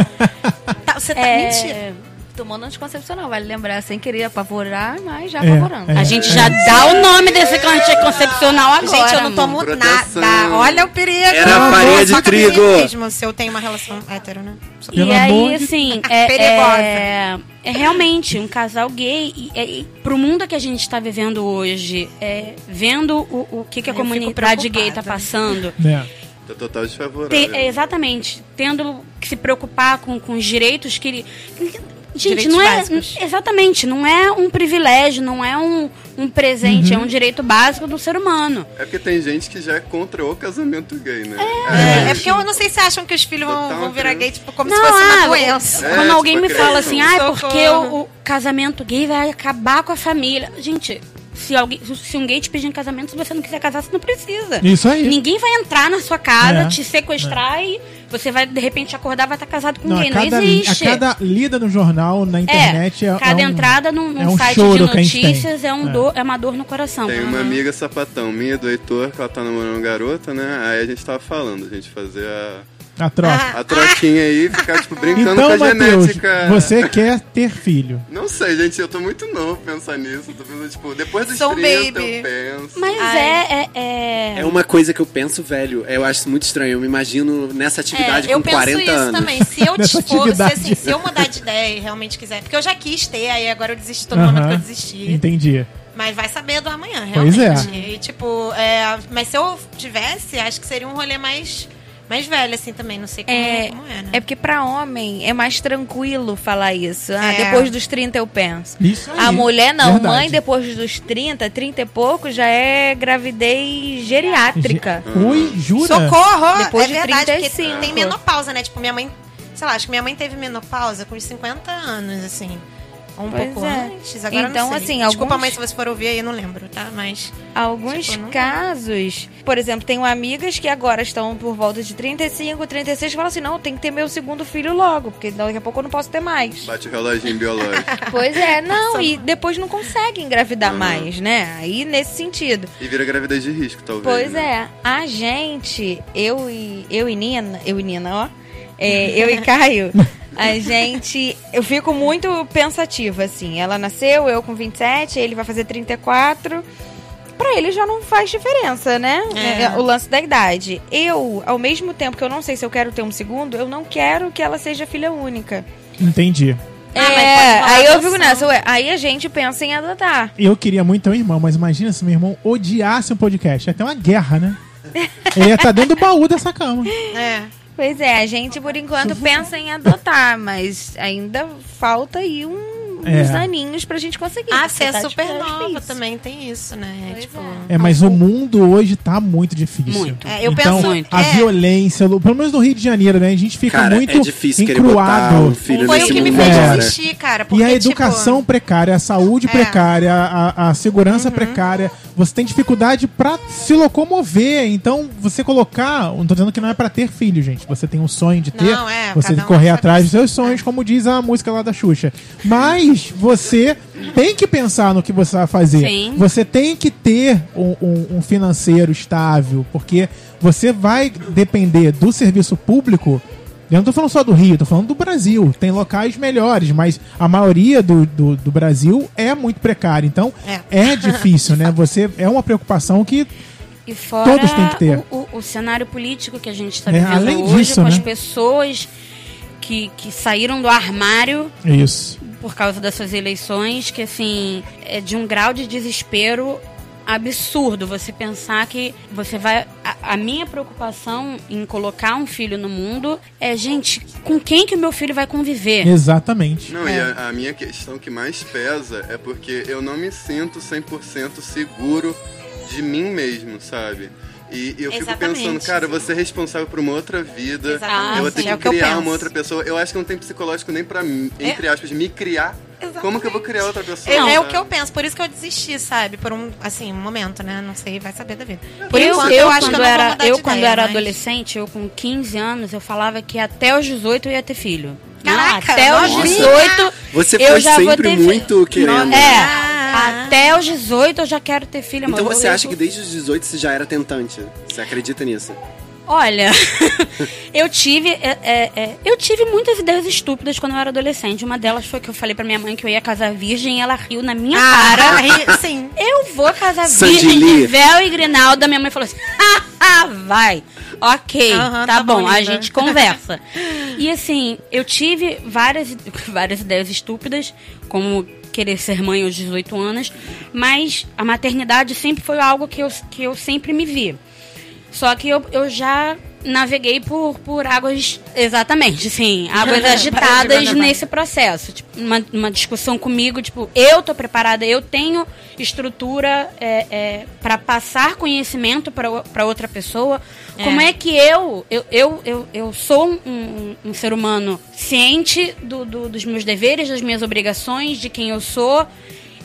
Tá, você tá É, mentira. Tomando anticoncepcional, vale lembrar, sem querer apavorar, mas já É, apavorando. é. A gente já dá o nome desse anticoncepcional agora. Gente, eu não tomo Proteção. nada. Olha o perigo. Era vou farinha de a trigo. mesmo, se eu tenho uma relação hétero, né? Pelo e aí, de- assim, é, Perigosa. é, é realmente um casal gay. E, e, pro mundo que a gente está vivendo hoje, é, vendo o, o que, que a Eu comunidade gay está preocupada. passando, É. Tá total desfavorável. te- é, exatamente, tendo que se preocupar com, com os direitos que ele. Gente, Direitos não é. básicos. Exatamente, não é um privilégio, não é um, um presente, Uhum. é um direito básico do ser humano. É porque tem gente que já é contra o casamento gay, né? É, é porque eu não sei se acham que os filhos vão, vão virar gay, tipo, como Não, se fosse uma ah, doença. É, Quando tipo, alguém me criança. fala assim, ah, é porque o, o casamento gay vai acabar com a família. Gente, se, alguém, se um gay te pedir em casamento, se você não quiser casar, você não precisa. Isso aí. Ninguém vai entrar na sua casa, É. te sequestrar e você vai, de repente, acordar e vai estar casado com Não, a ninguém. Não cada, existe. a cada lida no jornal, na internet, é, cada é um- entrada num, num é um site de notícias é, um É. dor- é uma dor no coração. Tem uma amiga sapatão minha, do Heitor, que ela tá namorando uma garota, né? Aí a gente tava falando, a gente fazer a, a troca. Ah, a troquinha aí, ficar, tipo, brincando então, com a Matheus, genética. você quer ter filho. Não sei, gente, eu tô muito novo pensar nisso. Tô pensando, tipo, depois dos Sou 30 baby. eu penso. Mas é, é, é- É uma coisa que eu penso, velho. Eu acho isso muito estranho. Eu me imagino nessa atividade É, eu com penso 40 isso anos. também. Se eu for, se, assim, se eu mudar de ideia e realmente quiser. Porque eu já quis ter, aí agora eu desisti todo Aham. momento que eu desisti. Entendi. Mas vai saber do amanhã, Pois realmente. é. E, tipo, é, mas se eu tivesse, acho que seria um rolê mais, mais velho, assim, também. Não sei como É, como é né? é porque pra homem é mais tranquilo falar isso. Ah, É. depois dos 30 eu penso. Isso aí. A mulher não, Verdade. mãe depois dos 30, 30 e pouco já é gravidez geriátrica. Ge- Ui, jura? Socorro! Depois é de verdade, 35. porque tem menopausa, né? Tipo, minha mãe. Sei lá, acho que minha mãe teve menopausa com uns 50 anos, assim. Ou um Pois pouco é. antes. Agora Então, não sei. assim, Desculpa, alguns- mãe, se você for ouvir aí, eu não lembro, tá? Mas. Alguns Tipo, não- casos, por exemplo, tenho amigas que agora estão por volta de 35, 36, que falam assim: não, tem que ter meu segundo filho logo, porque daqui a pouco eu não posso ter mais. Bate o reloginho biológico. Pois é, não, e depois não consegue engravidar mais, né? Aí nesse sentido. e vira gravidez de risco, talvez. Pois né? é, a gente, eu e, eu e Nina, eu e Nina, ó, é, eu e Caio, a gente, eu fico muito pensativa, assim. Ela nasceu, eu com 27, ele vai fazer 34. Pra ele já não faz diferença, né? É. É, O lance da idade. Eu, ao mesmo tempo que eu não sei se eu quero ter um segundo, eu não quero que ela seja filha única. Entendi. Ah, mas pode é, aí eu fico nessa, ué, aí a gente pensa em adotar. Eu queria muito ter um irmão, mas imagina se meu irmão odiasse um podcast. É até uma guerra, né? Ele ia estar dentro do baú dessa cama. É. Pois é, a gente por enquanto pensa em adotar, mas ainda falta aí um-. Uns aninhos pra gente conseguir. Ah, você é tá super nova também, tem isso, né? Tipo. é. É, mas o mundo hoje tá muito difícil. Muito. É, eu então, penso- muito. a é. violência, pelo menos no Rio de Janeiro, né? A gente fica Cara, muito é difícil encruado. um filho Foi o que me mundo fez É. desistir, cara. E Porque, a educação tipo, precária, a saúde É. precária, a, a segurança precária, você tem dificuldade pra se locomover. Então, você colocar. Não tô dizendo que não é pra ter filho, gente. Você tem um sonho de ter. Não, é, você cada tem que um correr atrás dos seus sonhos, como diz a música lá da Xuxa. Mas você tem que pensar no que você vai fazer. Sim. Você tem que ter um, um- um financeiro estável, porque você vai depender do serviço público. Eu não tô falando só do Rio, tô falando do Brasil. Tem locais melhores, mas a maioria do, do, do Brasil é muito precária. Então, É. é, difícil, né? Você é uma preocupação que E fora Todos têm que ter. O, o- o cenário político que a gente está É, vivendo além hoje, disso, com as né? pessoas que, que saíram do armário é isso. Por causa dessas eleições, que assim, é de um grau de desespero absurdo você pensar que você vai. A, a minha preocupação em colocar um filho no mundo é, gente, com quem que o meu filho vai conviver? Exatamente. Não, e a, a minha questão que mais pesa é porque eu não me sinto 100% seguro de mim mesmo, sabe? E eu fico Exatamente. pensando, cara, eu vou ser responsável por uma outra vida. Exatamente. Eu vou ter É que eu criar uma outra pessoa. Eu acho que não tem psicológico nem pra, mim, entre aspas, me criar. Como que eu vou criar outra pessoa? É, é o que eu penso, por isso que eu desisti, sabe? Por um, assim, um momento, né? Não sei, vai saber da vida. Por eu, enquanto, eu, eu acho quando que eu não era, eu quando ideia, era mas- adolescente, eu com 15 anos, eu falava que até os 18 eu ia ter filho. Caraca, até os nossa. 18 Você eu foi já sempre muito querendo. É, Ah. até os 18 eu já quero ter filho. Então você acha que desde os 18 você já era tentante? Você acredita nisso? Olha, eu tive, é, é, é, eu tive muitas ideias estúpidas quando eu era adolescente. Uma delas foi que eu falei pra minha mãe que eu ia casar virgem e ela riu na minha Ah, cara. ri- sim. Eu vou casar virgem de véu e grinalda. Minha mãe falou assim: "Haha, vai. Ok, Aham, tá, tá bom, bom, a linda." gente conversa. e assim, eu tive várias, várias ideias estúpidas, como querer ser mãe aos 18 anos, mas a maternidade sempre foi algo que eu, que eu sempre me vi. Só que eu, eu já naveguei por, por águas, exatamente, sim, águas agitadas nesse processo. Tipo, uma, uma discussão comigo, tipo, eu tô preparada, eu tenho estrutura é, é, para passar conhecimento para outra pessoa. Como é que eu, eu, eu, eu, eu sou um, um- um ser humano ciente do, do- dos meus deveres, das minhas obrigações, de quem eu sou.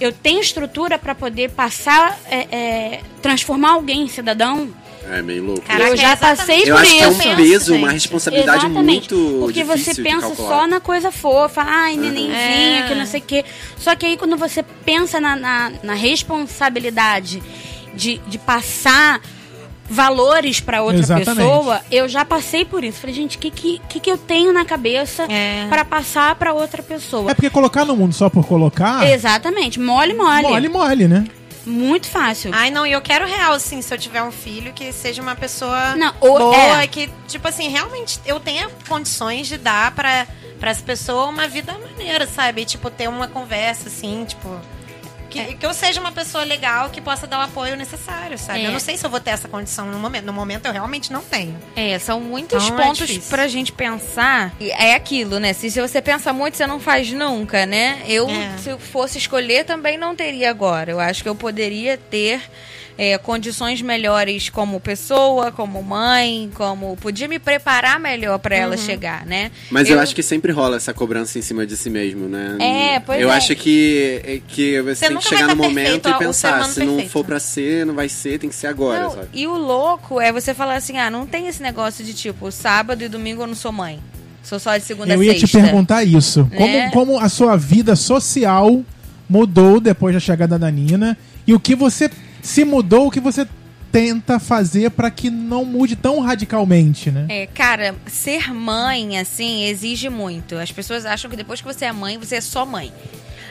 Eu tenho estrutura para poder passar, é, é, transformar alguém em cidadão. É meio louco. Caraca, eu já é exatamente passei Eu por acho que é um isso. peso, uma responsabilidade Exatamente. muito Porque você pensa só na coisa fofa, ai, nenenzinho, É. que não sei o quê. Só que aí quando você pensa na, na, na responsabilidade de, de passar valores para outra Exatamente. pessoa, eu já passei por isso. Falei, gente, o que, que, que, que eu tenho na cabeça É. para passar para outra pessoa? É porque colocar no mundo só por colocar, Exatamente, mole, mole. mole, mole, né? Muito fácil. Ai, não, e eu quero real, assim, se eu tiver um filho, que seja uma pessoa Não, ou- boa, é. que, tipo assim, realmente eu tenha condições de dar pra, pra essa pessoa uma vida maneira, sabe? E, tipo, ter uma conversa, assim, tipo. Que, que eu seja uma pessoa legal que possa dar o apoio necessário, sabe? É. Eu não sei se eu vou ter essa condição no momento. No momento eu realmente não tenho. É, são muitos Então, é pontos difícil. pra gente pensar. E é aquilo, né? Se, se você pensa muito, você não faz nunca, né? Eu, É. se eu fosse escolher, também não teria agora. Eu acho que eu poderia ter é, condições melhores como pessoa, como mãe, como. Podia me preparar melhor pra ela chegar, né? Mas eu... acho que sempre rola essa cobrança em cima de si mesmo, né? É, pois Eu é. acho que, é que você, Você tem que chegar no tá momento perfeito, e pensar, se não perfeito. for pra ser, não vai ser, tem que ser agora, Não, sabe? e o louco é você falar assim: ah, não tem esse negócio de tipo, sábado e domingo eu não sou mãe. Sou só de segunda a Eu ia sexta. te perguntar isso. Né? Como, como a sua vida social mudou depois da chegada da Nina e o que você se mudou, o que você tenta fazer pra que não mude tão radicalmente, né? É, cara, ser mãe, assim, exige muito. As pessoas acham que depois que você é mãe, você é só mãe.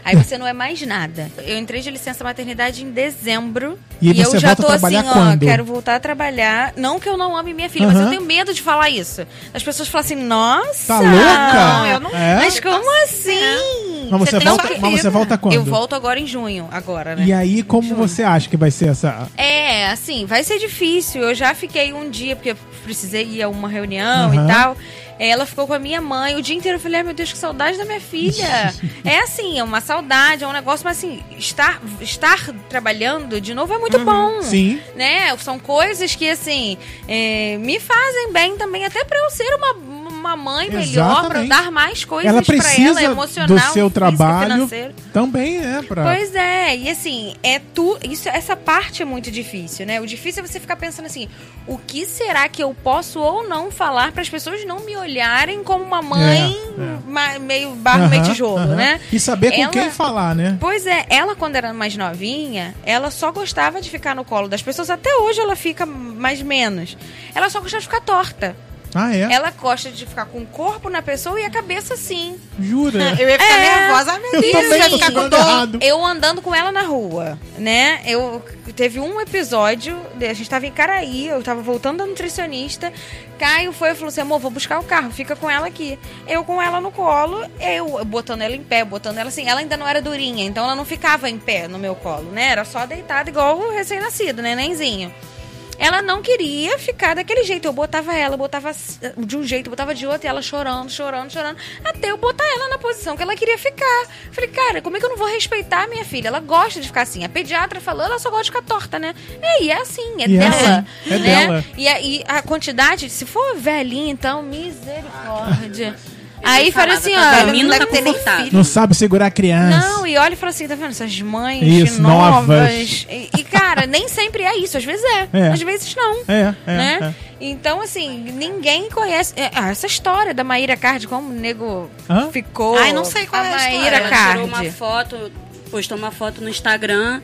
Aí você não é mais nada. Eu entrei de licença maternidade em dezembro. E E, você eu já volta tô assim, ó, quando? quero voltar a trabalhar. Não que eu não ame minha filha, mas Aham. eu tenho medo de falar isso. As pessoas falam assim, nossa! Tá louca? Não, eu não- É? Mas como assim? Mas você, Você volta, mas você volta quando? Eu volto agora em junho, agora, né? E aí, como você acha que vai ser essa. É, assim, vai ser difícil. Eu já fiquei um dia, porque eu precisei ir a uma reunião Aham. e tal. Ela ficou com a minha mãe o dia inteiro. Eu falei, ai meu Deus, que saudade da minha filha. é assim, é uma saudade, é um negócio, mas assim, estar, estar trabalhando de novo é muito bom. Sim. Né? São coisas que, assim, é, me fazem bem também, até pra eu ser uma, uma mãe melhor, Exatamente. dar mais coisas Ela precisa ela, emocional, do seu trabalho financeiro. também? Pra... Pois é, e assim, é tu, isso, essa parte é muito difícil, né? O difícil é você ficar pensando assim, o que será que eu posso ou não falar para as pessoas não me olharem como uma mãe É, é. meio barro, meio Aham, tijolo, aham. né? E saber com Ela- quem falar, né? Pois é, ela quando era mais novinha, ela só gostava de ficar no colo das pessoas, até hoje ela fica mais menos. Ela só gostava de ficar torta. Ah, é? Ela gosta de ficar com o corpo na pessoa e a cabeça assim. Jura? Eu ia ficar É. nervosa. Ai, meu Eu Deus, também eu ia ficar com dor. Eu andando com ela na rua, né? Eu teve um episódio, a gente tava em Caraí, eu tava voltando da nutricionista. Caio foi e falou assim: amor, vou buscar o carro, fica com ela aqui. Eu com ela no colo, eu botando ela em pé, botando ela assim. Ela ainda não era durinha, então ela não ficava em pé no meu colo, né? Era só deitada igual o recém-nascido, nenenzinho. Ela não queria ficar daquele jeito. Eu botava ela, botava de um jeito, botava de outro, e ela chorando, chorando, chorando, até eu botar ela na posição que ela queria ficar. Falei, cara, como é que eu não vou respeitar a minha filha? Ela gosta de ficar assim. A pediatra falou, ela só gosta de ficar torta, né? É, e é assim, é E é dela. assim, é né? dela. E, a, e a quantidade, se for velhinha, então, misericórdia. Aí falei assim, ó. dormindo, não tá confortável. Não sabe segurar a criança. Não, e olha e fala assim, tá vendo? Essas mães Isso, novas. novas. E, e, cara, nem sempre é isso. Às vezes é. É. Às vezes não. É, é, né? é. Então, assim, ninguém conhece. é, ah, essa história da Maíra Card, como o nego Hã? ficou. Ai, não sei qual a é a história. Maíra Ela Card. tirou uma foto, postou uma foto no Instagram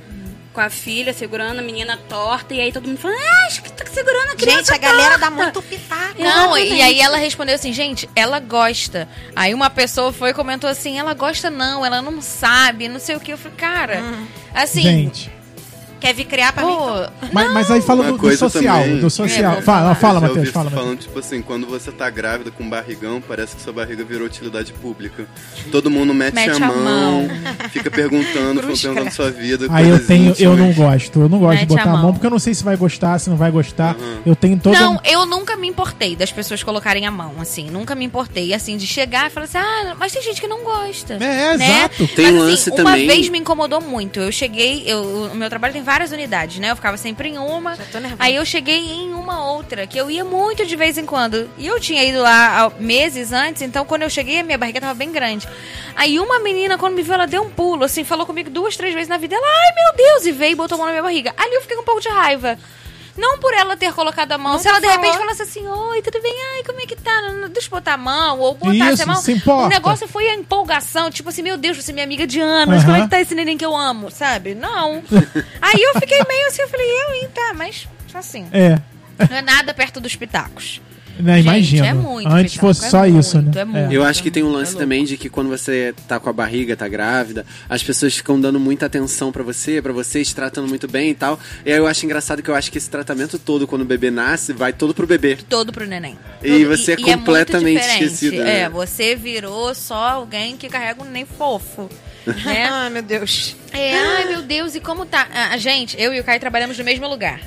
com a filha segurando a menina torta. E aí todo mundo falando, ah, acho que tá segurando a criança Gente, a galera dá torta." muito pitaco. Não, e Exatamente. aí ela respondeu assim, gente, ela gosta. Aí uma pessoa foi e comentou assim, ela gosta não, ela não sabe, não sei o que. Eu falei, cara, assim, Gente. Quer vir criar pra mim? pô, então? Mas, mas aí fala Uma do, social. também- Do social. É, fala, fala Matheus, fala, falando, tipo assim, quando você tá grávida com barrigão, parece que sua barriga virou utilidade pública. Todo mundo mete, Mete a, a mão, fica perguntando, perguntando sua vida. Aí eu tenho, eu não íntimas. gosto. Eu não gosto de Mete a botar a mão. mão. porque eu não sei se vai gostar, se não vai gostar. Uhum. Eu tenho toda. Não, eu nunca me importei das pessoas colocarem a mão, assim. Nunca me importei, assim, de chegar e falar assim, ah, mas tem gente que não gosta. É, né? exato. Tem mas, um assim, lance uma também- vez me incomodou muito. Eu cheguei, eu, o meu trabalho tem várias unidades, né? Eu ficava sempre em uma. Já tô nervosa. Aí eu cheguei em uma outra, que eu ia muito de vez em quando. E eu tinha ido lá há meses antes, então quando eu cheguei, a minha barriga tava bem grande. Aí uma menina, quando me viu, ela deu um pulo, assim, falou comigo duas, três vezes na vida. Ela, ai meu Deus, e veio e botou a mão na minha barriga. Ali eu fiquei com um pouco de raiva. Não por ela ter colocado a mão. Nunca se ela de repente falou. falasse assim, oi, tudo bem? Ai, como é que tá? Não- não- Deixa eu botar a mão. Ou botar Isso, a mão. O negócio foi a empolgação. Tipo assim, meu Deus, você é minha amiga de anos. Como é que tá esse neném que eu amo? Sabe? Não. Aí eu fiquei meio assim, eu falei, eu, hein, tá, mas assim. É. Não é nada perto dos pitacos. Né, Gente, imagino. é muito Antes fosse é só muito, isso, né? é muito. Eu acho que tem um lance É louco. também de que quando você tá com a barriga, tá grávida, as pessoas ficam dando muita atenção pra você, pra você, te tratando muito bem e tal. E aí eu acho engraçado que eu acho que esse tratamento todo, quando o bebê nasce, vai todo pro bebê. Todo pro neném. E Todo- você é muito completamente esquecido, né? É, você virou só alguém que carrega um neném fofo. Né? Ai, meu Deus. É, ai meu Deus, e como tá? A, a gente, eu e o Caio trabalhamos no mesmo lugar.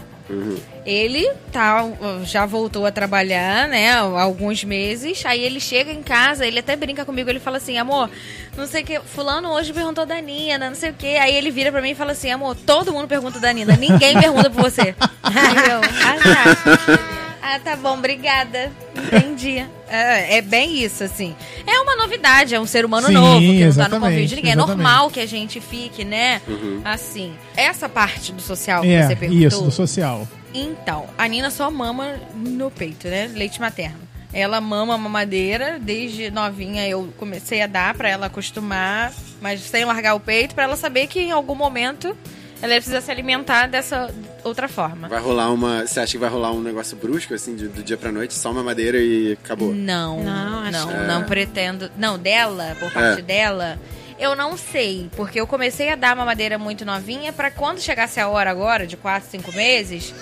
Ele tá, já voltou a trabalhar, né, alguns meses. Aí ele chega em casa, ele até brinca comigo, ele fala assim, amor, não sei o que, fulano hoje perguntou da Nina, não sei o que. Aí ele vira pra mim e fala assim, amor, todo mundo pergunta da Nina, ninguém pergunta por você. Aí eu, ah tá. Ah, tá bom, obrigada. Entendi. É, é bem isso, assim. É uma novidade, é um ser humano Sim, novo, que não tá no convívio de ninguém. É exatamente. normal que a gente fique, né? Assim. Essa parte do social que você É, perguntou. isso, do social. Então, a Nina só mama no peito, né? Leite materno. Ela mama mamadeira, desde novinha eu comecei a dar pra ela acostumar, mas sem largar o peito, pra ela saber que em algum momento ela precisa se alimentar dessa outra forma. Vai rolar uma. Você acha que vai rolar um negócio brusco, assim, de- do dia pra noite, só uma madeira e acabou? Não, Não, não, acho não, pretendo. Não, dela, por parte É. dela, eu não sei, porque eu comecei a dar mamadeira muito novinha pra quando chegasse a hora agora, de 4, 5 meses,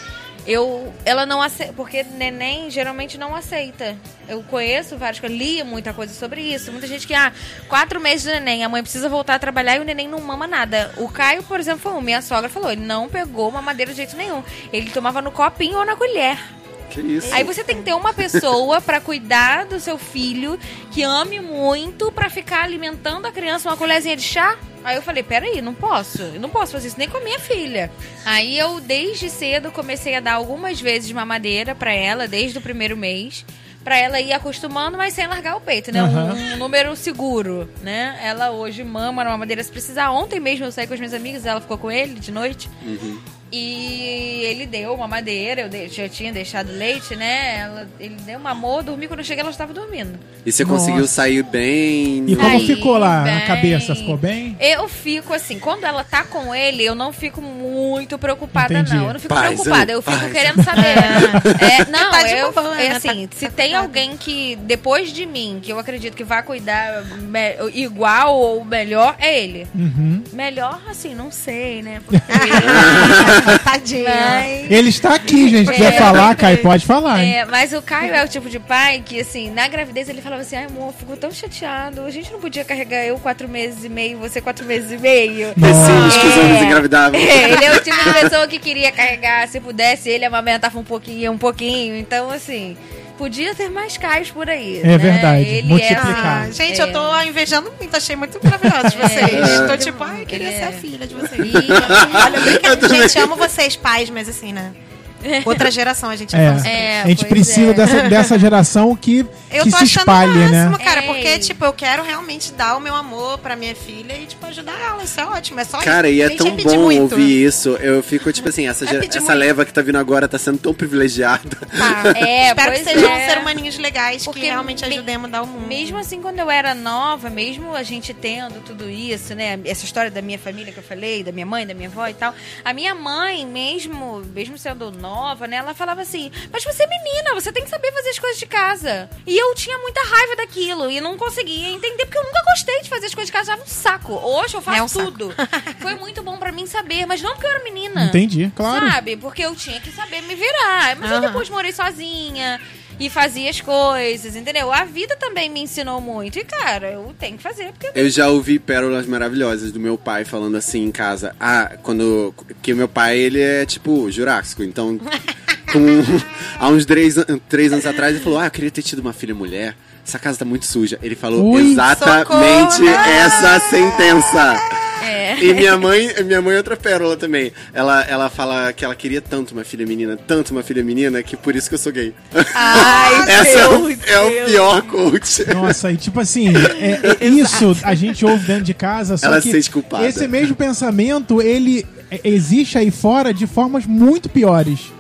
eu ela não aceita, porque neném geralmente não aceita. Eu conheço vários, eu li muita coisa sobre isso. Muita gente que, ah, quatro meses do neném, a mãe precisa voltar a trabalhar e o neném não mama nada. O Caio, por exemplo, foi um, minha sogra falou, ele não pegou mamadeira de jeito nenhum. Ele tomava no copinho ou na colher. Que isso? Aí você tem que ter uma pessoa pra cuidar do seu filho que ame muito pra ficar alimentando a criança uma colherzinha de chá. Aí eu falei, peraí, não posso. Eu não posso fazer isso nem com a minha filha. Aí eu, desde cedo, comecei a dar algumas vezes mamadeira pra ela, desde o primeiro mês. Pra ela ir acostumando, mas sem largar o peito, né? Um- Aham. Um, número seguro, né? Ela hoje mama na mamadeira se precisar. Ontem mesmo eu saí com as minhas amigas, ela ficou com ele de noite. E ele deu uma madeira, eu de- já tinha deixado leite, né? Ela- ele deu uma amor, dormi. Quando eu cheguei, ela estava dormindo. E você Nossa. conseguiu sair bem. E como Aí, ficou lá bem. a cabeça? Ficou bem? Eu fico assim, quando ela tá com ele, eu não fico muito preocupada, Entendi. não. Eu não fico Paz, preocupada, eu fico Paz. querendo saber. É, não, Tá de eu, boa, é assim, Tá- se tá tem cuidado. alguém que, depois de mim, que eu acredito que vai cuidar me- igual ou melhor, é ele. Uhum. Melhor, assim, não sei, né? Porque... Tadinho. Mas- Ele está aqui, gente. Quiser É. falar, Caio, pode falar. É, mas o Caio é o tipo de pai que, assim, na gravidez ele falava assim: ai, amor, eu fico tão chateado. A gente não podia carregar eu quatro meses e meio, você quatro meses e meio. Recibos que os É. homens engravidavam. É, ele é o tipo de pessoa que queria carregar, se pudesse, ele amamentava um pouquinho, um pouquinho. Então, assim, podia ter mais Caios por aí. É né? verdade, Ele multiplicar. Ah, gente, É. eu tô invejando muito, achei muito maravilhoso de vocês. É. Tô tipo, ai, queria É. ser a filha de vocês. E- Olha, brincadeira. Gente, amo vocês, pais, mas assim, né? Outra geração, a gente É. É, a gente precisa é. dessa, dessa geração que, Eu que tô se achando espalhe, o máximo, né? cara, É. porque, tipo, eu quero realmente dar o meu amor pra minha filha e, tipo, ajudar ela. Isso é ótimo, é só Cara, isso. e é tão pedir bom muito. ouvir isso. Eu fico, tipo assim, essa, É essa muito. leva que tá vindo agora tá sendo tão privilegiada. Tá. É, Espero que sejam é. ser humaninhos legais Porque que realmente me- ajudem a mudar o mundo. Mesmo assim, quando eu era nova, mesmo a gente tendo tudo isso, né? Essa história da minha família que eu falei, da minha mãe, da minha avó e tal. A minha mãe, mesmo, mesmo sendo nova, né? Ela falava assim, mas você é menina, você tem que saber fazer as coisas de casa. E eu tinha muita raiva daquilo e não conseguia entender, porque eu nunca gostei de fazer as coisas de casa, achava um saco. Hoje eu faço É um tudo. Foi muito bom pra mim saber, mas não porque eu era menina. Entendi, claro. Sabe? Porque eu tinha que saber me virar. Mas eu Aham. depois morei sozinha e fazia as coisas, entendeu? A vida também me ensinou muito. E, cara, eu tenho que fazer, porque Eu já ouvi pérolas maravilhosas do meu pai falando assim em casa. Ah, quando. Que o meu pai, ele é tipo jurássico. Então, com- há uns três, três anos atrás, ele falou: Ah, eu queria ter tido uma filha mulher. Essa casa tá muito suja. Ele falou Ui, exatamente socorro! essa sentença. É. E minha mãe, minha mãe é outra pérola também. Ela, ela fala que ela queria tanto uma filha menina, tanto uma filha menina, que por isso que eu sou gay. Ai, Essa é o, é o pior coach. Nossa, e tipo assim, é- é isso a gente ouve dentro de casa, só Ela que se sente culpada. esse mesmo pensamento, ele é- existe aí fora de formas muito piores.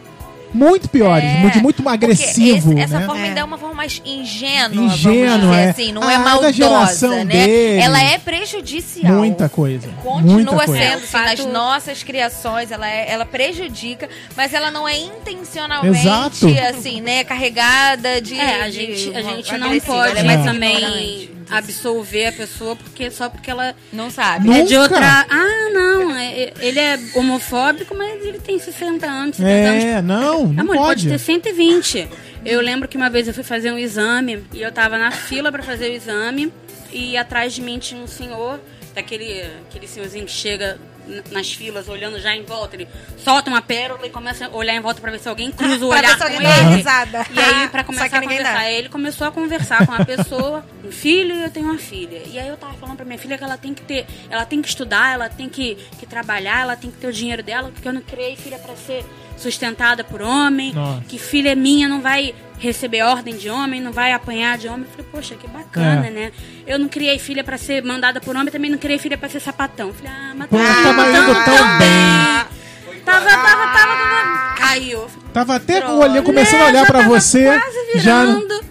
Muito piores, É, de muito agressivo, esse- essa né? forma É. ainda é uma forma mais ingênua, Ingênua, vamos dizer é. assim. Não Ah, é da maldosa, geração né? dele. Ela é prejudicial. Muita coisa. Continua muita coisa. sendo, É, o assim, nas fato- nossas criações, ela, é- ela prejudica, mas ela não é intencionalmente, Exato. assim, né, carregada de... É, a de- gente, a uma- gente não agressiva, pode é também. Absolver a pessoa porque só porque ela Não sabe. Nunca. é de outra. Ah, não, é- ele é homofóbico, mas ele tem 60 anos, 70 anos. É, não, não Amor, pode. pode ter 120. Eu lembro que uma vez eu fui fazer um exame e eu tava na fila pra fazer o exame e atrás de mim tinha um senhor, daquele aquele senhorzinho que chega nas filas olhando já em volta, ele solta uma pérola e começa a olhar em volta pra ver se alguém cruza o Pra olhar com ele. risada. E aí, pra começar a conversar, dá. ele começou a conversar com a pessoa, um filho e eu tenho uma filha. E aí eu tava falando pra minha filha que ela tem que ter, ela tem que estudar, ela tem que, que trabalhar, ela tem que ter o dinheiro dela, porque eu não criei filha pra ser sustentada por homem, Nossa. que filha minha não vai receber ordem de homem, não vai apanhar de homem. Eu falei, poxa, que bacana, É. né? Eu não criei filha pra ser mandada por homem, também não criei filha pra ser sapatão. Eu falei, ah, mas Pô, tá tava indo tão bem. Tava, tava, tava, tava. Caiu. Tava até Pronto. olhando, começando a Né, olhar já pra tava você. Quase Já. virando.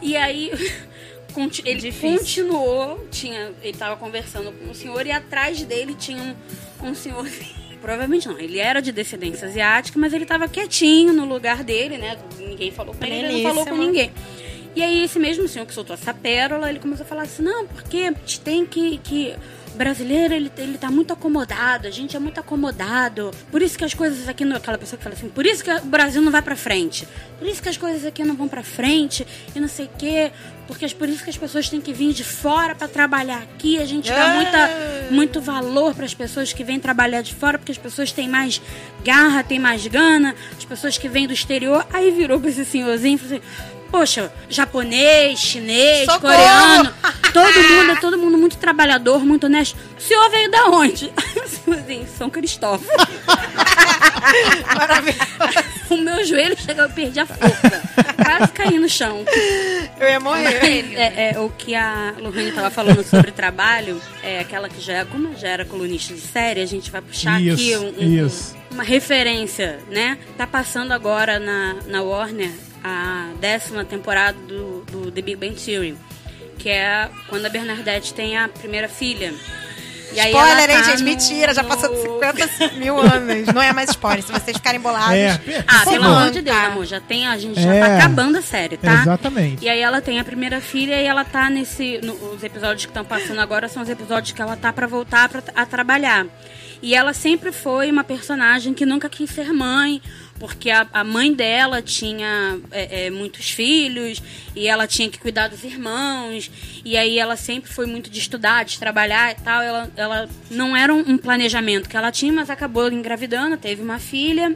E aí, ele Difícil. continuou. Tinha, ele tava conversando com um senhor e atrás dele tinha um, um senhor. Provavelmente não, ele era de descendência asiática, mas ele tava quietinho no lugar dele, né? Ninguém falou com ele, ele não falou com ninguém. E aí, esse mesmo senhor que soltou essa pérola, ele começou a falar assim: não, porque a gente tem que. que o brasileiro, ele, ele tá muito acomodado, a gente é muito acomodado. Por isso que as coisas aqui. No, aquela pessoa que fala assim: por isso que o Brasil não vai pra frente. Por isso que as coisas aqui não vão pra frente e não sei o quê. Porque as- por isso que as pessoas têm que vir de fora pra trabalhar aqui. A gente dá muita, muito valor para as pessoas que vêm trabalhar de fora, porque as pessoas têm mais garra, têm mais gana. As pessoas que vêm do exterior. Aí virou pra esse senhorzinho e falou assim: Poxa, japonês, chinês, Socorro! coreano, todo mundo, é todo mundo muito trabalhador, muito honesto. O senhor veio da onde? Assim, São Cristóvão. o meu joelho chegou, eu perdi a força. quase caí no chão. Eu ia morrer. É, é, o que a Lohane estava falando sobre trabalho, é aquela que já, como já era colunista de série, a gente vai puxar Isso, aqui um- um- isso. uma referência, né? Tá passando agora na, na Warner a décima temporada do, do The Big Bang Theory, que é quando a Bernadette tem a primeira filha. E aí ela Spoiler, hein, tá gente? no- Mentira, já passou de 50 mil anos. Não é mais spoiler. Se vocês ficarem bolados. É, Ah, pelo amor de Deus, Tá. amor, já tem, a gente já É. tá acabando a série, tá? Exatamente. E aí ela tem a primeira filha e ela tá nesse. no- os episódios que estão passando agora são os episódios que ela tá pra voltar pra, a trabalhar. E ela sempre foi uma personagem que nunca quis ser mãe, porque a, a mãe dela tinha é, é, muitos filhos e ela tinha que cuidar dos irmãos. E aí ela sempre foi muito de estudar, de trabalhar e tal. Ela, ela não era um, um planejamento que ela tinha, mas acabou engravidando, teve uma filha.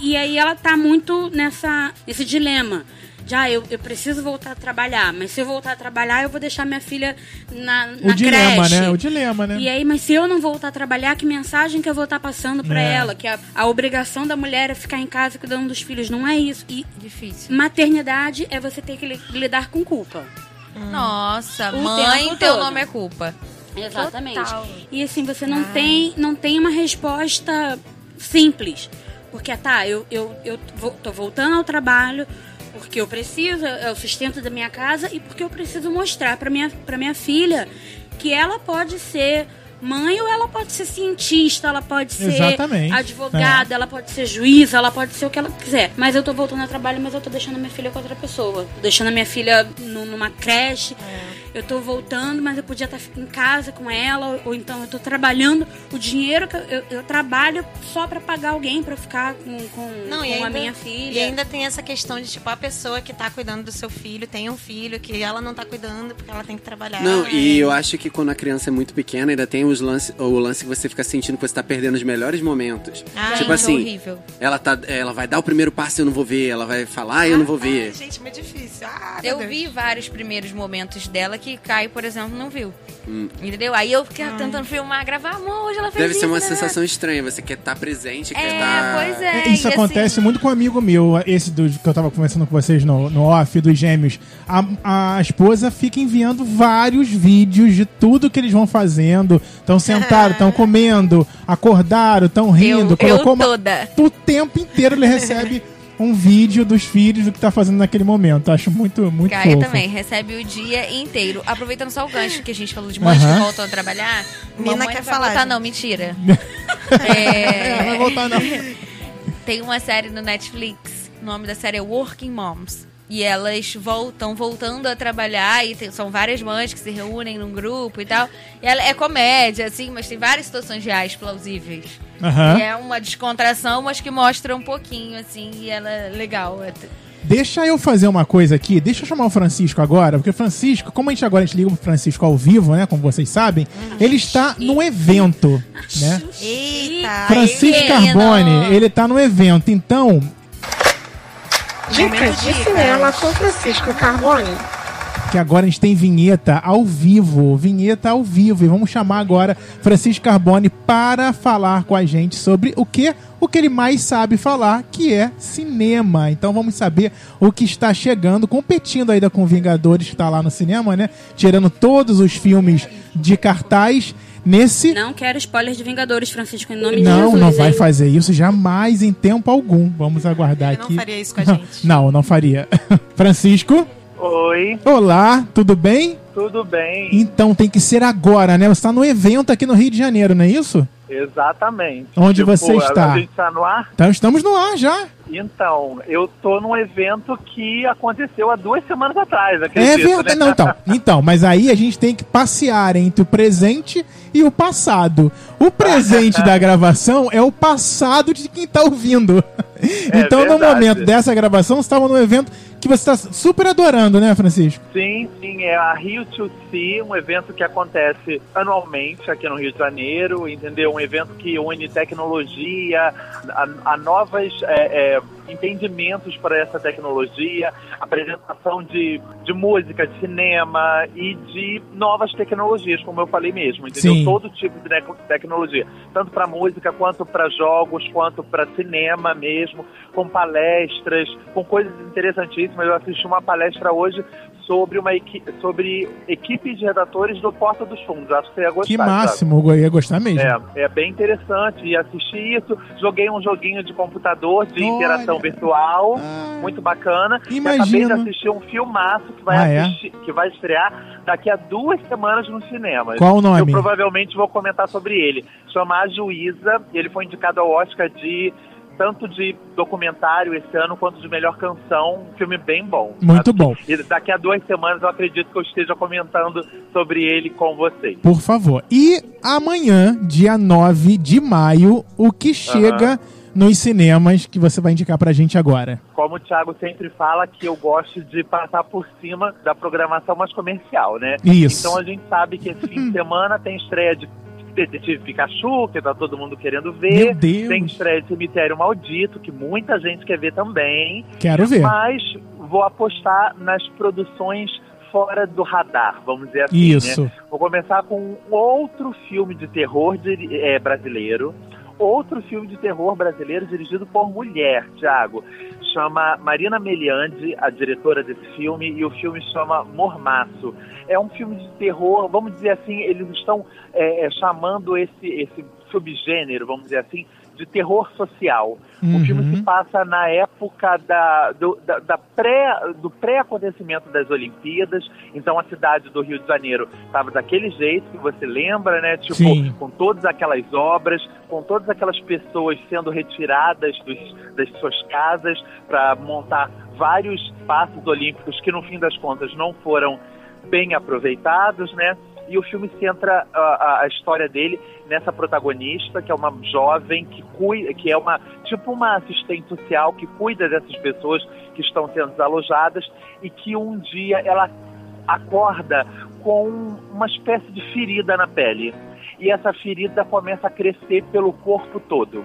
E aí ela tá muito nessa, nesse dilema. Já, eu, eu preciso voltar a trabalhar, mas se eu voltar a trabalhar, eu vou deixar minha filha na, O na dilema, creche. né? O dilema, né? E aí, mas se eu não voltar a trabalhar, que mensagem que eu vou estar passando pra É. ela? Que a, a obrigação da mulher é ficar em casa cuidando dos filhos. Não é isso. E Difícil. maternidade é você ter que li- lidar com culpa. Nossa, O mãe, teu todo. nome é culpa. Exatamente. Total. E assim, você não tem, não tem uma resposta simples. Porque, tá, eu, eu, eu vou- tô voltando ao trabalho porque eu preciso, é o sustento da minha casa e porque eu preciso mostrar pra minha, pra minha filha que ela pode ser mãe ou ela pode ser cientista, ela pode ser Exatamente. advogada, ela pode ser juíza, ela pode ser o que ela quiser. Mas eu tô voltando ao trabalho, mas eu tô deixando a minha filha com outra pessoa. Tô deixando a minha filha nu- numa creche. Eu tô voltando, mas eu podia estar em casa com ela, ou, ou então eu tô trabalhando. O dinheiro que eu, eu, eu trabalho só pra pagar alguém pra ficar com, com, Não, com e ainda, a minha E filha. ainda tem essa questão de, tipo, a pessoa que tá cuidando do seu filho tem um filho que ela não tá cuidando porque ela tem que trabalhar. Não, e eu acho que quando a criança é muito pequena, ainda tem os lance, o lance que você fica sentindo que você tá perdendo os melhores momentos. Ah, tipo Gente, assim, horrível. ela tá, ela vai dar o primeiro passo e eu não vou ver, ela vai falar e eu não vou ver. Ai, gente, muito difícil. Ah, Eu Deus. vi vários primeiros momentos dela que Caio, por exemplo, não viu. Hum. Entendeu? Aí eu fiquei tentando filmar, gravar, amor, hoje ela fez Deve ser isso, uma né? sensação estranha, você quer estar presente, quer É, estar... pois é. É, Isso e acontece assim, muito com um amigo meu, esse do, que eu tava conversando com vocês no, no off, dos gêmeos. A, a esposa fica enviando vários vídeos de tudo que eles vão fazendo. Estão sentados, estão comendo, acordaram, estão rindo. Eu, eu colocou uma- toda. O tempo inteiro ele recebe um vídeo dos filhos do que tá fazendo naquele momento. Acho muito, muito Caio fofo. também, recebe o dia inteiro. Aproveitando só o gancho que a gente falou de mães Aham. que voltam a trabalhar. Mina mamãe quer não vai falar, voltar, gente. não, mentira. É, vai voltar não. tem uma série no Netflix, o nome da série é Working Moms. E elas voltam, voltando a trabalhar, e tem- são várias mães que se reúnem num grupo e tal. E ela é comédia, assim, mas tem várias situações reais plausíveis. E é uma descontração, mas que mostra um pouquinho, assim, e ela é legal. É Deixa eu fazer uma coisa aqui, deixa eu chamar o Francisco agora, porque o Francisco, como a gente agora a gente liga pro Francisco ao vivo, né, como vocês sabem, ele está num evento, né? Eita. Francisco Carbone, ele tá no evento, então, Dicas de cinema com Francisco Carbone. que agora a gente tem vinheta ao vivo, vinheta ao vivo, e vamos chamar agora Francisco Carbone para falar com a gente sobre o que o que ele mais sabe falar, que é cinema. Então vamos saber o que está chegando, competindo ainda com Vingadores que está lá no cinema, né? Tirando todos os filmes de cartaz nesse Não quero spoiler de Vingadores, Francisco, em nome de não, Jesus. não vai hein? fazer isso jamais em tempo algum. Vamos aguardar Ele não aqui. faria isso com a gente. Não, não faria. Francisco, Oi, olá, tudo bem? tudo bem? Então tem que ser agora, né? Você está no evento aqui no Rio de Janeiro, não é isso? Exatamente. Onde você está? A gente tá no ar? Então estamos no ar já. Então, eu tô num evento que aconteceu há duas semanas atrás, É acredito, verdade. né? Não, então, então, mas aí a gente tem que passear entre o presente e o passado. O presente da gravação é o passado de quem tá ouvindo. Então, no verdade. momento dessa gravação, você estava num evento que você está super adorando, né, Francisco? Sim, sim, é a Rio to See, um evento que acontece anualmente aqui no Rio de Janeiro, entendeu? Um evento que une tecnologia a, a novas é, é, entendimentos para essa tecnologia, apresentação de, de música, de cinema e de novas tecnologias, como eu falei mesmo, entendeu? Sim. Todo tipo de tec- tecnologia, tanto para música quanto para jogos, quanto para cinema mesmo, com palestras, com coisas interessantíssimas. Eu assisti uma palestra hoje sobre uma equi sobre equipe de redatores do Porta dos Fundos. Acho que você ia gostar. Que máximo, eu ia gostar mesmo. É, é bem interessante. E assisti isso. Joguei um joguinho de computador de Olha. interação virtual. Ah. Muito bacana. E acabei de assistir um filmaço que vai, Ah, é? assistir- que vai estrear daqui a duas semanas no cinema. Qual o nome? Eu provavelmente vou comentar sobre ele. Chama A Juíza. Ele foi indicado ao Oscar de tanto de documentário esse ano quanto de melhor canção. Um filme bem bom. Muito bom. E daqui a duas semanas eu acredito que eu esteja comentando sobre ele com vocês. Por favor. E amanhã, dia 9 de maio, o que chega nos cinemas que você vai indicar pra gente agora? como o Thiago sempre fala, que eu gosto de passar por cima da programação mais comercial, né? Isso. Então a gente sabe que esse fim de semana tem estreia de Detetive Pikachu, que tá todo mundo querendo ver. Meu Deus. Tem estreia de Cemitério Maldito, que muita gente quer ver também. Quero ver. Mas vou apostar nas produções fora do radar, vamos dizer assim. Isso. Né? Vou começar com um outro filme de terror de- é, brasileiro. Outro filme de terror brasileiro dirigido por mulher, Thiago. Chama Marina Meliandi, a diretora desse filme, e o filme chama Mormaço. É um filme de terror, vamos dizer assim, eles estão é, é, chamando esse, esse subgênero, vamos dizer assim, de terror social. Uhum. O filme se passa na época da, do, da, da pré, do pré-acontecimento das Olimpíadas. Então a cidade do Rio de Janeiro estava daquele jeito que você lembra, né? Tipo, Sim. com todas aquelas obras, com todas aquelas pessoas sendo retiradas dos, das suas casas para montar vários espaços olímpicos que no fim das contas não foram bem aproveitados, né? E o filme centra a, a- história dele nessa protagonista, que é uma jovem que cuida, que é uma tipo uma assistente social que cuida dessas pessoas que estão sendo desalojadas e que um dia ela acorda com uma espécie de ferida na pele. E essa ferida começa a crescer pelo corpo todo.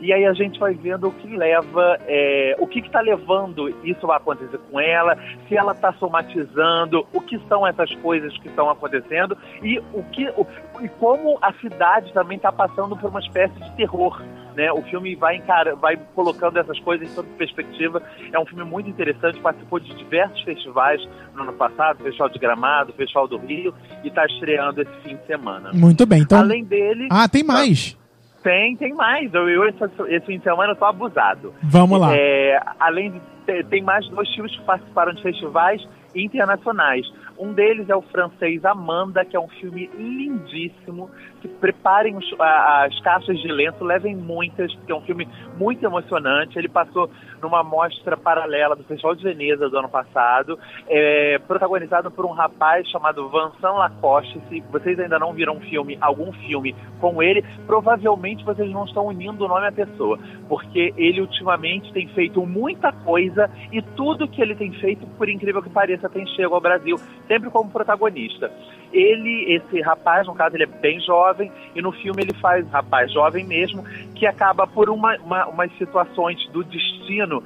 E aí a gente vai vendo o que leva, é, o que está levando isso a acontecer com ela, se ela está somatizando, o que são essas coisas que estão acontecendo e o que o- e como a cidade também está passando por uma espécie de terror. Né? O filme vai, encara, vai colocando essas coisas em toda perspectiva. É um filme muito interessante, participou de diversos festivais no ano passado, Festival de Gramado, Festival do Rio, e está estreando esse fim de semana. Muito bem. Então. Além dele, Ah, tem mais. Tem, tem mais. Eu, eu esse, esse fim de semana eu tô abusado. Vamos lá. É, além de tem mais dois filmes que participaram de festivais internacionais. Um deles é o francês Amanda, que é um filme lindíssimo. Se preparem os- a- as caixas de lenço, levem muitas, porque é um filme muito emocionante. Ele passou numa mostra paralela do Festival de Veneza do ano passado, é, protagonizado por um rapaz chamado Vincent Lacoste. Se vocês ainda não viram um filme, algum filme com ele, provavelmente vocês não estão unindo o nome à pessoa, porque ele ultimamente tem feito muita coisa e tudo que ele tem feito, por incrível que pareça, tem chego ao Brasil, sempre como protagonista. Ele, esse rapaz, no caso, ele é bem jovem, e no filme ele faz rapaz jovem mesmo, que acaba por uma, uma, umas situações do destino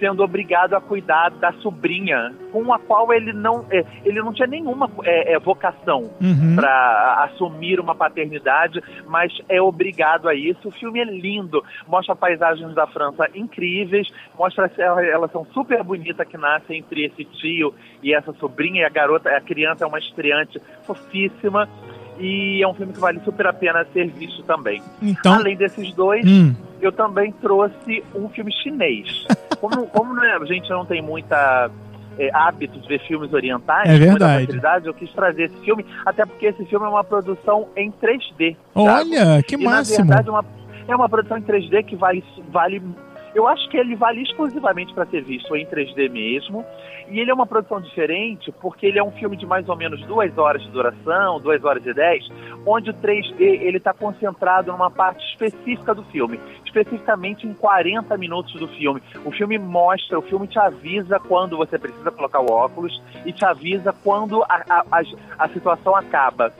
sendo obrigado a cuidar da sobrinha, com a qual ele não, é, ele não tinha nenhuma é, é, vocação Uhum. para assumir uma paternidade, mas é obrigado a isso. O filme é lindo, mostra paisagens da França incríveis, mostra elas são super bonitas que nascem entre esse tio e essa sobrinha, e a garota, a criança é uma estreante fofíssima. E é um filme que vale super a pena ser visto também. Então. Além desses dois, Hum. eu também trouxe um filme chinês. Como, como né, a gente não tem muita é, hábito de ver filmes orientais, É verdade. facilidade, eu quis trazer esse filme, até porque esse filme é uma produção em 3D. Olha, que e, máximo. Na verdade, é uma, é uma produção em 3D que vale, vale. Eu acho que ele vale exclusivamente para ser visto em 3D mesmo. E ele é uma produção diferente porque ele é um filme de mais ou menos duas horas de duração, duas horas e dez, onde o 3D ele está concentrado numa parte específica do filme, especificamente em 40 minutos do filme. O filme mostra, o filme te avisa quando você precisa colocar o óculos e te avisa quando a, a, a, a situação acaba.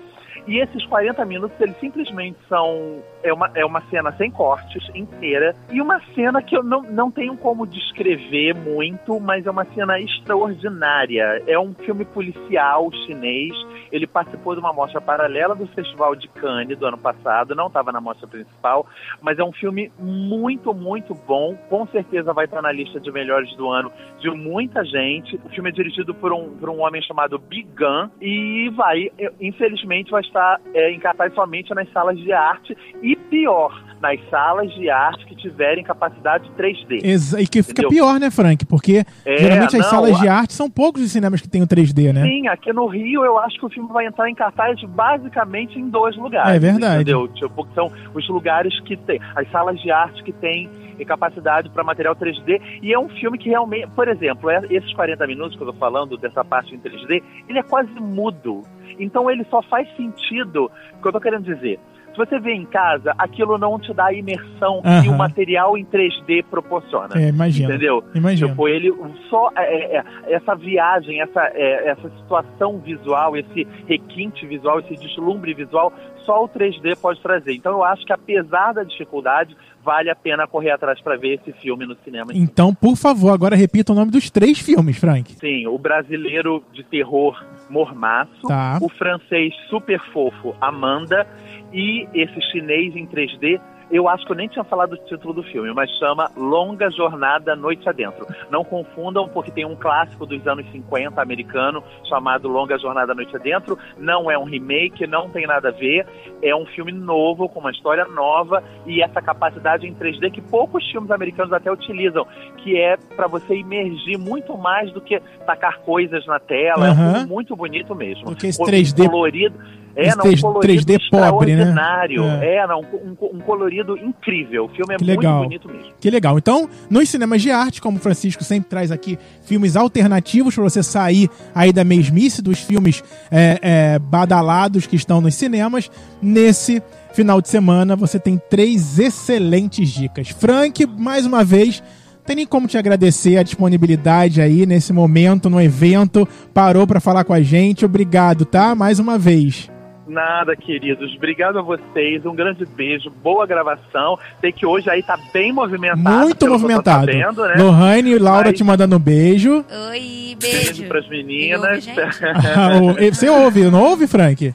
E esses 40 minutos, eles simplesmente são. É uma, é uma cena sem cortes, inteira, e uma cena que eu não, não tenho como descrever muito, mas é uma cena extraordinária. É um filme policial chinês. Ele participou de uma mostra paralela do Festival de Cannes do ano passado, não estava na mostra principal, mas é um filme muito, muito bom. Com certeza vai estar na lista de melhores do ano de muita gente. O filme é dirigido por um, por um homem chamado Big Gun e vai, infelizmente, vai estar é, em cartaz somente nas salas de arte e pior, nas salas de arte que tiverem capacidade 3D. Exa- e que fica Entendeu? pior, né, Frank? Porque É, geralmente as não, salas de arte são poucos os cinemas que tem o 3D, né? Sim, aqui no Rio eu acho que o filme vai entrar em cartaz basicamente em dois lugares. É verdade. Entendeu? Tipo, são os lugares que tem, as salas de arte que têm capacidade para material 3D. E é um filme que realmente, por exemplo, é- esses 40 minutos que eu tô falando dessa parte em 3D, ele é quase mudo. Então ele só faz sentido, o que eu tô querendo dizer. Se você vê em casa, aquilo não te dá a imersão que Aham. o material em 3D proporciona. É, imagina. Entendeu? Imagino. Tipo, ele só é, é, essa viagem, essa, é, essa situação visual, esse requinte visual, esse deslumbre visual, só o 3D pode trazer. Então eu acho que apesar da dificuldade, vale a pena correr atrás para ver esse filme no cinema. Então, por favor, agora repita o nome dos três filmes, Frank. Sim, o brasileiro de terror Mormaço, Tá. o francês super fofo Amanda e esse chinês em 3D. Eu acho que eu nem tinha falado do título do filme, mas chama Longa Jornada Noite Adentro. Não confundam, porque tem um clássico dos anos 50 americano chamado Longa Jornada Noite Adentro. Não é um remake, não tem nada a ver. É um filme novo, com uma história nova e essa capacidade em 3D que poucos filmes americanos até utilizam, que é para você imergir muito mais do que tacar coisas na tela. É um filme muito bonito mesmo. Do que esse Um 3D colorido. É, não, 3D um colorido 3D pobre, né? extraordinário. É. É, não, um, um colorido incrível. O filme é Que muito legal. bonito mesmo. Que legal. Então, nos cinemas de arte, como o Francisco sempre traz aqui, filmes alternativos para você sair aí da mesmice dos filmes é, é, badalados que estão nos cinemas. Nesse final de semana, você tem três excelentes dicas. Frank, mais uma vez, tem nem como te agradecer a disponibilidade aí nesse momento, no evento. Parou para falar com a gente. Obrigado, tá? Mais uma vez. Nada, queridos. Obrigado a vocês. Um grande beijo. Boa gravação. Sei que hoje aí tá bem movimentado. Muito tô movimentado. sabendo, né? Lohane e Laura Mas- te mandando um beijo. Oi, Beijo beijo. pras meninas. ouve? Ah, Você ouve, não ouve, Frank?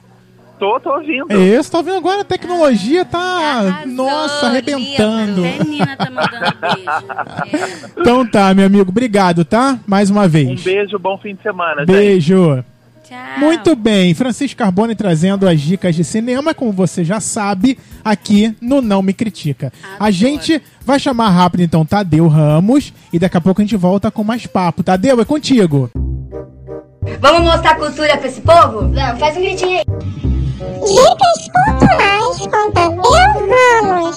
tô, tô ouvindo. É isso, tá vendo agora? A tecnologia tá, Arrasou, nossa, arrebentando. lindo. Até a Nina tá mandando beijo. É. Então tá, meu amigo, obrigado, tá? Mais uma Um vez. beijo, bom fim de semana, gente. Tchau. Muito bem, Francisco Carbone trazendo as dicas de cinema, como você já sabe, aqui no Não Me Critica. A Adoro. gente vai chamar rápido então Tadeu Ramos e daqui a pouco a gente volta com mais papo. Tadeu, é contigo. Vamos mostrar cultura pra esse povo? Vamos, faz um gritinho aí. Dicas culturais com Tadeu Ramos.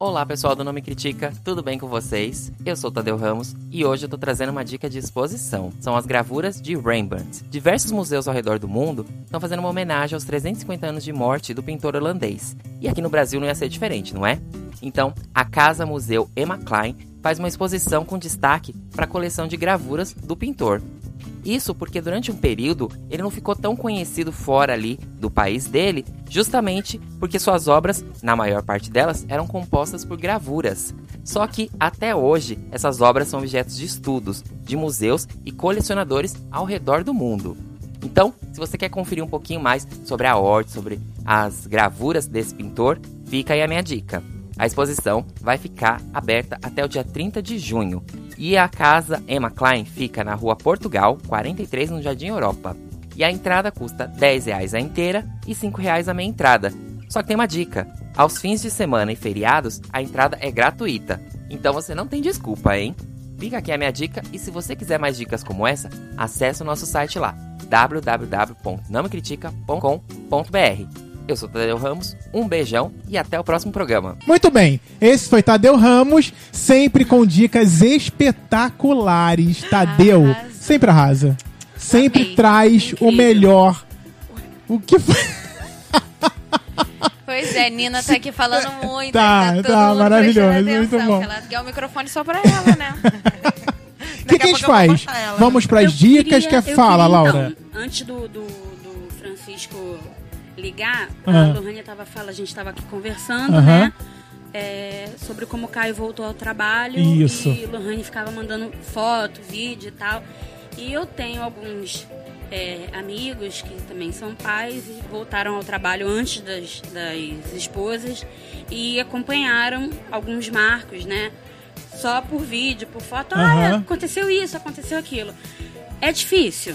Olá pessoal do Não Me Critica, tudo bem com vocês? Eu sou Tadeu Ramos e hoje eu tô trazendo uma dica de exposição. São as gravuras de Rembrandt. Diversos museus ao redor do mundo estão fazendo uma homenagem aos 350 anos de morte do pintor holandês. E aqui no Brasil não ia ser diferente, não é? Então, a Casa Museu Emma Klein faz uma exposição com destaque para a coleção de gravuras do pintor. Isso porque durante um período ele não ficou tão conhecido fora ali do país dele, justamente porque suas obras, na maior parte delas, eram compostas por gravuras. Só que até hoje essas obras são objetos de estudos de museus e colecionadores ao redor do mundo. Então, se você quer conferir um pouquinho mais sobre a arte, sobre as gravuras desse pintor, fica aí a minha dica. A exposição vai ficar aberta até o dia 30 de junho. E a casa Emma Klein fica na rua Portugal, 43, no Jardim Europa. E a entrada custa 10 reais a inteira e 5 reais a meia entrada. Só que tem uma dica: aos fins de semana e feriados, a entrada é gratuita. Então você não tem desculpa, hein? Fica aqui a minha dica e se você quiser mais dicas como essa, acesse o nosso site lá www.namecritica.com.br. Eu sou o Tadeu Ramos, um beijão e até o próximo programa. Muito bem, esse foi Tadeu Ramos, sempre com dicas espetaculares. Tadeu Arrasou. sempre arrasa, sempre Amei. traz Incrível. o melhor. O que foi? Pois é, Nina tá aqui falando muito. Tá, tá, mundo maravilhoso, muito bom. que Ela quer o microfone só pra ela, né? O que, que a gente faz? Vamos para as Eu dicas queria- que eu fala, queria, Laura. então, antes do, do, do Francisco ligar, Ah. a Lohane tava falando, a gente tava aqui conversando, Aham. né? é, sobre como o Caio voltou ao trabalho Isso. e Lohane ficava mandando foto, vídeo e tal. E eu tenho alguns é, amigos que também são pais e voltaram ao trabalho antes das, das esposas e acompanharam alguns marcos, né? Só por vídeo, por foto. Ah, Aham. aconteceu isso, aconteceu aquilo. É difícil,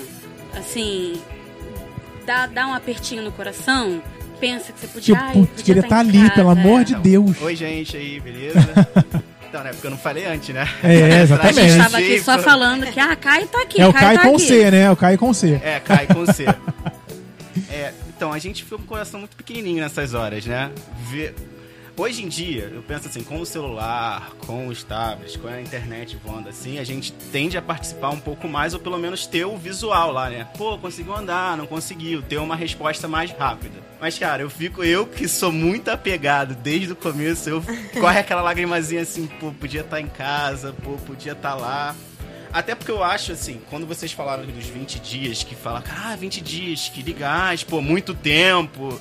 assim, dá, dá um apertinho no coração. Pensa que você podia. Tipo, ai, podia queria tá estar em ali, casa, pelo é. amor de Deus. Oi, gente aí, beleza? então, né? Porque eu não falei antes, né? É, A exatamente. gente tava aqui só falando que, ah, Caio tá aqui. É o Caio tá com aqui. C, né? É o Caio com C. É, cai com C. É, então, a gente fica com o coração muito pequenininho nessas horas, né? Vê- Hoje em dia, eu penso assim, com o celular, com os tablets, com a internet voando assim, a gente tende a participar um pouco mais, ou pelo menos ter o visual lá, né? Pô, conseguiu andar, não conseguiu, ter uma resposta mais rápida. Mas, cara, eu fico, eu que sou muito apegado desde o começo, eu corre aquela lagrimazinha assim, pô, podia estar em casa, pô, podia estar lá. Até porque eu acho, assim, quando vocês falaram dos 20 dias, que fala, ah, 20 dias, que ligás, pô, muito tempo.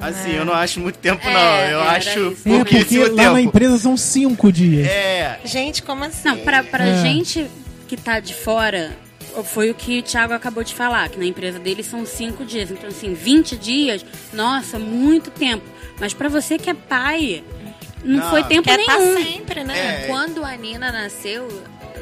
Assim, eu não acho muito tempo, É, não. Eu era acho isso. É, porque lá tempo. na empresa são cinco dias. É, Gente, como assim? Não, pra, pra É. gente que tá de fora, foi o que o Thiago acabou de falar, que na empresa dele são cinco dias. Então, assim, 20 dias, nossa, muito tempo. Mas pra você que é pai, não, Não. foi tempo Quer tá nenhum. sempre, né? É. Quando a Nina nasceu,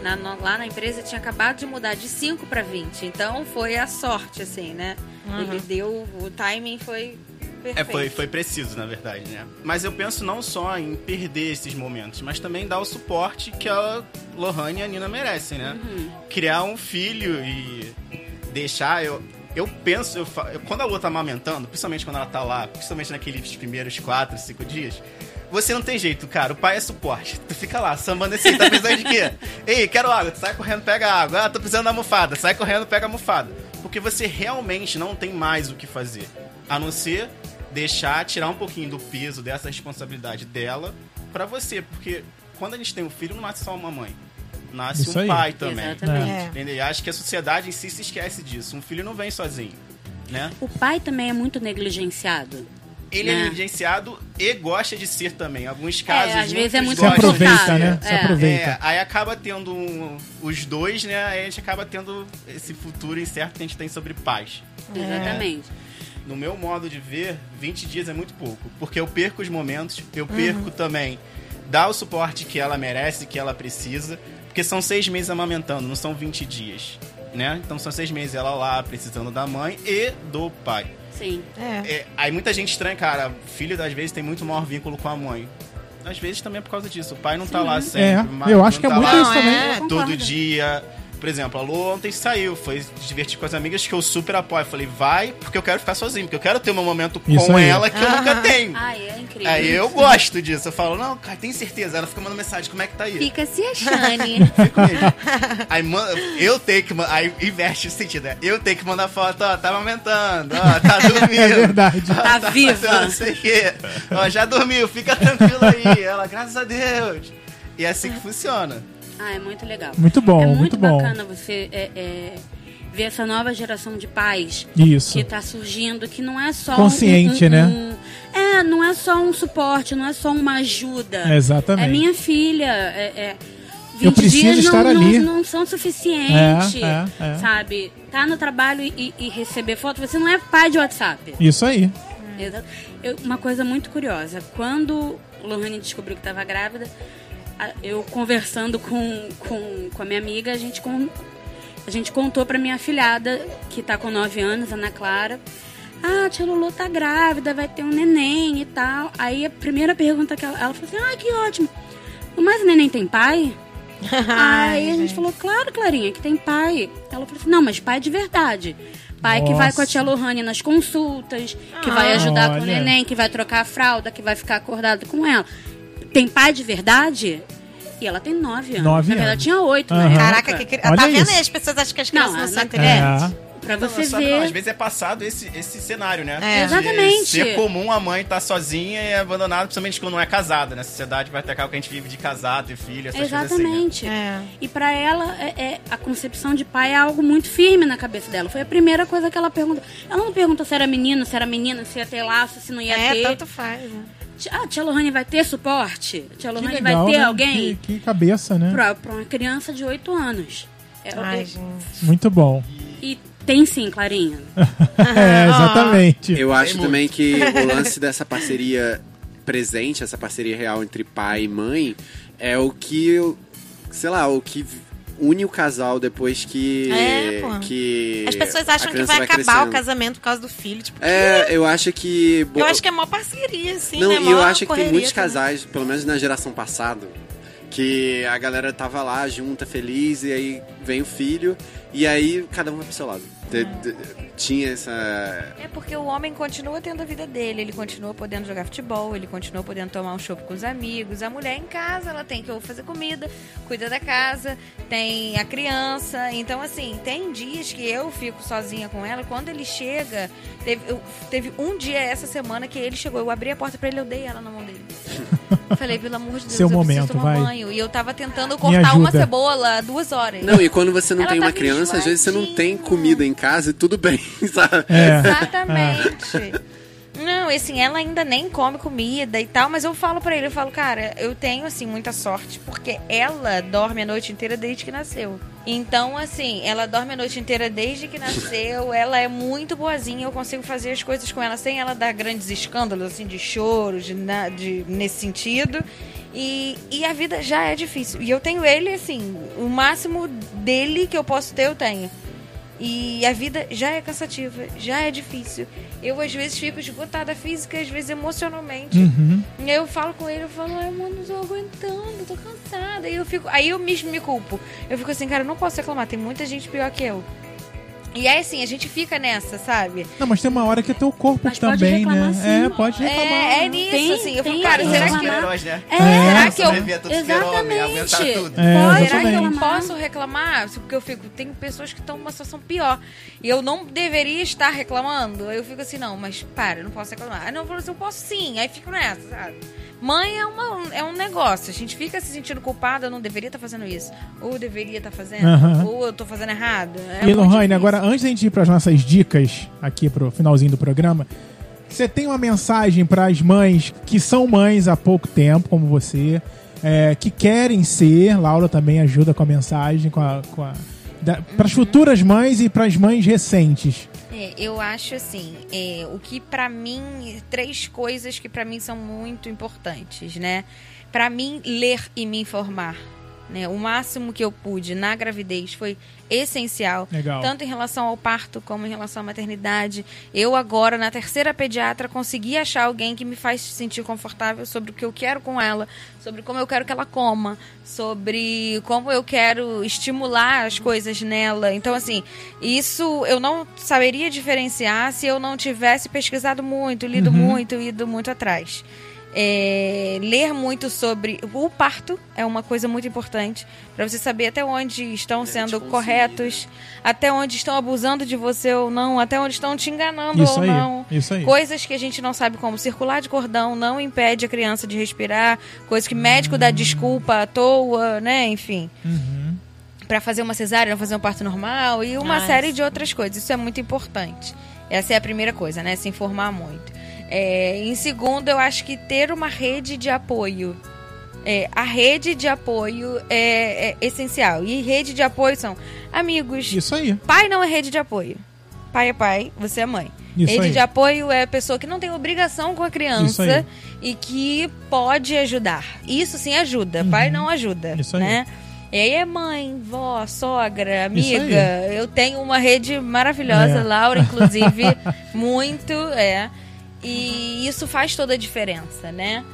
na- no- lá na empresa tinha acabado de mudar de 5 para 20. Então foi a sorte, assim, né? Ele deu. O timing foi perfeito. É, foi, foi preciso, na verdade, né? Mas eu penso não só em perder esses momentos, mas também dar o suporte que a Lohane e a Nina merecem, né? Criar um filho e deixar. Eu, eu penso, eu, quando a Lu tá amamentando, principalmente quando ela tá lá, principalmente naqueles primeiros quatro, cinco dias. Você não tem jeito, cara. O pai é suporte. Tu fica lá, sambando assim, tá precisando de quê? Ei, quero água. Tu sai correndo, pega água. Ah, tô precisando da almofada. Sai correndo, pega a almofada. Porque você realmente não tem mais o que fazer. A não ser deixar, tirar um pouquinho do peso dessa responsabilidade dela pra você. Porque quando a gente tem um filho, não nasce só uma mãe. Nasce Isso um aí. pai também. Exatamente. É. E acho que a sociedade em si se esquece disso. Um filho não vem sozinho, né? O pai também é muito negligenciado. Ele é Né? negligenciado e gosta de ser também. Em alguns casos, às vezes é muito Se aproveita, confortável. né? Se É. aproveita. É, aí acaba tendo um- os dois, né? Aí a gente acaba tendo esse futuro incerto que a gente tem sobre paz. Exatamente. No meu modo de ver, 20 dias é muito pouco. Porque eu perco os momentos, eu perco também dar o suporte que ela merece, que ela precisa. Porque são seis meses amamentando, não são 20 dias. Né? Então são seis meses ela lá precisando da mãe e do pai. Sim. É. É, aí muita gente estranha, cara. Filho, às vezes, tem muito maior vínculo com a mãe. Às vezes também é por causa disso. O pai não tá lá sempre. É, mas eu acho que é tá muito lá isso também. é. Todo dia. Por exemplo, a Lu ontem saiu, foi se divertir com as amigas, que eu super apoio. Falei, vai, porque eu quero ficar sozinho, porque eu quero ter meu momento Isso com aí. ela que eu nunca tenho. Ai, é incrível. Aí eu gosto disso. Eu falo, não, cara, tem certeza. Ela fica mandando mensagem, como é que tá aí? Fica se achando. Fico mesmo. Aí eu tenho que mandar. Aí inverte o sentido, né? Eu tenho que mandar foto, ó, tá amamentando, ó, tá dormindo. É verdade. ó, Tá viva. fazendo Não sei o quê. Ó, já dormiu, fica tranquilo aí. Ela, graças a Deus. E é assim que funciona. Ah, é muito legal. Muito bom, é muito, muito bom. bacana você é, é, ver essa nova geração de pais Isso. que tá surgindo, que não é só Consciente, um, um- né? um- é, não é só um suporte, não é só uma ajuda. Exatamente. É minha filha. É, é, Eu 20 preciso dias estar não, ali. Não, não são suficientes. É, é, é. Sabe? Tá no trabalho e, e receber foto. Você não é pai de WhatsApp. Isso aí. Eu- uma coisa muito curiosa. Quando Lohane descobriu que estava grávida, eu conversando com, com, com a minha amiga, a gente, con- a gente contou pra minha filhada, que tá com 9 anos, Ana Clara. Ah, a tia Lulu tá grávida, vai ter um neném e tal. Aí a primeira pergunta que ela, ela falou assim: Ah, que ótimo. Mas o neném tem pai? Aí a gente falou, claro, Clarinha, que tem pai. Ela falou assim, não, mas pai de verdade. Pai que vai com a tia Lohane nas consultas, que vai ajudar com o Olha. neném, que vai trocar a fralda, que vai ficar acordado com ela. Tem pai de verdade? E ela tem nove anos. Nove Na verdade, tinha oito época. Caraca, que cri... Olha tá vendo isso. aí? As pessoas acham que as Não, crianças não, na- são inteligentes. É. Pra Não, você sabe, ver. não, às vezes é passado esse, esse cenário, né? É. Exatamente. Ser comum a mãe estar sozinha e abandonada, principalmente quando não é casada. Na sociedade vai atacar o que a gente vive de casado, ter filho, essas coisas assim. né? Exatamente. E pra ela, é, é- a concepção de pai é algo muito firme na cabeça dela. Foi a primeira coisa que ela perguntou. Ela não perguntou se era menino, se era menina, se ia ter laço, se não ia É, ter. tanto faz. né? Ah, tia Lohane vai ter suporte? Tia Lohane legal, vai ter né? alguém? Que, que cabeça, né? Pra, pra uma criança de 8 anos. É, Ai, é- gente. Muito bom. e tem sim, Clarinha. é, exatamente. Eu acho também que o lance dessa parceria presente, essa parceria real entre pai e mãe, é o que, sei lá, o que une o casal depois que. É, pô. que As pessoas acham que criança vai acabar crescendo. o casamento por causa do filho. Tipo, É, eu acho que. eu acho que é mó parceria, assim, Não, né? e eu acho que tem muitos também. casais, pelo menos na geração passada, que a galera tava lá junta, feliz, e aí vem o filho, e aí cada um vai pro seu lado. De- de- tinha essa. É porque o homem continua tendo a vida dele, ele continua podendo jogar futebol, ele continua podendo tomar um chopp com os amigos. A mulher em casa, ela tem que ou fazer comida, cuida da casa, tem a criança. Então, assim, tem dias que eu fico sozinha com ela. Quando ele chega, teve, eu- teve um dia essa semana que ele chegou, eu abri a porta pra ele, eu dei ela na mão dele. Falei, pelo amor de Deus, Seu eu momento, preciso tomar vai. banho. E eu tava tentando cortar uma cebola duas horas. Não, e quando você não Ela tem uma tava criança, às vezes você não tem comida em casa e tudo bem, sabe? É. Exatamente. Não, e assim, ela ainda nem come comida e tal, mas eu falo pra ele, eu falo, cara, eu tenho, assim, muita sorte, porque ela dorme a noite inteira desde que nasceu. Então, assim, ela dorme a noite inteira desde que nasceu, ela é muito boazinha, eu consigo fazer as coisas com ela sem ela dar grandes escândalos, assim, de choro, de, de- nesse sentido. E, e a vida já é difícil. E eu tenho ele, assim, o máximo dele que eu posso ter, eu tenho. E a vida já é cansativa, já é difícil. Eu, às vezes, fico esgotada física, às vezes emocionalmente. Uhum. E aí eu falo com ele, eu falo, ai, mano, não tô aguentando, tô cansada. E eu fico, aí eu mesmo me culpo. Eu fico assim, cara, eu não posso reclamar, tem muita gente pior que eu. E aí, assim, a gente fica nessa, sabe? Não, mas tem uma hora que é teu corpo Mas pode também, reclamar, né? sim. É, pode reclamar. É, é nisso, Tem- assim. Eu fico, cara, que será que. Super-heróis, né? É, Será que eu. Exatamente. tudo. É, Pode, será que exatamente. eu posso reclamar? Porque eu fico, tem pessoas que estão numa situação pior. E eu não deveria estar reclamando. Eu fico assim, não, mas para, eu não posso reclamar. Aí não, eu falo assim, eu posso sim. Aí fico nessa, sabe? Mãe é, uma, é um negócio. A gente fica se sentindo culpada, eu não deveria estar fazendo isso. Ou deveria estar fazendo. Aham. Ou eu tô fazendo errado. É e Lohane, agora antes da gente ir para as nossas dicas aqui pro finalzinho do programa, você tem uma mensagem para as mães que são mães há pouco tempo, como você, é, que querem ser, Laura também ajuda com a mensagem, com a, a para Uhum. as futuras mães e para as mães recentes. É, eu acho assim, é, o que pra mim, três coisas que pra mim são muito importantes, né? Pra mim, ler e me informar. Né? O máximo que eu pude na gravidez foi essencial. Legal. Tanto em relação ao parto como em relação à maternidade. Eu agora, na terceira pediatra, consegui achar alguém que me faz sentir confortável sobre o que eu quero com ela, sobre como eu quero que ela coma, sobre como eu quero estimular as coisas nela. Então, assim, isso eu não saberia diferenciar se eu não tivesse pesquisado muito, lido Uhum. muito, ido muito atrás. É, ler muito sobre o parto é uma coisa muito importante para você saber até onde estão sendo corretos, até onde estão abusando de você ou não, até onde estão te enganando Isso ou aí, não. isso aí. Coisas que a gente não sabe como circular de cordão não impede a criança de respirar, coisas que médico dá desculpa à toa, né? Enfim para fazer uma cesárea, não fazer um parto normal e uma Ah, série sim. de outras coisas. Isso é muito importante. Essa é a primeira coisa, né? Se informar muito. É, em segundo, eu acho que ter uma rede de apoio. É, a rede de apoio é, é essencial. E rede de apoio são amigos. Isso aí. Pai não é rede de apoio. Pai é pai, você é mãe. Isso rede aí. de apoio é a pessoa que não tem obrigação com a criança aí. e que pode ajudar. Isso sim ajuda. Pai não ajuda. Uhum. Isso aí. né? E aí é mãe, vó, sogra, amiga. Eu tenho uma rede maravilhosa, É. Laura, inclusive, muito, é. E isso faz toda a diferença, né?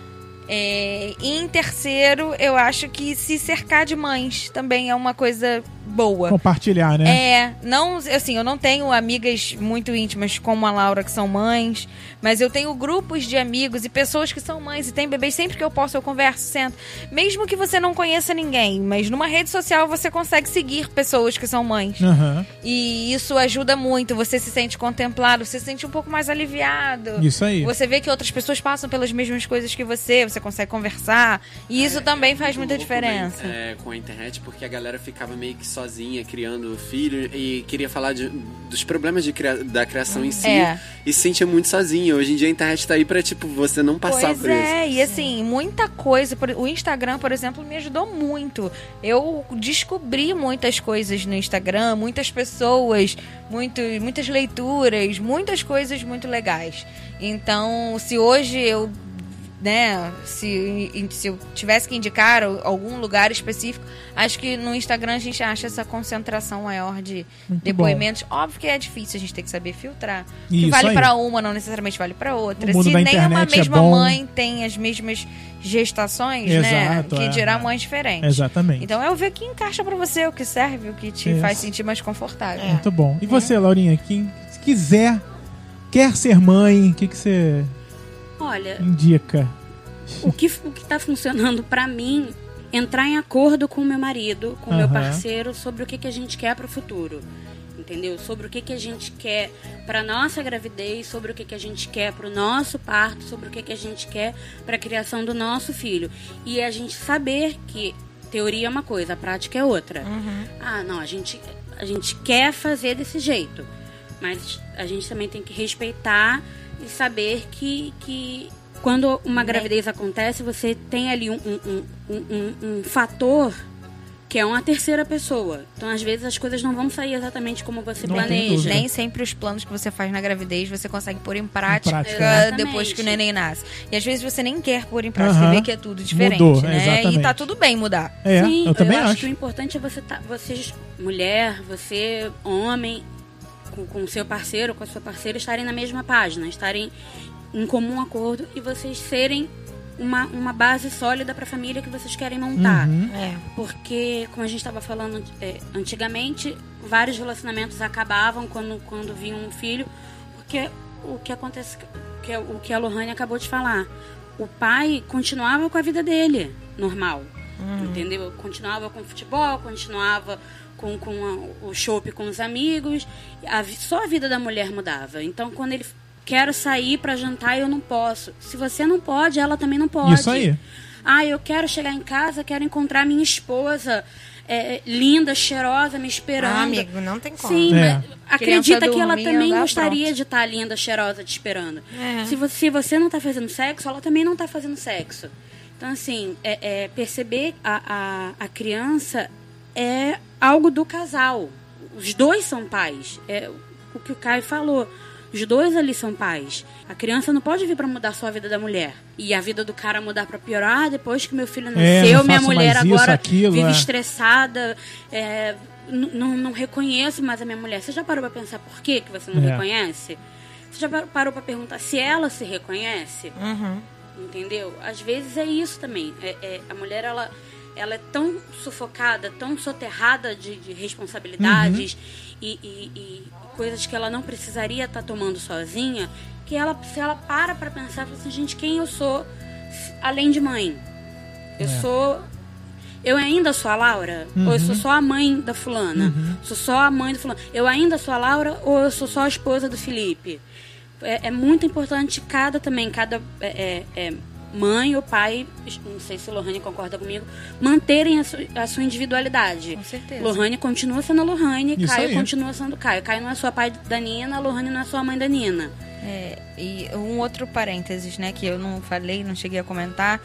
É, e em terceiro, eu acho que se cercar de mães também é uma coisa boa. Compartilhar, né? É, não, assim, eu não tenho amigas muito íntimas como a Laura que são mães, mas eu tenho grupos de amigos e pessoas que são mães e têm bebês. Sempre que eu posso, eu converso, sento. Mesmo que você não conheça ninguém, mas numa rede social você consegue seguir pessoas que são mães. Aham. E isso ajuda muito. Você se sente contemplado, você se sente um pouco mais aliviado. Isso aí. Você vê que outras pessoas passam pelas mesmas coisas que você, você consegue conversar. E isso também faz muita né, diferença. é, com a internet, porque a galera ficava meio que sozinha criando filho e queria falar de- dos problemas de cria- da criação em si É. e se sentia muito sozinha. Hoje em dia a internet tá aí pra, tipo, você não passar pois por é, isso. e assim, muita coisa. O Instagram, por exemplo, me ajudou muito. Eu descobri muitas coisas no Instagram, muitas pessoas, muito, muitas leituras, muitas coisas muito legais. Então, se hoje eu. Né, se, se eu tivesse que indicar algum lugar específico, acho que no Instagram a gente acha essa concentração maior de Muito depoimentos. Óbvio que é difícil, a gente tem que saber filtrar. O que Isso vale para uma não necessariamente vale para outra. O mundo Se da nem uma internet é mesma bom. mãe tem as mesmas gestações, né? Exato, Que é, dirá é. mães diferentes. Exatamente. Então é o ver que encaixa pra você, o que serve, o que te Isso. faz sentir mais confortável. Muito bom. E você, Laurinha, quem se quiser, quer ser mãe, o que, que você Olha, indica? o que, o que tá funcionando pra mim entrar em acordo com o meu marido, com o meu Aham. parceiro sobre o que, que a gente quer pro futuro. Entendeu? Sobre o que, que a gente quer pra nossa gravidez, sobre o que, que a gente quer pro nosso parto, sobre o que, que a gente quer pra criação do nosso filho. E a gente saber que teoria é uma coisa, a prática é outra. Ah, não, a gente, a gente quer fazer desse jeito. Mas a gente também tem que respeitar e saber que, que quando uma gravidez acontece, você tem ali um, um, um, um, fator que é uma terceira pessoa. Então, às vezes, as coisas não vão sair exatamente como você Nem, planeja. nem sempre os planos que você faz na gravidez você consegue pôr em prática, prática, né? depois que o neném nasce. E às vezes você nem quer pôr em prática, Aham. vê que é tudo diferente, Mudou, né? exatamente. E tá tudo bem mudar. É, Sim, eu também acho. acho. que o importante é você, tá, vocês, mulher, você, homem, com, com o seu parceiro, com a sua parceira, estarem na mesma página, estarem em comum acordo e vocês serem uma, uma base sólida para a família que vocês querem montar. Uhum. É. Porque, como a gente estava falando é, antigamente, vários relacionamentos acabavam quando, quando vinha um filho, porque o que acontece, que é o que a Lohane acabou de falar, o pai continuava com a vida dele, normal, entendeu? Continuava com o futebol, continuava com, com a- o shopping com os amigos, a só a vida da mulher mudava. Então, quando ele quero sair para jantar, eu não posso. Se você não pode, ela também não pode. Isso aí. Ah, eu quero chegar em casa, quero encontrar minha esposa é, linda, cheirosa, me esperando. Ah, amigo, não tem como. Sim, É. mas acredita que ela também gostaria pronto. de estar linda, cheirosa, te esperando. É. Se, você, se você não tá fazendo sexo, ela também não tá fazendo sexo. Então, assim, é, é, perceber a, a, a criança é algo do casal. Os dois são pais. É o que o Caio falou. Os dois ali são pais. A criança não pode vir para mudar só a vida da mulher. E a vida do cara mudar para piorar. Ah, depois que meu filho É, nasceu, não minha mulher isso, agora aquilo, vive é. estressada. é, não, não reconheço mais a minha mulher. Você já parou para pensar por que, que você não É. reconhece? Você já par- parou para perguntar se ela se reconhece? Uhum. Entendeu? Às vezes é isso também. É, é- a mulher, ela, ela é tão sufocada, tão soterrada de, de responsabilidades e, e- e coisas que ela não precisaria estar tomando sozinha, que ela, se ela para pra pensar, fala assim, gente, quem eu sou além de mãe? Eu É. sou... Eu ainda sou a Laura? Ou eu sou só a mãe da fulana? Sou só a mãe do fulano? Eu ainda sou a Laura ou eu sou só a esposa do Felipe? é, é muito importante cada também, cada é, é, é, mãe ou pai, não sei se Lohane concorda comigo, manterem a, su- a sua individualidade. Com certeza. Lohane continua sendo a Lohane, Isso Caio aí. continua sendo Caio. Caio não é só pai da Nina, Lohane não é só a mãe da Nina. É, e um outro parênteses, né, que eu não falei, não cheguei a comentar,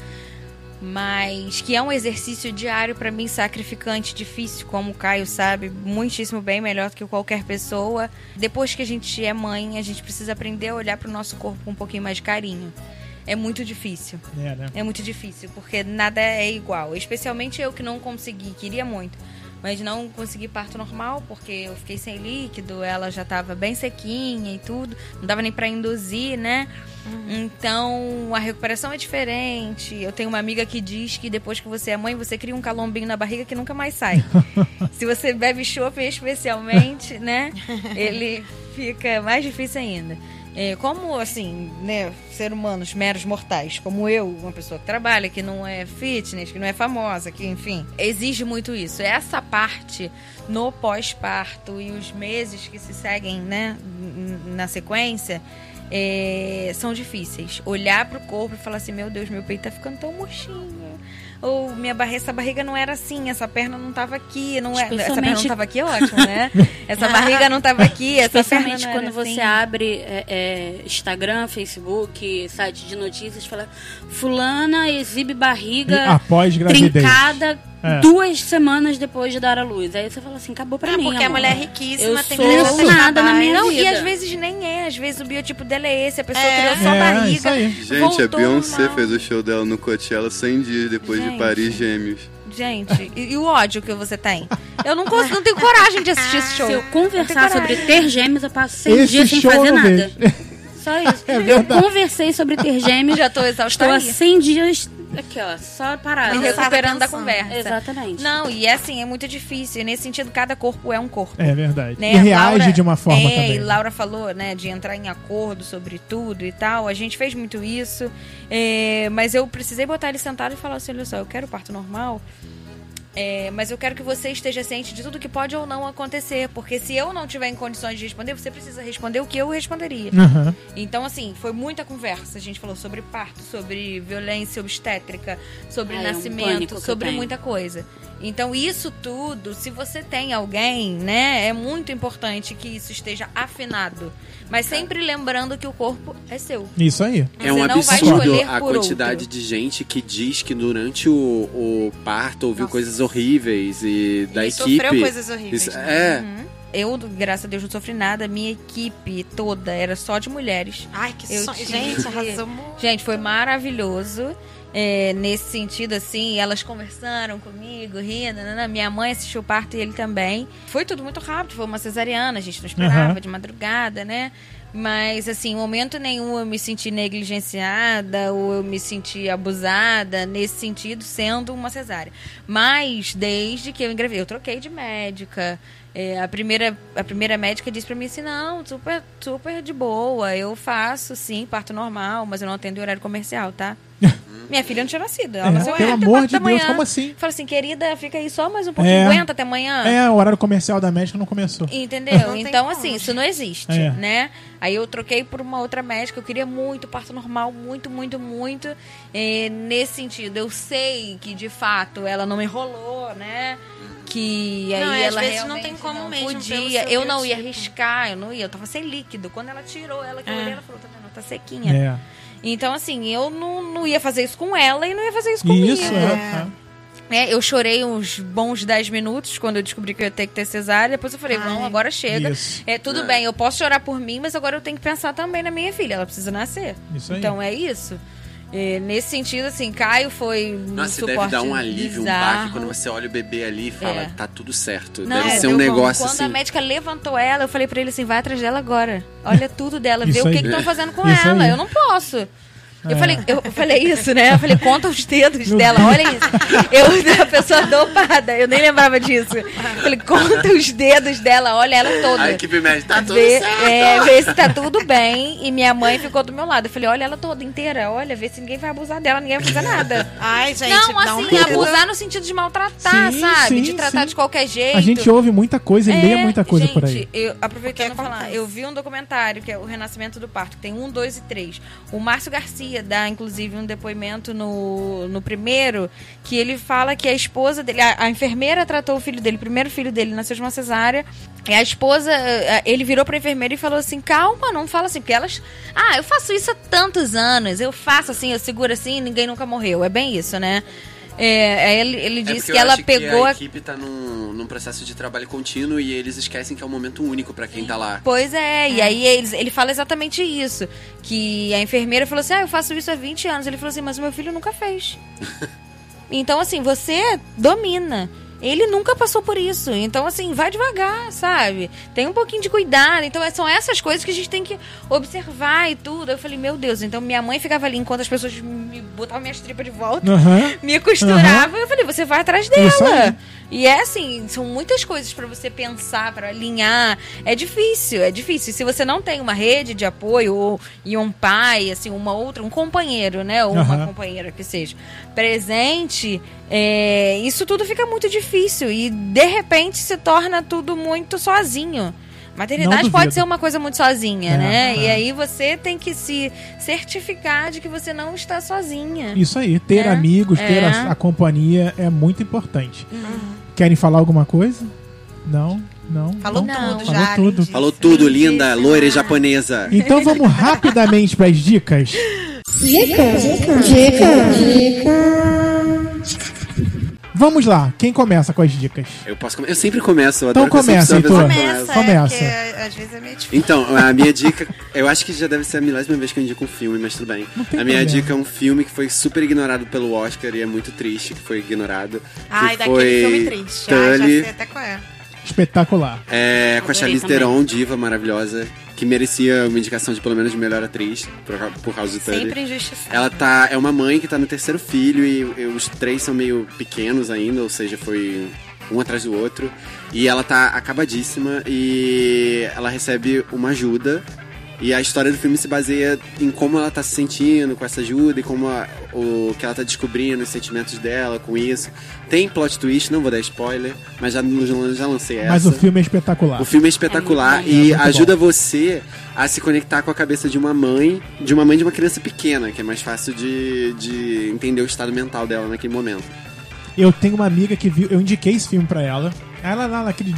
mas que é um exercício diário pra mim sacrificante, difícil, como o Caio sabe, muitíssimo bem, melhor do que qualquer pessoa. Depois que a gente é mãe, a gente precisa aprender a olhar pro nosso corpo com um pouquinho mais de carinho. É muito difícil. É, né? É muito difícil, porque nada é igual. Especialmente eu que não consegui, queria muito. mas não consegui parto normal porque eu fiquei sem líquido, ela já tava bem sequinha e tudo, não dava nem pra induzir, né? Então a recuperação é diferente. Eu tenho uma amiga que diz que depois que você é mãe, você cria um calombinho na barriga que nunca mais sai. Se você bebe chopp especialmente, né? Ele fica mais difícil ainda. É, como, assim, né, ser humanos meros mortais, como eu, uma pessoa que trabalha, que não é fitness, que não é famosa, que, enfim, exige muito isso. Essa parte no pós-parto e os meses que se seguem, né, na sequência, é, são difíceis. Olhar pro corpo e falar assim, meu Deus, meu peito tá ficando tão murchinho. Ou minha barriga, essa barriga não era assim, essa perna não tava aqui, não é, essa perna não Especialmente- tava aqui, é ótimo, né? Essa barriga não tava aqui, essa perna Especialmente não quando você assim. abre é, é, Instagram, Facebook, site de notícias, fala fulana exibe barriga após gravidez. trincada É. duas semanas depois de dar à luz. Aí você fala assim, acabou pra É, mim, porque a amor. mulher é riquíssima, Eu tem sou nada na minha Não, vida. e às vezes nem é, às vezes o biotipo dela é esse, a pessoa É. criou só É, barriga. Gente, a Beyoncé fez o show dela no Coachella 100 dias depois de Gente. parir gêmeos. Gente, e, e o ódio que você tem? Eu não, consigo, não tenho coragem de assistir esse show. Se eu conversar sobre ter gêmeos, eu passo seis Esse dias sem fazer não nada. vejo. Só isso. É eu conversei sobre ter gêmeos. Já tô exausta Estou há aí. 100 dias aqui, ó, só parada. Me recuperando da conversa. Exatamente. Não, e é assim, é muito difícil. E nesse sentido, cada corpo é um corpo. É verdade. né? E reage Laura- de uma forma é, também. E Laura falou, né, de entrar em acordo sobre tudo e tal. A gente fez muito isso. é, mas eu precisei botar ele sentado e falar assim: olha só, eu quero parto normal. É, mas eu quero que você esteja ciente de tudo que pode ou não acontecer. Porque se eu não tiver em condições de responder, você precisa responder o que eu responderia. Aham. Então, assim, foi muita conversa. A gente falou sobre parto, sobre violência obstétrica, sobre Ah, é um nascimento, eu sobre muita coisa. Então, isso tudo, se você tem alguém, né, é muito importante que isso esteja afinado. Mas sempre lembrando que o corpo é seu. Isso aí. É Você um não vai absurdo escolher a quantidade outro. de gente que diz que durante o, o parto ouviu coisas horríveis e da E equipe. sofreu coisas horríveis, Isso- né? É. Uhum. Eu, graças a Deus, não sofri nada. Minha equipe toda era só de mulheres. Ai, que Eu tive- Gente, arrasou muito. Gente, foi maravilhoso. É, nesse sentido, assim, elas conversaram comigo, rindo. nanana. Minha mãe assistiu o parto e ele também. Foi tudo muito rápido, foi uma cesariana, a gente não esperava, Aham. de madrugada, né? Mas, assim, em momento nenhum eu me senti negligenciada ou eu me senti abusada nesse sentido, sendo uma cesárea. Mas, desde que eu engravidei, eu troquei de médica. É, a, primeira, a primeira médica disse pra mim assim: não, super, super de boa, eu faço sim, parto normal, mas eu não atendo em horário comercial, tá? Minha filha não tinha nascido. Ela É, nasceu pelo amor quatro de da Deus, manhã. como assim? Fala assim, querida, fica aí só mais um pouquinho, É. aguenta até amanhã. É, o horário comercial da médica não começou. Entendeu? Não então, como. assim, isso não existe, É. né? Aí eu troquei por uma outra médica, eu queria muito parto normal, muito, muito, muito. É, nesse sentido, eu sei que de fato ela não me enrolou, né? Que aí Não, e às ela vezes não tem como não mesmo, podia. Eu não ia biotipo. arriscar, eu não ia, eu tava sem líquido. Quando ela tirou ela, que eu É. olhei, ela falou, tá vendo? Tá sequinha. É. Então, assim, eu não, não ia fazer isso com ela e não ia fazer isso comigo. Isso, é. É, eu chorei uns bons 10 minutos quando eu descobri que eu ia ter que ter cesárea. Depois eu falei, Ai. não, agora chega. Isso. É, tudo É. bem, eu posso chorar por mim, mas agora eu tenho que pensar também na minha filha. Ela precisa nascer. Isso aí. Então é isso. É, nesse sentido, assim, Caio foi um Nossa, deve suporte dar um alívio, um bizarro. baque quando você olha o bebê ali e fala, É. tá tudo certo. Não, deve ser deu um bom. negócio Quando assim. a médica levantou ela, eu falei pra ele assim, vai atrás dela agora. Olha tudo dela, vê o que estão fazendo com Isso ela. aí. Eu não posso. Eu, É. falei, eu falei isso, né? Eu falei, conta os dedos dela, olha isso. Eu, a pessoa dopada, eu nem lembrava disso. Eu falei, conta os dedos dela, olha ela toda. A equipe médica, tá tudo Vê, certo. é, vê se tá tudo bem. E minha mãe ficou do meu lado. Eu falei, olha ela toda inteira, olha, vê se ninguém vai abusar dela, ninguém vai fazer nada. Ai, gente, não, um assim, abusar no sentido de maltratar, Sim, sabe? sim, de tratar sim. de qualquer jeito. A gente ouve muita coisa e lê É, muita coisa gente, por aí. Eu, aproveitando pra falar, eu vi um documentário que é o Renascimento do Parto, que tem um, dois e três. O Márcio Garcia dá, inclusive, um depoimento no, no primeiro, que ele fala que a esposa dele, a, a enfermeira tratou o filho dele, o primeiro filho dele nasceu de uma cesárea. E a esposa, eh, ele virou pra enfermeira e falou assim: calma, não fala assim, porque elas. Ah, eu faço isso há tantos anos, eu faço assim, eu seguro assim, ninguém nunca morreu. É bem isso, né? É, aí ele, ele É disse porque que eu ela acho pegou a a equipe tá num, num processo de trabalho contínuo e eles esquecem que é um momento único pra quem tá lá. Pois é, e aí eles, ele fala exatamente isso. Que a enfermeira falou assim: Ah, eu faço isso há 20 anos. Ele falou assim, mas o meu filho nunca fez. então, assim, você domina. Ele nunca passou por isso. Então, assim, vai devagar, sabe? Tem um pouquinho de cuidado. Então, é- são essas coisas que a gente tem que observar e tudo. Eu falei, meu Deus. Então, minha mãe ficava ali enquanto as pessoas me botavam minhas tripas de volta, Aham. me costuravam. Aham. Eu falei, você vai atrás dela. E é assim, são muitas coisas pra você pensar, pra alinhar. É difícil, é difícil. Se você não tem uma rede de apoio ou e um pai, assim, uma outra, um companheiro, né, ou uma Aham. companheira que seja presente, é, isso tudo fica muito difícil e de repente se torna tudo muito sozinho. Maternidade pode ser uma coisa muito sozinha, É, né? é. E aí você tem que se certificar de que você não está sozinha. Isso aí, ter É, amigos, ter é. a, a companhia é muito importante. Querem falar alguma coisa? Não? Não? Falou Não. tudo Falou já. tudo. Falou tudo, linda, loira e japonesa. Então vamos rapidamente para as dicas. Dicas, dicas, dicas. Vamos lá, quem começa com as dicas? Eu posso come- Eu sempre começo. Eu Então começa, Heitor. que Começa, Começa. É, porque às vezes é meio difícil. Então, a minha dica, eu acho que já deve ser a milésima vez que eu indico um filme, mas tudo bem. Não tem A minha problema. dica é um filme que foi super ignorado pelo Oscar e é muito triste que foi ignorado. Ai, que daquele foi filme triste. Ai, já Tully, sei até qual é. Espetacular. é, com a Charlize. Theron, diva maravilhosa, que merecia uma indicação de pelo menos de melhor atriz por, por causa do Tully. Sempre. Ela tá. É uma mãe que tá no terceiro filho e, e os três são meio pequenos ainda, ou seja, foi um atrás do outro. E ela tá acabadíssima e ela recebe uma ajuda. E a história do filme se baseia em como ela tá se sentindo com essa ajuda e como a- o que ela tá descobrindo, os sentimentos dela com isso. Tem plot twist, não vou dar spoiler, mas já, já lancei essa. Mas o filme é espetacular. O filme é espetacular É bom. e É ajuda você a se conectar com a cabeça de uma mãe, de uma mãe de uma criança pequena, que é mais fácil de, de entender o estado mental dela naquele momento. Eu tenho uma amiga que viu, eu indiquei esse filme pra ela. Ela lá naquele.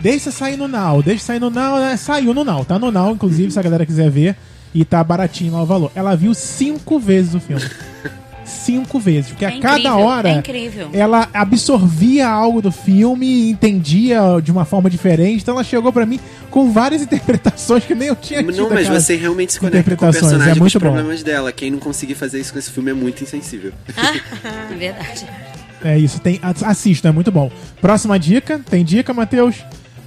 Deixa sair no Now, deixa sair no Now, né? saiu no Now, tá no Now, inclusive, se a galera quiser ver. E tá baratinho lá o valor. Ela viu cinco vezes o filme. cinco vezes. Porque É a cada hora é incrível. ela absorvia algo do filme e entendia de uma forma diferente. Então ela chegou pra mim com várias interpretações que nem eu tinha tido. Não, mas você realmente se conecta com o interpretações. personagem É e com os muito bom. problemas dela. Quem não conseguir fazer isso com esse filme é muito insensível. É verdade. É isso, tem, ass- assista, é muito bom. Próxima dica, tem dica, Matheus?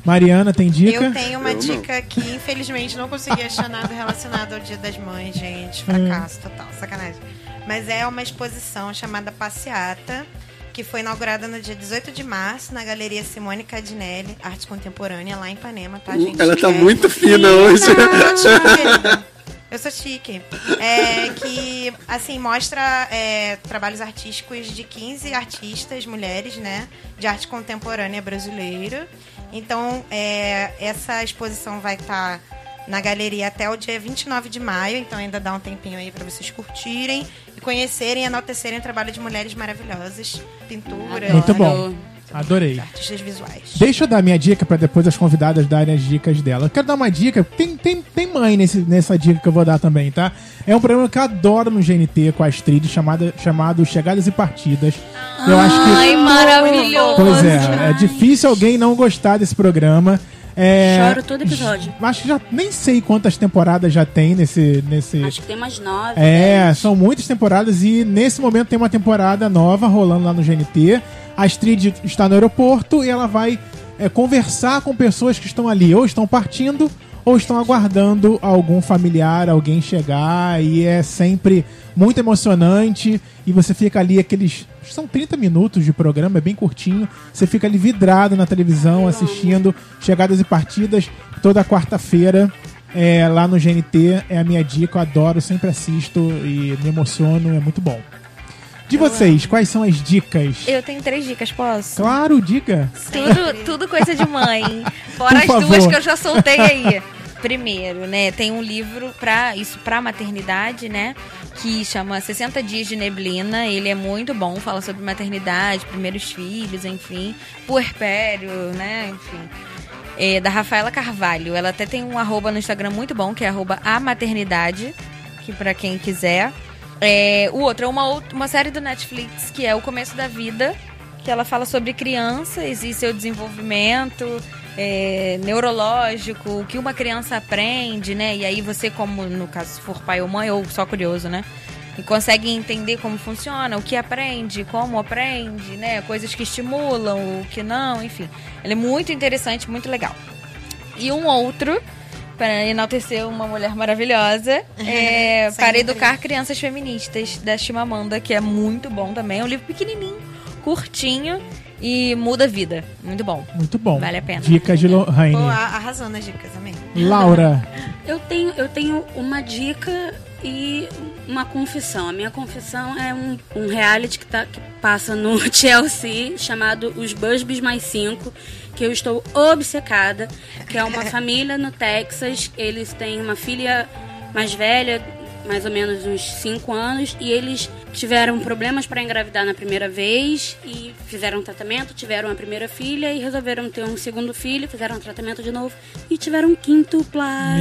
Mariana, tem dica? Eu tenho uma Eu não. dica que, infelizmente, não consegui achar nada relacionado ao Dia das Mães, gente. Hum. Fracasso total, sacanagem. Mas é uma exposição chamada Passeata, que foi inaugurada no dia 18 de março na Galeria Simone Cadinelli, Arte Contemporânea, lá em Ipanema, tá, gente? Ela tá É- muito fina hoje. Não. Eu sou chique. É, que, assim, mostra é, trabalhos artísticos de 15 artistas, mulheres, né? De arte contemporânea brasileira. Então, é, essa exposição vai estar na galeria até o dia 29 de maio. Então, ainda dá um tempinho aí para vocês curtirem e conhecerem e enaltecerem o trabalho de mulheres maravilhosas. Pintura, Muito bom. Adorei. artistas visuais. Deixa eu dar minha dica pra depois as convidadas darem as dicas dela. Eu quero dar uma dica. Tem, tem, tem mãe nesse, nessa dica que eu vou dar também, tá? É um programa que eu adoro no GNT com a Astrid, chamada, chamado Chegadas e Partidas. Eu acho que. Ai, maravilhoso. Pois é, é difícil alguém não gostar desse programa. É, Choro todo episódio. Acho que já nem sei quantas temporadas já tem nesse. nesse... Acho que tem mais nove. É, dez. são muitas temporadas e nesse momento tem uma temporada nova rolando lá no GNT. A Astrid está no aeroporto e ela vai é, conversar com pessoas que estão ali, ou estão partindo, ou estão aguardando algum familiar, alguém chegar. E é sempre muito emocionante. E você fica ali aqueles. São 30 minutos de programa, é bem curtinho. Você fica ali vidrado na televisão, assistindo chegadas e partidas toda quarta-feira. É, lá no GNT é a minha dica, eu adoro, sempre assisto e me emociono, é muito bom. De vocês, quais são as dicas? Eu tenho três dicas, posso? Claro, diga. Tudo, tudo coisa de mãe. Fora Por as favor. duas que eu já soltei aí. Primeiro, né, tem um livro para isso pra maternidade, né, que chama 60 dias de neblina. Ele é muito bom, fala sobre maternidade, primeiros filhos, enfim, puerpério, né, enfim. É, da Rafaela Carvalho. Ela até tem um arroba no Instagram muito bom, que é arroba a maternidade, que para quem quiser. É, o outro é uma, uma série do Netflix, que é O Começo da Vida, que ela fala sobre crianças e seu desenvolvimento é, neurológico, o que uma criança aprende, né? E aí você, como no caso, for pai ou mãe, ou só curioso, né? E consegue entender como funciona, o que aprende, como aprende, né? Coisas que estimulam, o que não, enfim. Ele é muito interessante, muito legal. E um outro, para enaltecer uma mulher maravilhosa, é Para. Educar Crianças Feministas, da Chimamanda, que é muito bom também. É um livro pequenininho, curtinho e muda a vida. Muito bom. Muito bom. Vale a pena. Dicas de Lohane. Pô, a- arrasou nas dicas, amém. Laura. Eu tenho, eu tenho uma dica e uma confissão. A minha confissão é um, um reality que, tá, que passa no Chelsea chamado Os Busbys Mais Cinco, que eu estou obcecada, que é uma família no Texas. Eles têm uma filha mais velha, mais ou menos uns 5 anos, e eles tiveram problemas para engravidar na primeira vez e fizeram um tratamento, tiveram a primeira filha e resolveram ter um segundo filho, fizeram um tratamento de novo e tiveram um quinto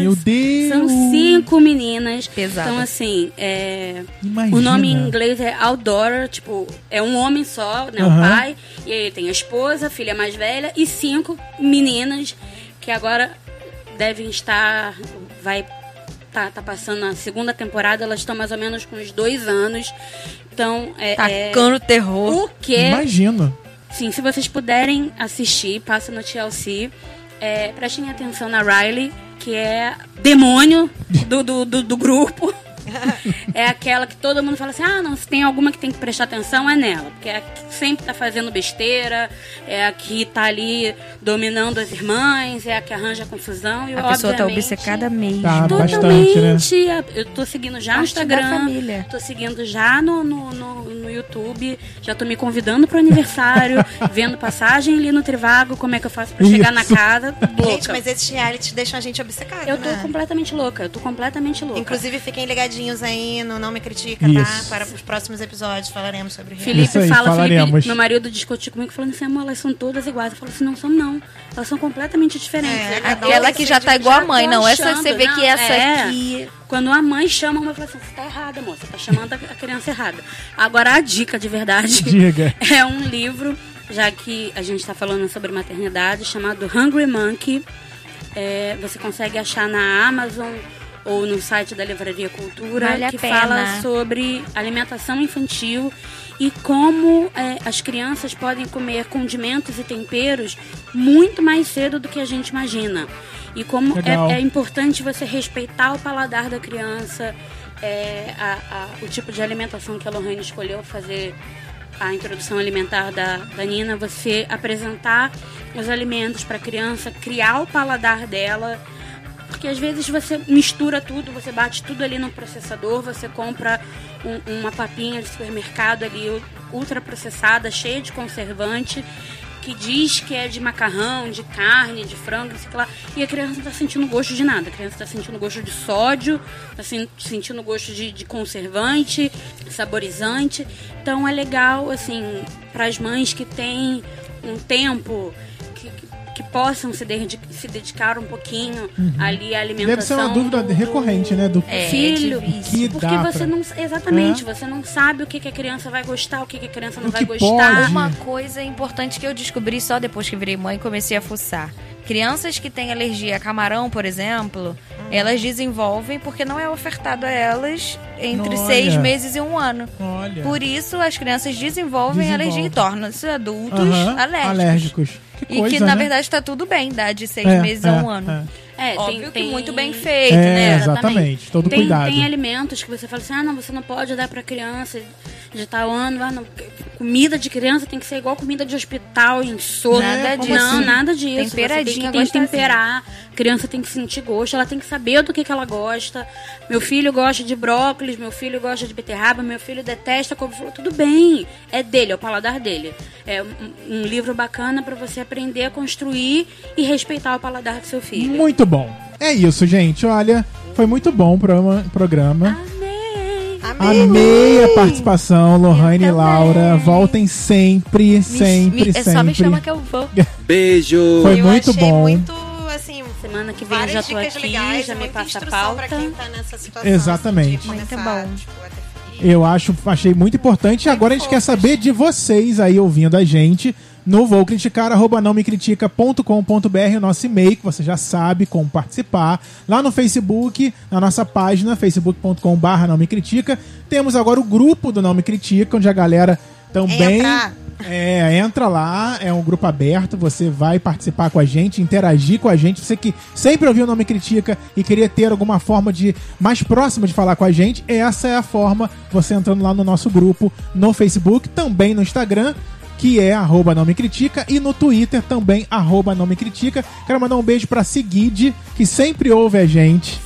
Meu Deus! São cinco meninas. Pesada. Então, assim, é... Imagina. o nome em inglês é Outdoor, tipo, é um homem só, né? O Aham. pai. E aí tem a esposa, a filha mais velha e cinco meninas que agora devem estar. Vai. Tá, tá passando a segunda temporada, elas estão mais ou menos com uns dois anos. Então, é. Tacando terror. O que? Imagino. Sim, se vocês puderem assistir, passa no TLC. É, prestem atenção na Riley, que é demônio do, do, do, do grupo. é aquela que todo mundo fala assim: ah, não, se tem alguma que tem que prestar atenção, é nela. Porque é a que sempre tá fazendo besteira, é a que tá ali dominando as irmãs, é a que arranja confusão. E, A pessoa tá obcecada mesmo. Tá bastante, Totalmente. né? Eu tô seguindo já no Parte da Instagram. família. Tô seguindo já no, no, no, no YouTube. Já tô me convidando pro aniversário. vendo passagem ali no Trivago. Como é que eu faço pra chegar na Isso. casa. Louca. Gente, mas esses realities deixam a gente obcecado, Eu tô né? completamente louca. Eu tô completamente louca. Inclusive, fiquem ligadinhos aí no Não Me Critica, Isso. tá? Para os próximos episódios falaremos sobre reality. Felipe Isso aí, fala, falaremos. Felipe, meu marido discutiu comigo falando assim, amor, elas são todas iguais. Eu falo assim, não são não. Elas são completamente diferentes. É, Aquela uma que já tá igual a mãe. Não, essa achando, você vê não, que essa é. aqui. Quando a mãe chama, a mãe fala assim, você tá errada, moça. Tá chamando a criança errada. Agora, a dica de verdade Diga. é um livro, já que a gente tá falando sobre maternidade, chamado Hungry Monkey. É, você consegue achar na Amazon ou no site da Livraria Cultura, Vale que pena. fala sobre alimentação infantil e como é, as crianças podem comer condimentos e temperos muito mais cedo do que a gente imagina. E como é, é importante você respeitar o paladar da criança, é, a- a- o tipo de alimentação que a Lohane escolheu fazer a introdução alimentar da, da Nina, você apresentar os alimentos para a criança, criar o paladar dela. Porque às vezes você mistura tudo, você bate tudo ali no processador, você compra um- uma papinha de supermercado ali ultra processada, cheia de conservante, que diz que é de macarrão, de carne, de frango, sei lá, e a criança não tá sentindo gosto de nada. A criança tá sentindo gosto de sódio, tá sen- sentindo gosto de, de conservante, saborizante. Então é legal, assim, para as mães que têm um tempo que, possam se, dedi- se dedicar um pouquinho ali à alimentação. Uhum. Deve ser uma dúvida do- recorrente, né? Do É, filho, que porque dá você pra- não exatamente, É. você não sabe o que, que a criança vai gostar, o que, que a criança não O vai gostar. pode. Uma coisa importante que eu descobri só depois que virei mãe e comecei a fuçar. Crianças que têm alergia a camarão, por exemplo, elas desenvolvem porque não é ofertado a elas entre Olha. seis meses e um ano. Olha. Por isso, as crianças desenvolvem, alergia e tornam-se adultos Aham, alérgicos. alérgicos. Que E coisa, que, na né? verdade, está tudo bem, dar de seis É, meses é, a um ano. é. É, Óbvio tem, que muito bem tem- feito, É, né? exatamente. Todo tem, cuidado. tem alimentos que você fala assim, ah, não, você não pode dar pra criança de tal ano, ah, não, comida de criança tem que ser igual comida de hospital, insoto. Nada não, disso. nada disso. Você tem Temperadinha, que, tem que temperar, criança tem que sentir gosto, ela tem que saber do que, que ela gosta. Meu filho gosta de brócolis, meu filho gosta de beterraba, meu filho detesta couve-flor. Tudo bem, é dele, é o paladar dele. É um, um livro bacana pra você aprender a construir e respeitar o paladar do seu filho. Muito bom. É isso, gente. Olha, foi muito bom o programa. programa. Amei. Amei a participação, Lohane e Laura. Voltem sempre, Me- sempre, me- sempre. é só me chama que eu vou. Beijo! Foi eu muito achei bom. muito, assim, Semana que vem já tô aqui, legais, já me passa a pauta. quem tá nessa situação. Exatamente. assim, Muito bom. tipo. Eu acho, achei muito importante. E agora a gente quer saber de vocês aí ouvindo a gente. No vou criticar, arroba não me critica.com.br, o nosso e-mail, que você já sabe como participar. Lá no Facebook, na nossa página, facebook.com.br não me critica. Temos agora o grupo do Não Me Critica, onde a galera também. Entra. É, entra lá, é um grupo aberto, você vai participar com a gente, interagir com a gente. Você que sempre ouviu o Não Me Critica e queria ter alguma forma de mais próxima de falar com a gente, essa é a forma, você entrando lá no nosso grupo no Facebook, também no Instagram, que é arroba não me critica, e no Twitter também, arroba não me critica. Quero mandar um beijo pra Seguide, que sempre ouve a gente.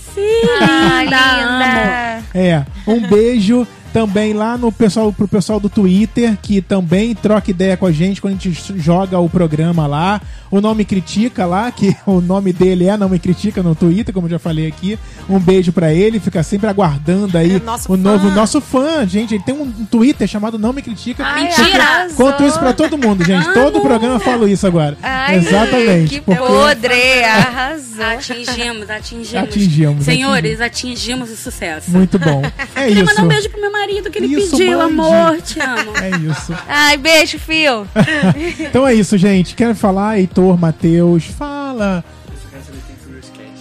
Ah, linda. É, um beijo também lá no pessoal, pro pessoal do Twitter, que também troca ideia com a gente quando a gente joga o programa lá. O Nome Critica lá, que o nome dele é Não Me Critica no Twitter, como eu já falei aqui. Um beijo pra ele, fica sempre aguardando aí É nosso o fã. novo nosso fã, gente. Ele tem um Twitter chamado Não Me Critica. Ai, Mentira. Conto isso pra todo mundo, gente. Todo programa eu falo isso agora. Ai, Exatamente. Que porque- podre, arrasou. Atingimos, atingimos. Atingimos, Senhores, atingimos o sucesso. Muito bom. É Queria isso. mandar um beijo pro meu marido que ele Isso, pediu, amor, te amo. É isso. Ai, beijo, fio. Então é isso, gente. Quer falar, Heitor, Matheus? Fala.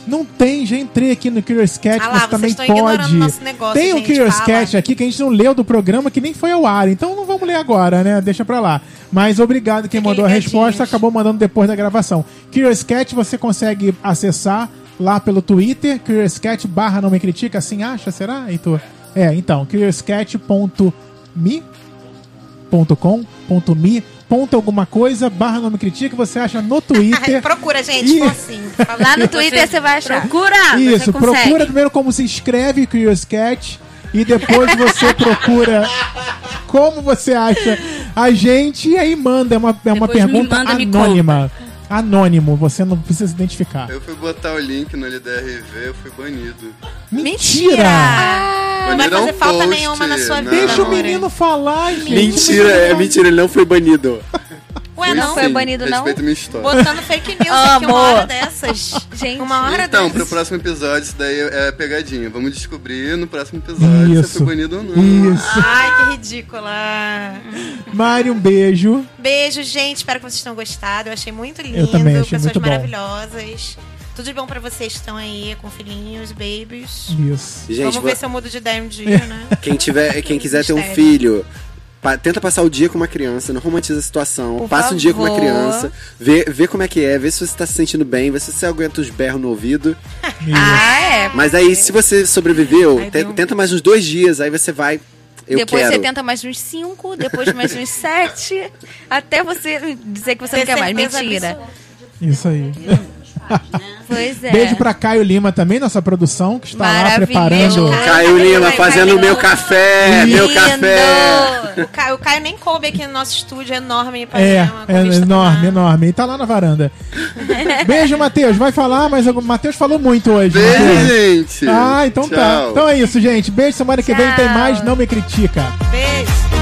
Não tem, já entrei aqui no Curious Cat, Ah lá, vocês também pode. negócio, tem um gente, Curious fala. Cat aqui que a gente não leu do programa, que nem foi ao ar, então não vamos ler agora, né? Deixa pra lá. Mas obrigado quem mandou a resposta, acabou mandando depois da gravação. Curious Cat você consegue acessar lá pelo Twitter, Curious Cat barra não me critica, assim acha, será, Heitor? É, então, curiouscat.me .com.me ponto alguma coisa, barra não me critica, você acha no Twitter. Procura, gente, for assim. Lá no Twitter você vai achar. Procura, Isso, procura primeiro como se escreve Curious Cat e depois você procura como você acha a gente e aí manda, é uma, é uma Depois pergunta manda, anônima. Anônimo, você não precisa se identificar. Eu fui botar o link no LDRV, eu fui banido. Mentira! Não vai fazer falta post, nenhuma na sua não. vida. Deixa o menino falar, gente. Mentira, é mentira, ele não foi banido. Ué, não. foi banido, não? Respeita minha história. Botando fake news aqui uma hora dessas. Gente, Uma hora Então, dessas. pro próximo episódio, isso daí é pegadinha. Vamos descobrir no próximo episódio se Isso. foi banido ou não. Isso. Ai, que ridícula. Mari, um beijo. Beijo, gente. Espero que vocês tenham gostado. Eu achei muito lindo. Eu também achei Pessoas muito bom. maravilhosas. Tudo de bom pra vocês que estão aí com filhinhos, babies. Isso. Gente, Vamos va- ver se eu mudo de ideia um dia, né? quem, tiver, quem quiser ter um Mistério. filho, pa- tenta passar o dia com uma criança, não romantiza a situação. Por passa um dia com uma criança, vê, vê como é que é, vê se você tá se sentindo bem, vê se você aguenta os berros no ouvido. Ah, é. Mas aí, se você sobreviveu, Ai, te- deu um- tenta mais uns dois dias, aí você vai. Eu depois quero. você tenta mais uns 5, depois mais uns 7, até você dizer que você não Ter quer mais. Mentira. Isso aí. Pois é. Beijo pra Caio Lima também, nossa produção, que está lá preparando. Caio. Caio Lima Caio fazendo Lima. meu café, meu Lindo. café. O Caio, o Caio nem coube aqui no nosso estúdio enorme pra É, uma é convista enorme, enorme. E tá lá na varanda. Beijo, Matheus. Vai falar, mas o Matheus falou muito hoje. Beijo, Matheus. gente. Ah, então tá. Tchau. Então é isso, gente. Beijo, semana que vem tem Tchau. mais. Não me critica. Beijo.